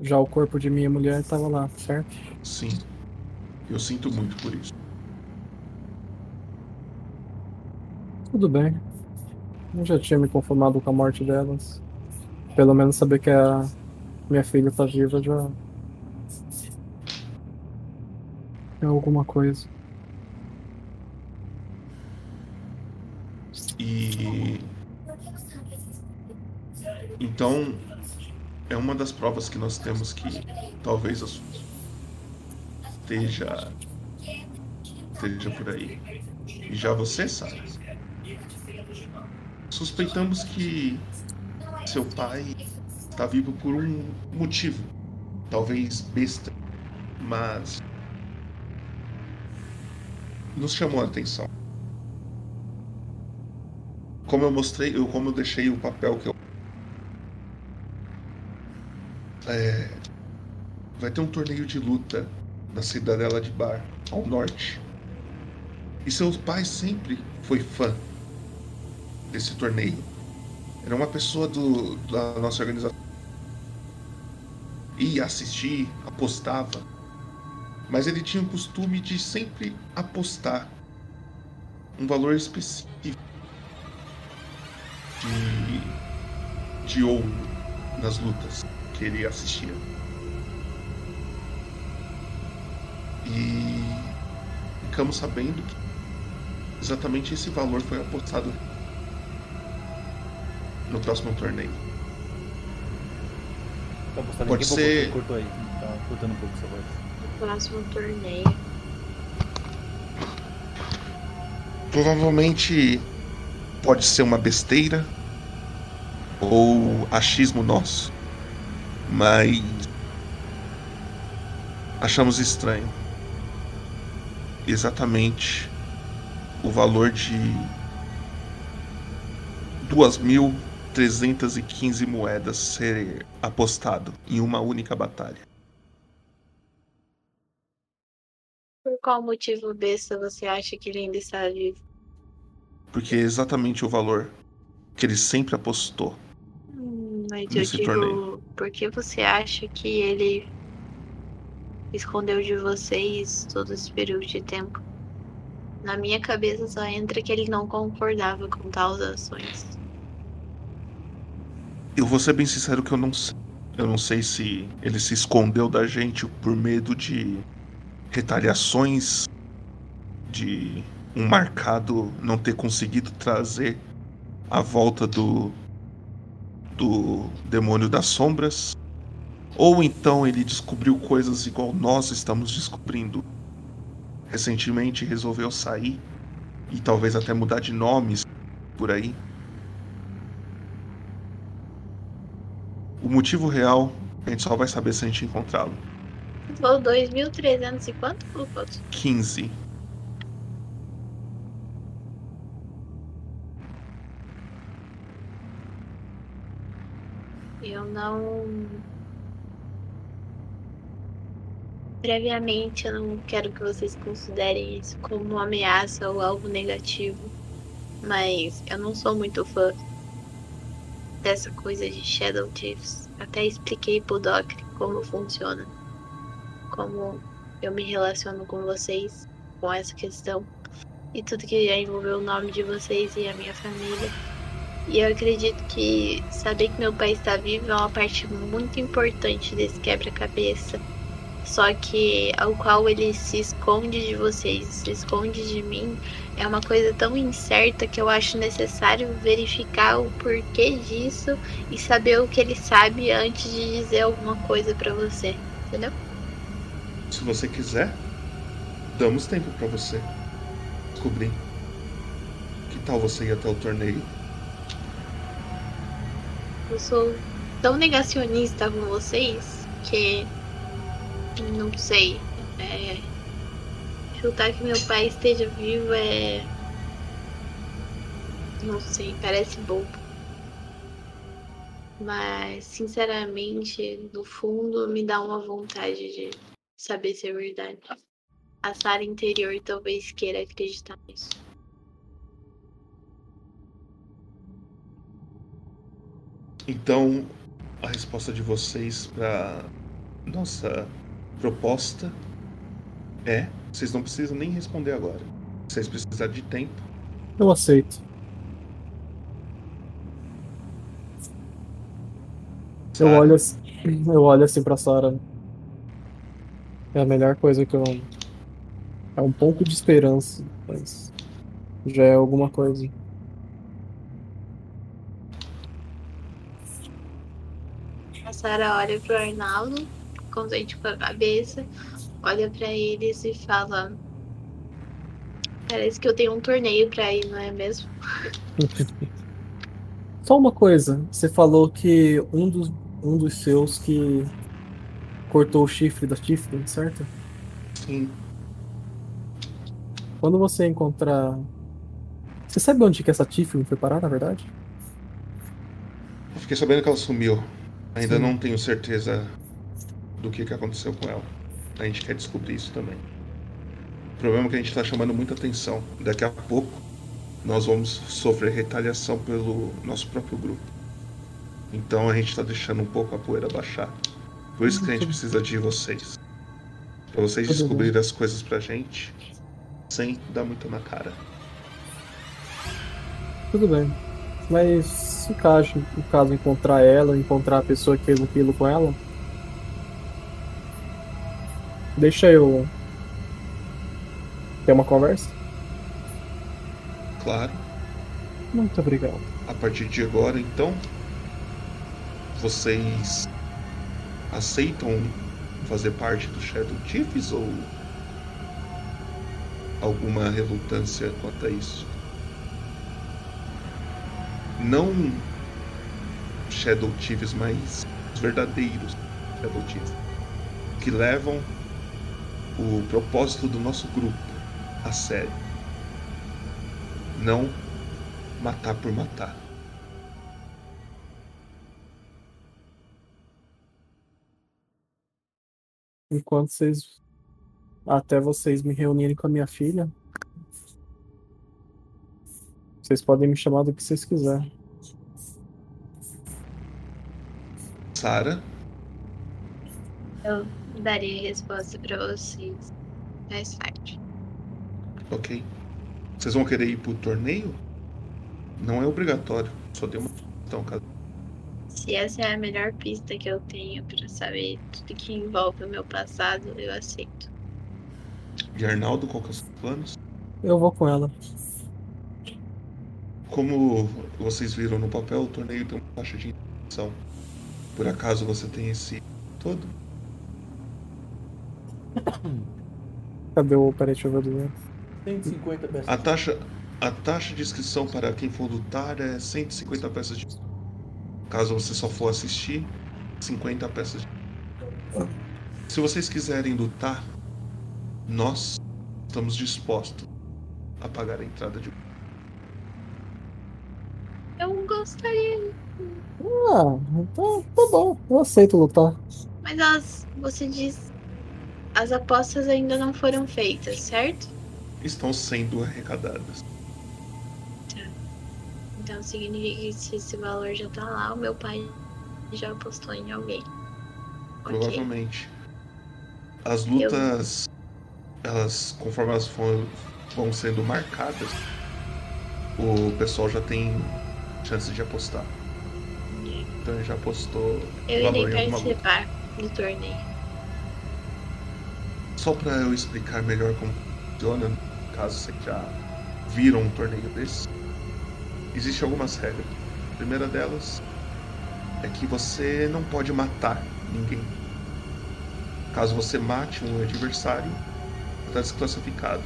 Speaker 4: Já o corpo de minha mulher estava lá, certo?
Speaker 1: Sim. Eu sinto muito por isso.
Speaker 4: Tudo bem. Eu já tinha me conformado com a morte delas. Pelo menos saber que a minha filha tá viva já. É alguma coisa.
Speaker 1: E. Então, é uma das provas que nós temos que talvez esteja. esteja por aí. E já você sabe. Suspeitamos que seu pai está vivo por um motivo. Talvez besta. Mas. Nos chamou a atenção. Como eu mostrei, eu, como eu deixei o papel que eu. É, vai ter um torneio de luta na cidadela de Bar, ao norte. E seu pai sempre foi fã desse torneio. Era uma pessoa do, da nossa organização. Ia assistir, apostava. Mas ele tinha o costume de sempre apostar um valor específico de, de ouro nas lutas que ele assistia. E ficamos sabendo que exatamente esse valor foi apostado no próximo torneio.
Speaker 2: Tá
Speaker 1: Pode ser-
Speaker 2: Cortou aí. Tá cortando um pouco essa voz.
Speaker 3: No próximo torneio.
Speaker 1: Provavelmente pode ser uma besteira ou achismo nosso, mas achamos estranho exatamente o valor de 2.315 moedas ser apostado em uma única batalha.
Speaker 3: Por qual motivo besta você acha que ele ainda está vivo?
Speaker 1: Porque é exatamente o valor que ele sempre apostou.
Speaker 3: Hum, mas eu
Speaker 1: Nesse
Speaker 3: digo,
Speaker 1: torneio.
Speaker 3: Por que você acha que ele escondeu de vocês todo esse período de tempo? Na minha cabeça só entra que ele não concordava com tais ações.
Speaker 1: Eu vou ser bem sincero que eu não sei. Eu não sei se ele se escondeu da gente por medo de retaliações, de um marcado não ter conseguido trazer a volta do do demônio das sombras, ou então ele descobriu coisas igual nós estamos descobrindo. Recentemente resolveu sair e talvez até mudar de nomes por aí. O motivo real a gente só vai saber se a gente encontrá-lo.
Speaker 3: Falou 2.300 e quanto, Lucoto?
Speaker 1: 15.
Speaker 3: Eu não. Previamente, eu não quero que vocês considerem isso como uma ameaça ou algo negativo. Mas eu não sou muito fã dessa coisa de Shadow Chiefs. Até expliquei pro Doc como funciona. Como eu me relaciono com vocês, com essa questão. E tudo que já envolveu o nome de vocês e a minha família. E eu acredito que saber que meu pai está vivo é uma parte muito importante desse quebra-cabeça. Só que ao qual ele se esconde de vocês, se esconde de mim, é uma coisa tão incerta que eu acho necessário verificar o porquê disso e saber o que ele sabe antes de dizer alguma coisa pra você, entendeu?
Speaker 1: Se você quiser, damos tempo pra você descobrir. Que tal você ir até o torneio?
Speaker 3: Eu sou tão negacionista com vocês que não sei. É, chutar que meu pai esteja vivo é. Não sei, parece bobo. Mas, sinceramente, no fundo, me dá uma vontade de saber se é verdade. A Sara interior talvez queira acreditar nisso.
Speaker 1: Então, a resposta de vocês para nossa proposta é: vocês não precisam nem responder agora. Vocês precisarem de tempo,
Speaker 4: Eu aceito. Eu
Speaker 1: Sara,
Speaker 4: olho, assim- eu olho assim pra Sara. É a melhor coisa que eu. É um pouco de esperança, mas já é alguma coisa.
Speaker 3: Sara olha pro Arnaldo, contente com a cabeça, olha pra eles e fala: Parece que eu tenho um torneio pra ir, não é mesmo?
Speaker 4: Só uma coisa, você falou que um dos, um dos seus que cortou o chifre da Tiffany, certo?
Speaker 1: sim,
Speaker 4: Quando você encontrar. Você sabe onde que essa Tiffany foi parar, na verdade?
Speaker 1: eu fiquei sabendo que ela sumiu. Ainda
Speaker 4: Sim.
Speaker 1: não tenho certeza do que, que aconteceu com ela. A gente quer descobrir isso também. O problema é que a gente está chamando muita atenção. Daqui a pouco nós vamos sofrer retaliação pelo nosso próprio grupo. Então a gente está deixando um pouco a poeira baixar. Por isso que a gente precisa de vocês. Pra vocês descobrirem as coisas pra gente sem dar muito na cara.
Speaker 4: Tudo bem. Mas se caso, no caso encontrar ela, encontrar a pessoa que fez aquilo com ela, deixa eu ter uma conversa.
Speaker 1: Claro,
Speaker 4: Muito obrigado.
Speaker 1: a partir de agora, então, vocês aceitam fazer parte do Shadow Chiefs ou alguma relutância quanto a isso? Não Shadow Chiefs, mas os verdadeiros Shadow Chiefs, que levam o propósito do nosso grupo a sério. Não matar por matar.
Speaker 4: Enquanto vocês. Até vocês me reunirem com a minha filha. Vocês podem me chamar do que vocês quiserem.
Speaker 1: Sara,
Speaker 3: Eu darei a resposta pra vocês mais tarde.
Speaker 1: ok. Vocês vão querer ir pro torneio? Não é obrigatório, só tem uma questão, caso.
Speaker 3: Se essa é a melhor pista que eu tenho pra saber tudo que envolve o meu passado, eu aceito.
Speaker 1: De Arnaldo, qual que é os seus planos?
Speaker 4: Eu vou com ela.
Speaker 1: Como vocês viram no papel, o torneio tem uma taxa de inscrição. Por acaso você tem esse todo?
Speaker 4: Cadê o. Peraí, deixa eu ver o dinheiro.
Speaker 2: 150 peças.
Speaker 1: A taxa, a taxa de inscrição para quem for lutar é 150 peças de. Caso você só for assistir, 50 peças de. Se vocês quiserem lutar, nós estamos dispostos a pagar a entrada de.
Speaker 3: Eu gostaria,
Speaker 4: Ah, então tá bom. Eu aceito lutar.
Speaker 3: mas as, você diz, as apostas ainda não foram feitas, certo?
Speaker 1: Estão sendo arrecadadas.
Speaker 3: Então significa que se esse valor já tá lá, o meu pai já apostou em alguém.
Speaker 1: Provavelmente. As lutas, elas, conforme elas for- vão sendo marcadas, o pessoal já tem chance de apostar. Então ele já apostou
Speaker 3: Eu
Speaker 1: valor
Speaker 3: irei participar do torneio.
Speaker 1: Só para eu explicar melhor como funciona, caso vocês já viram um torneio desse, existem algumas regras. A primeira delas é que você não pode matar ninguém. Caso você mate um adversário, está desclassificado.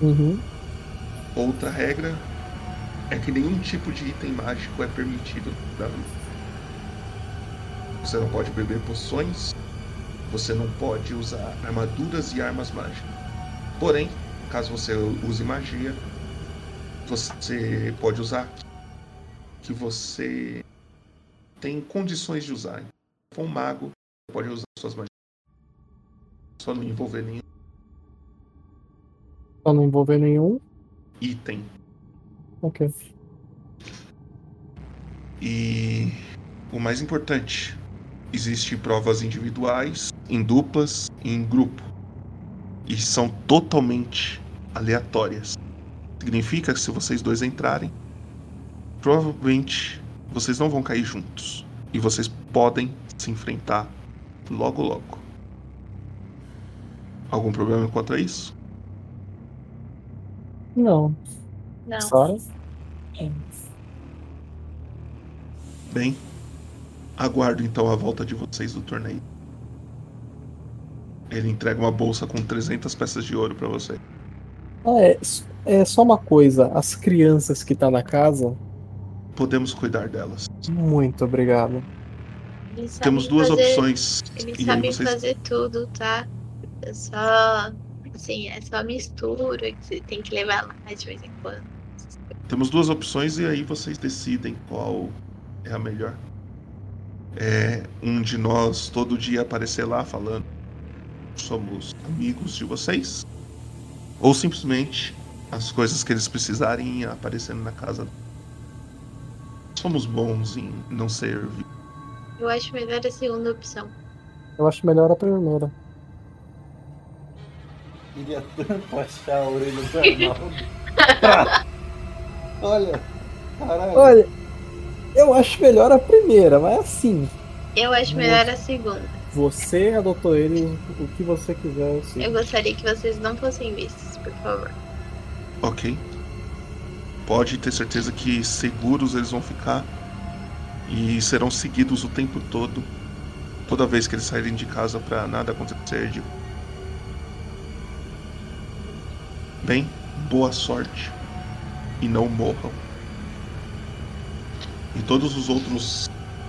Speaker 4: Uhum.
Speaker 1: Outra regra é que nenhum tipo de item mágico é permitido na luta. Você não pode beber poções. Você não pode usar armaduras e armas mágicas. Porém, caso você use magia, você pode usar que você tem condições de usar. Se for um mago, você pode usar suas magias. Só não envolver nenhum
Speaker 4: Pra não envolver nenhum.
Speaker 1: item.
Speaker 4: Ok.
Speaker 1: E o mais importante, existem provas individuais, em duplas e em grupo. E são totalmente aleatórias. Significa que se vocês dois entrarem, provavelmente vocês não vão cair juntos. E vocês podem se enfrentar logo logo. Algum problema quanto a isso?
Speaker 4: Não.
Speaker 3: Não.
Speaker 4: Sara?
Speaker 1: Bem, aguardo então a volta de vocês do torneio. Ele entrega uma bolsa com 300 peças de ouro pra você.
Speaker 4: Ah, é, é só uma coisa. As crianças que tá na casa,
Speaker 1: Podemos cuidar delas.
Speaker 4: muito obrigado.
Speaker 3: Eles
Speaker 1: Temos duas
Speaker 3: fazer-
Speaker 1: opções.
Speaker 3: Eles
Speaker 1: E
Speaker 3: sabem
Speaker 1: vocês
Speaker 3: fazer tudo, tá? É só. Assim, é só mistura que você tem que levar lá de vez em quando.
Speaker 1: Temos duas opções e aí vocês decidem qual é a melhor. É um de nós todo dia aparecer lá falando somos amigos de vocês ou simplesmente as coisas que eles precisarem ir aparecendo na casa. Somos bons em não servir.
Speaker 3: Eu acho melhor a segunda opção.
Speaker 4: Eu acho melhor a primeira.
Speaker 2: Queria tanto achar a orelha do Arnaldo. Olha, caralho.
Speaker 4: Olha, eu acho melhor a primeira, mas assim,
Speaker 3: Eu acho melhor a segunda.
Speaker 4: você adotou ele o que você quiser, sei.
Speaker 3: Eu gostaria que vocês não fossem vistos, por favor.
Speaker 1: Ok. Pode ter certeza que seguros eles vão ficar e serão seguidos o tempo todo. Toda vez que eles saírem de casa para nada acontecer. de- Bem, boa sorte e não morram. E todos os outros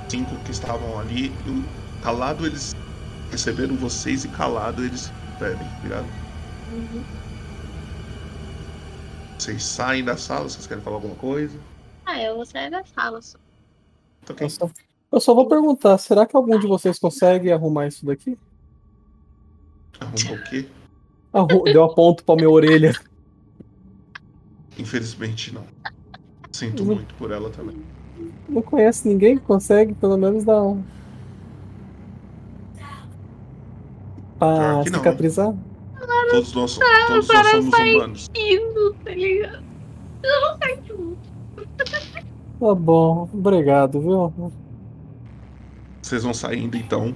Speaker 1: cinco que estavam ali, calado eles receberam vocês e calado eles pedem, ligado? Vocês saem da sala, vocês querem falar alguma coisa?
Speaker 3: Ah, eu vou sair da sala só.
Speaker 1: Tá ok.
Speaker 4: Eu só, eu só vou perguntar, será que algum de vocês consegue arrumar isso daqui?
Speaker 1: Arrumar o quê?
Speaker 4: Arru- Deu a ponto pra minha orelha.
Speaker 1: Infelizmente não. Sinto
Speaker 4: Não-
Speaker 1: muito por ela também.
Speaker 4: Não conhece ninguém que consegue, pelo menos dar um. Pra
Speaker 1: não,
Speaker 4: cicatrizar?
Speaker 1: Todos nós, todos nós somos humanos.
Speaker 3: Tá ligado? Eu não sei.
Speaker 4: Tá bom, obrigado, viu?
Speaker 1: Vocês vão saindo então.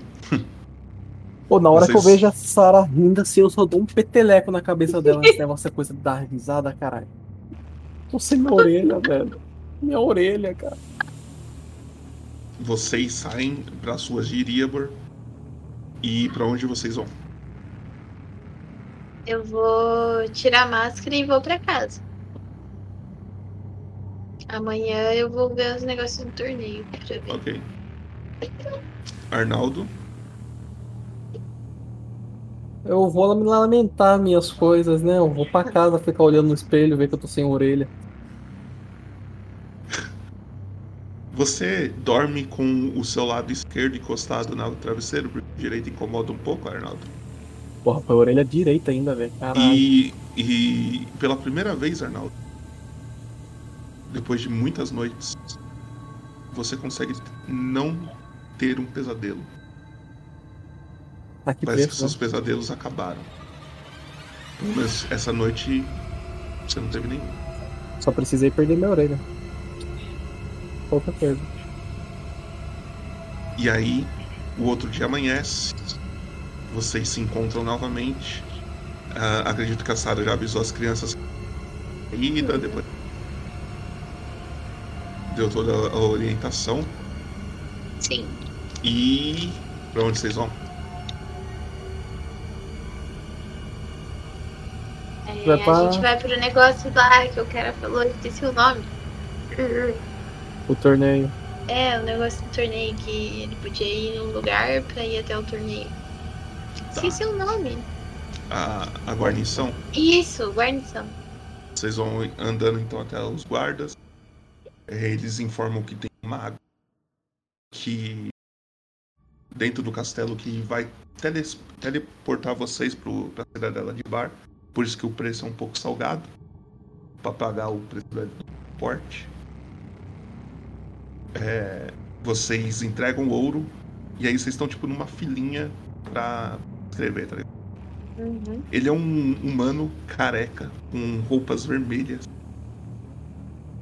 Speaker 4: Pô, na hora que eu
Speaker 1: Vocês-
Speaker 4: vejo a Sarah rindo assim, eu só dou um peteleco na cabeça dela. Esse negócio é coisa de dar risada, caralho. Tô sem minha orelha, velho. Minha orelha, cara.
Speaker 1: Vocês saem para suas de Iriabor. E para onde vocês vão?
Speaker 3: Eu vou tirar a máscara e vou pra casa. Amanhã eu vou ver os negócios do torneio pra ver.
Speaker 1: Ok. Arnaldo,
Speaker 4: Eu vou me lamentar minhas coisas, né? Eu vou pra casa ficar olhando no espelho, ver que eu tô sem orelha.
Speaker 1: Você dorme com o seu lado esquerdo encostado no travesseiro, porque o direito incomoda um pouco, Arnaldo.
Speaker 4: Porra, foi a orelha direita ainda, velho.
Speaker 1: E, e pela primeira vez, Arnaldo, depois de muitas noites, você consegue não ter um pesadelo.
Speaker 4: Tá que
Speaker 1: Parece que seus pesadelos acabaram. Menos essa noite você não teve nenhum.
Speaker 4: né? Só precisei perder minha orelha. Pouca coisa.
Speaker 1: E aí, o outro dia amanhece, vocês se encontram novamente. Ah, acredito que a Sarah já avisou as crianças ida, depois deu toda a orientação.
Speaker 3: Sim.
Speaker 1: E pra onde vocês vão?
Speaker 3: É, A gente vai pro negócio lá que o cara falou, esqueci o nome.
Speaker 4: O torneio.
Speaker 3: É, o negócio do torneio que ele podia ir num lugar pra ir até o torneio. Esqueci o nome.
Speaker 1: A, a guarnição.
Speaker 3: Isso, guarnição.
Speaker 1: Vocês vão andando então até os guardas. É, Eles informam que tem um mago que dentro do castelo que vai teles- teleportar vocês pro, pra cidadela de bar. Por isso que o preço é um pouco salgado. Pra pagar o preço do porte. É, vocês entregam ouro. E aí vocês estão tipo numa filinha pra escrever, tá ligado?
Speaker 3: Uhum.
Speaker 1: Ele é um humano careca, com roupas vermelhas.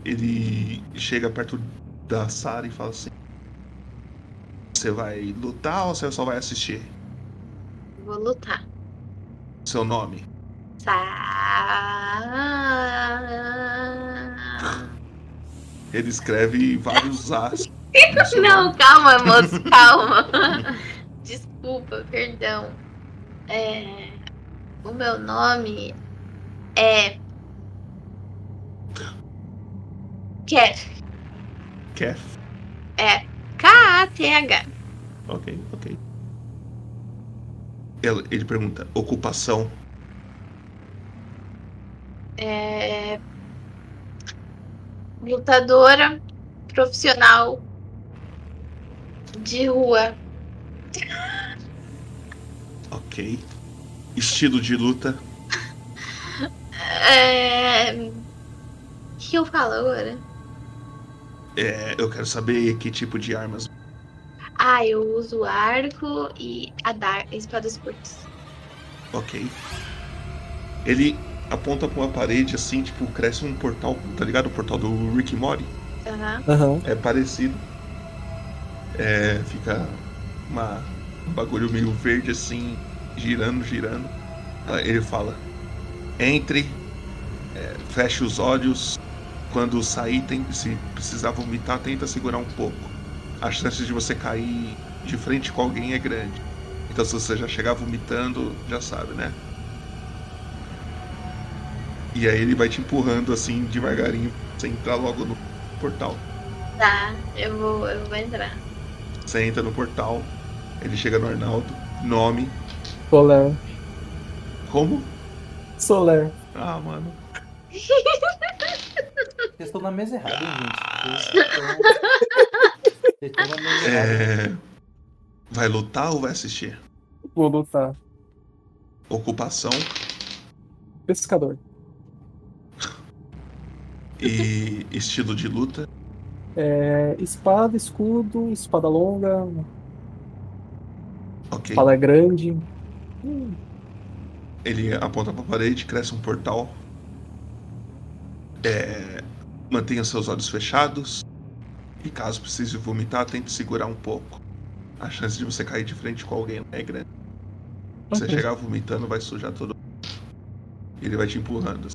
Speaker 1: Ele chega perto da Sarah e fala assim: Você vai lutar ou você só vai assistir?
Speaker 3: Vou lutar.
Speaker 1: Seu nome?
Speaker 3: Sa...
Speaker 1: Ele escreve vários As.
Speaker 3: Não, calma, moço, calma. Desculpa, perdão. É, O meu nome é. Keth.
Speaker 1: Keth.
Speaker 3: É K-A-T-H.
Speaker 1: Ok, ok. Ele, ele pergunta: Ocupação?
Speaker 3: É... Lutadora profissional de rua.
Speaker 1: Ok. Estilo de luta?
Speaker 3: É... O que eu falo agora?
Speaker 1: É, eu quero saber que tipo de armas.
Speaker 3: Ah, eu uso arco e a dar espadas curtas.
Speaker 1: Ok. Ele aponta pra uma parede assim, tipo, cresce um portal, tá ligado? O portal do Rick.
Speaker 3: Aham.
Speaker 4: Aham.
Speaker 1: É parecido. É, fica uma, um bagulho meio verde assim, girando, girando. Ah, Ele fala: entre, é, feche os olhos. Quando sair, tem, se precisar vomitar, tenta segurar um pouco. A chance de você cair de frente com alguém é grande. Então, se você já chegar vomitando, já sabe, né? E aí ele vai te empurrando assim devagarinho, pra você entrar logo no portal.
Speaker 3: Tá, eu vou, eu vou entrar.
Speaker 1: Você entra no portal, ele chega no Arnaldo, nome,
Speaker 4: Soler.
Speaker 1: como?
Speaker 4: Soler.
Speaker 1: Ah, mano.
Speaker 2: Vocês estão na mesa errada, hein, gente? Vocês estão- Vocês estão na mesa errada.
Speaker 1: É... Vai lutar ou vai assistir?
Speaker 4: Vou lutar.
Speaker 1: Ocupação
Speaker 4: Pescador.
Speaker 1: E estilo de luta.
Speaker 4: É, espada, escudo, espada longa,
Speaker 1: Ok.
Speaker 4: espada grande.
Speaker 1: Ele aponta pra parede, cresce um portal. É... Mantenha seus olhos fechados. E caso precise vomitar, tente segurar um pouco. A chance de você cair de frente com alguém é grande. Se você chegar vomitando, vai sujar todo. Ele vai te empurrando.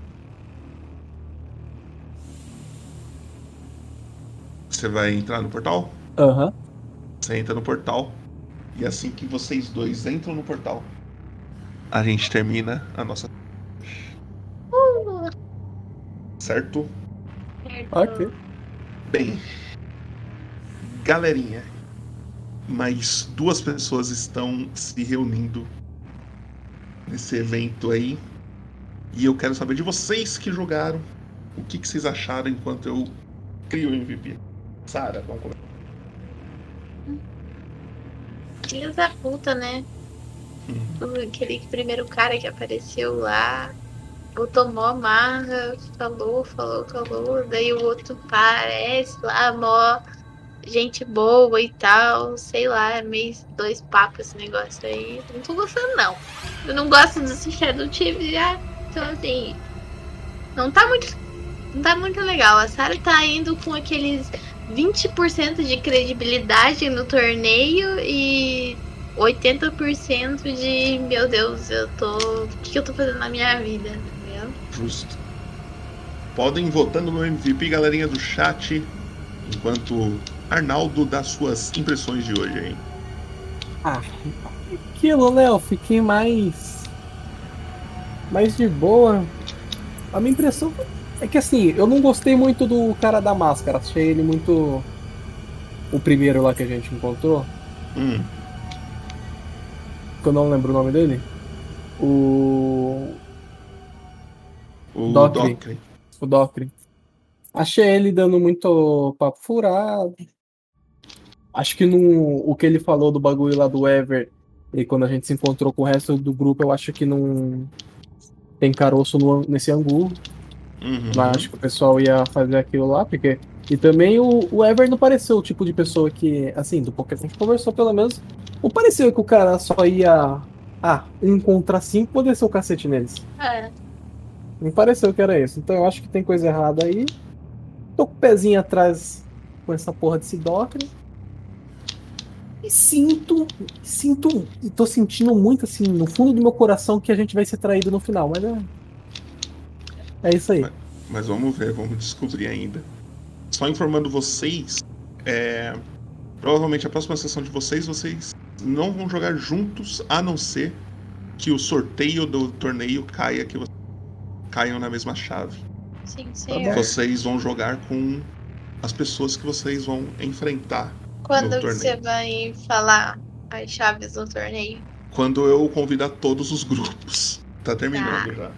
Speaker 1: Você vai entrar no portal?
Speaker 4: Aham.
Speaker 1: Você entra no portal. E assim que vocês dois entram no portal, a gente termina a nossa. Certo?
Speaker 3: certo.
Speaker 4: Ok.
Speaker 1: Bem, galerinha, mais duas pessoas estão se reunindo nesse evento aí. E eu quero saber de vocês que jogaram, o que, que vocês acharam enquanto eu crio o MVP. Sara, vamos começar.
Speaker 3: Filha da puta, né?
Speaker 1: Hum.
Speaker 3: Aquele primeiro cara que apareceu lá, botou mó marra, falou, falou, falou, daí o outro parece lá, mó gente boa e tal, sei lá, é meio dois papos esse negócio aí. Não tô gostando não. Eu não gosto desse Shadow Chief já, então assim, não tá muito, não tá muito legal. A Sarah tá indo com aqueles 20% de credibilidade no torneio e 80% de meu Deus, eu tô. O que, que eu tô fazendo na minha vida? Entendeu?
Speaker 1: Justo. Podem ir votando no MVP, galerinha do chat, enquanto Arnaldo dá suas impressões de hoje aí.
Speaker 4: Ah, aquilo? Eu fiquei mais. mais de boa. A minha impressão é que assim, eu não gostei muito do cara da máscara. Achei ele muito. o primeiro lá que a gente encontrou,
Speaker 1: Hum,
Speaker 4: que eu não lembro o nome dele. O.
Speaker 1: o
Speaker 4: Docre.
Speaker 1: Docre.
Speaker 4: O Docre. Achei ele dando muito papo furado. Acho que no, o que ele falou do bagulho lá do Ever, e quando a gente se encontrou com o resto do grupo, eu acho que não tem caroço no, nesse angu.
Speaker 1: Uhum.
Speaker 4: Mas acho que o pessoal ia fazer aquilo lá, porque. E também o, o Ever não pareceu o tipo de pessoa que, assim, do pouco que a gente conversou, pelo menos, não pareceu que o cara só ia. Ah, contra cinco poder ser o cacete neles.
Speaker 3: É.
Speaker 4: Não pareceu que era isso. Então eu acho que tem coisa errada aí. Tô com o pezinho atrás com essa porra desse Docre. E sinto. Sinto. E tô sentindo muito, assim, no fundo do meu coração que a gente vai ser traído no final, mas é. É isso aí.
Speaker 1: Mas vamos ver, vamos descobrir ainda. Só informando vocês, é, provavelmente a próxima sessão de vocês, vocês não vão jogar juntos, a não ser que o sorteio do torneio caia, que vocês caiam na mesma chave.
Speaker 3: Sim,
Speaker 4: bom.
Speaker 3: senhor.
Speaker 1: Vocês vão jogar com as pessoas que vocês vão enfrentar
Speaker 3: Quando você vai falar as chaves do torneio?
Speaker 1: quando eu convidar todos os grupos. Tá terminando já.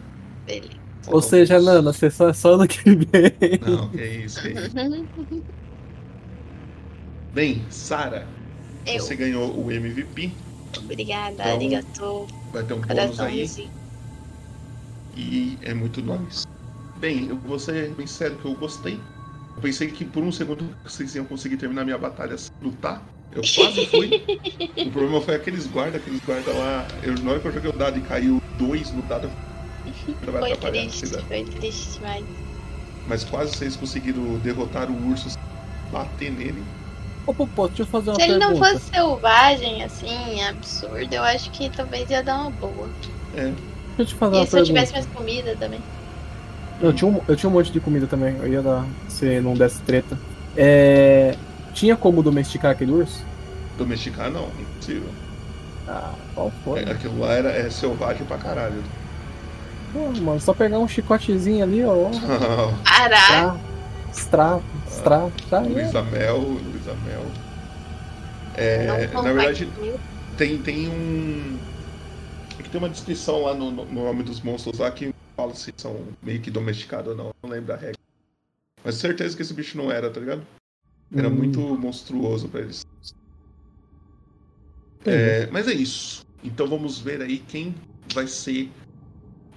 Speaker 3: Beleza.
Speaker 4: Ou seja, Nana, você só é só ano que vem.
Speaker 1: Não, que isso, que isso. Bem, Sara,
Speaker 3: Eu.
Speaker 1: você ganhou o MVP.
Speaker 3: Obrigada,
Speaker 1: Então,
Speaker 3: arigatou.
Speaker 1: Vai ter um bônus aí. E é muito nóis. Bem, eu vou ser bem sério que eu gostei. Eu pensei que por um segundo vocês iam conseguir terminar minha batalha sem lutar. Eu quase fui. o problema foi aqueles guardas, aqueles guardas lá. Eu, na hora que eu joguei o dado e caiu dois no dado, eu vai
Speaker 3: Foi
Speaker 1: atrapalhar
Speaker 3: triste,
Speaker 1: vocês.
Speaker 3: foi triste demais.
Speaker 1: Mas quase vocês conseguiram derrotar o urso, bater nele.
Speaker 4: Ô, Popô, deixa eu fazer uma
Speaker 3: Se ele não
Speaker 4: pergunta.
Speaker 3: fosse selvagem, assim, absurdo, eu acho que talvez ia dar uma boa.
Speaker 1: É.
Speaker 4: Deixa eu te fazer
Speaker 3: E
Speaker 4: uma
Speaker 3: se eu
Speaker 4: pergunta.
Speaker 3: tivesse mais comida também?
Speaker 4: Eu tinha, um, eu tinha um monte de comida também. Eu ia dar. Se não desse treta. É. Tinha como domesticar aquele urso?
Speaker 1: Domesticar não, impossível.
Speaker 4: Ah, qual foi?
Speaker 1: É, aquilo lá era, é selvagem pra caralho.
Speaker 4: Pô, mano, só pegar um chicotezinho ali, ó.
Speaker 3: Caraca!
Speaker 4: Strap, strap, strap, tá aí.
Speaker 1: Luísa Mel, Luísa Mel. É, na verdade, tem, tem um. é que tem uma descrição lá no, no nome dos monstros lá que fala se são meio que domesticados ou não. Não lembro da regra. Mas certeza que esse bicho não era, tá ligado? Era
Speaker 4: Hum.
Speaker 1: muito monstruoso pra eles. É, mas é isso. Então vamos ver aí quem vai ser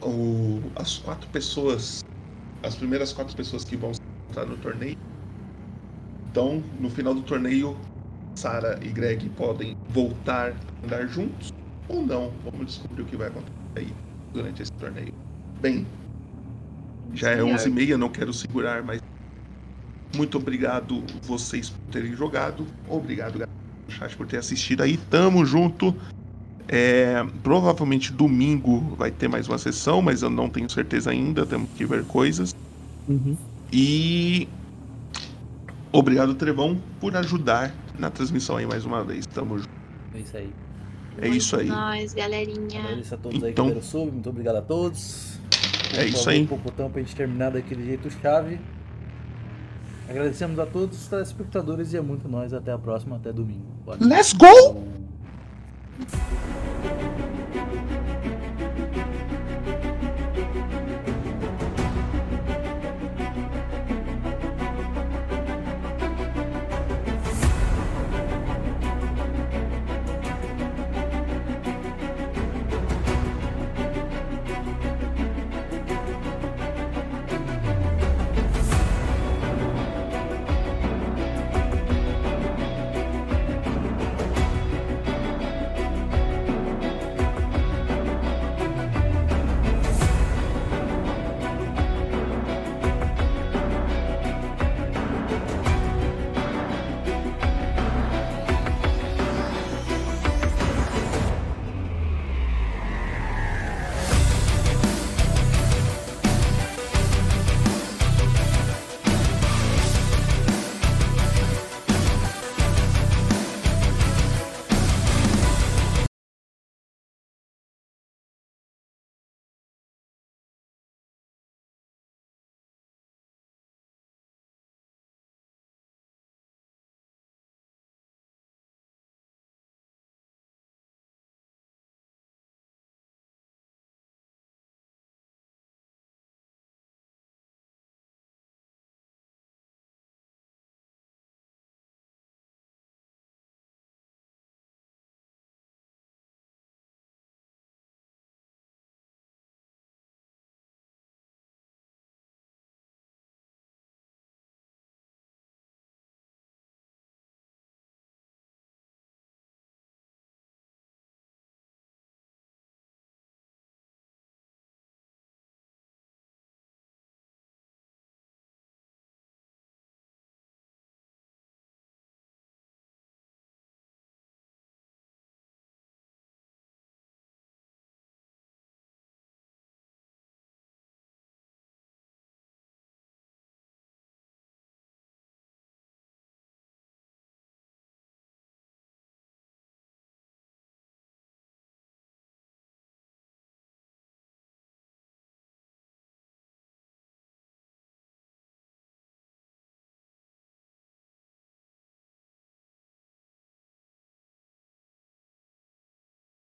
Speaker 1: o, as quatro pessoas. As primeiras quatro pessoas que vão estar no torneio. Então, no final do torneio, Sarah e Greg podem voltar a andar juntos ou não. Vamos descobrir o que vai acontecer aí durante esse torneio. Bem, já é
Speaker 3: Senhor.
Speaker 1: 11h30, não quero segurar, mas muito obrigado vocês por terem jogado. Obrigado, galera chat por ter assistido aí. Tamo junto. É, provavelmente domingo vai ter mais uma sessão, mas eu não tenho certeza ainda. Temos que ver coisas.
Speaker 4: Uhum.
Speaker 1: E obrigado, Trevão, por ajudar na transmissão aí mais uma vez. Tamo junto.
Speaker 2: É isso aí.
Speaker 1: É isso aí.
Speaker 3: Nós, galerinha.
Speaker 2: Agradeço a todos aí
Speaker 1: Então-
Speaker 2: que deram sub, muito obrigado a todos.
Speaker 1: É isso aí.
Speaker 2: Um pouco tempo pra gente terminar daquele jeito chave. Agradecemos a todos os telespectadores e é muito nós. Até a próxima, até domingo.
Speaker 1: Let's go!
Speaker 2: Falou.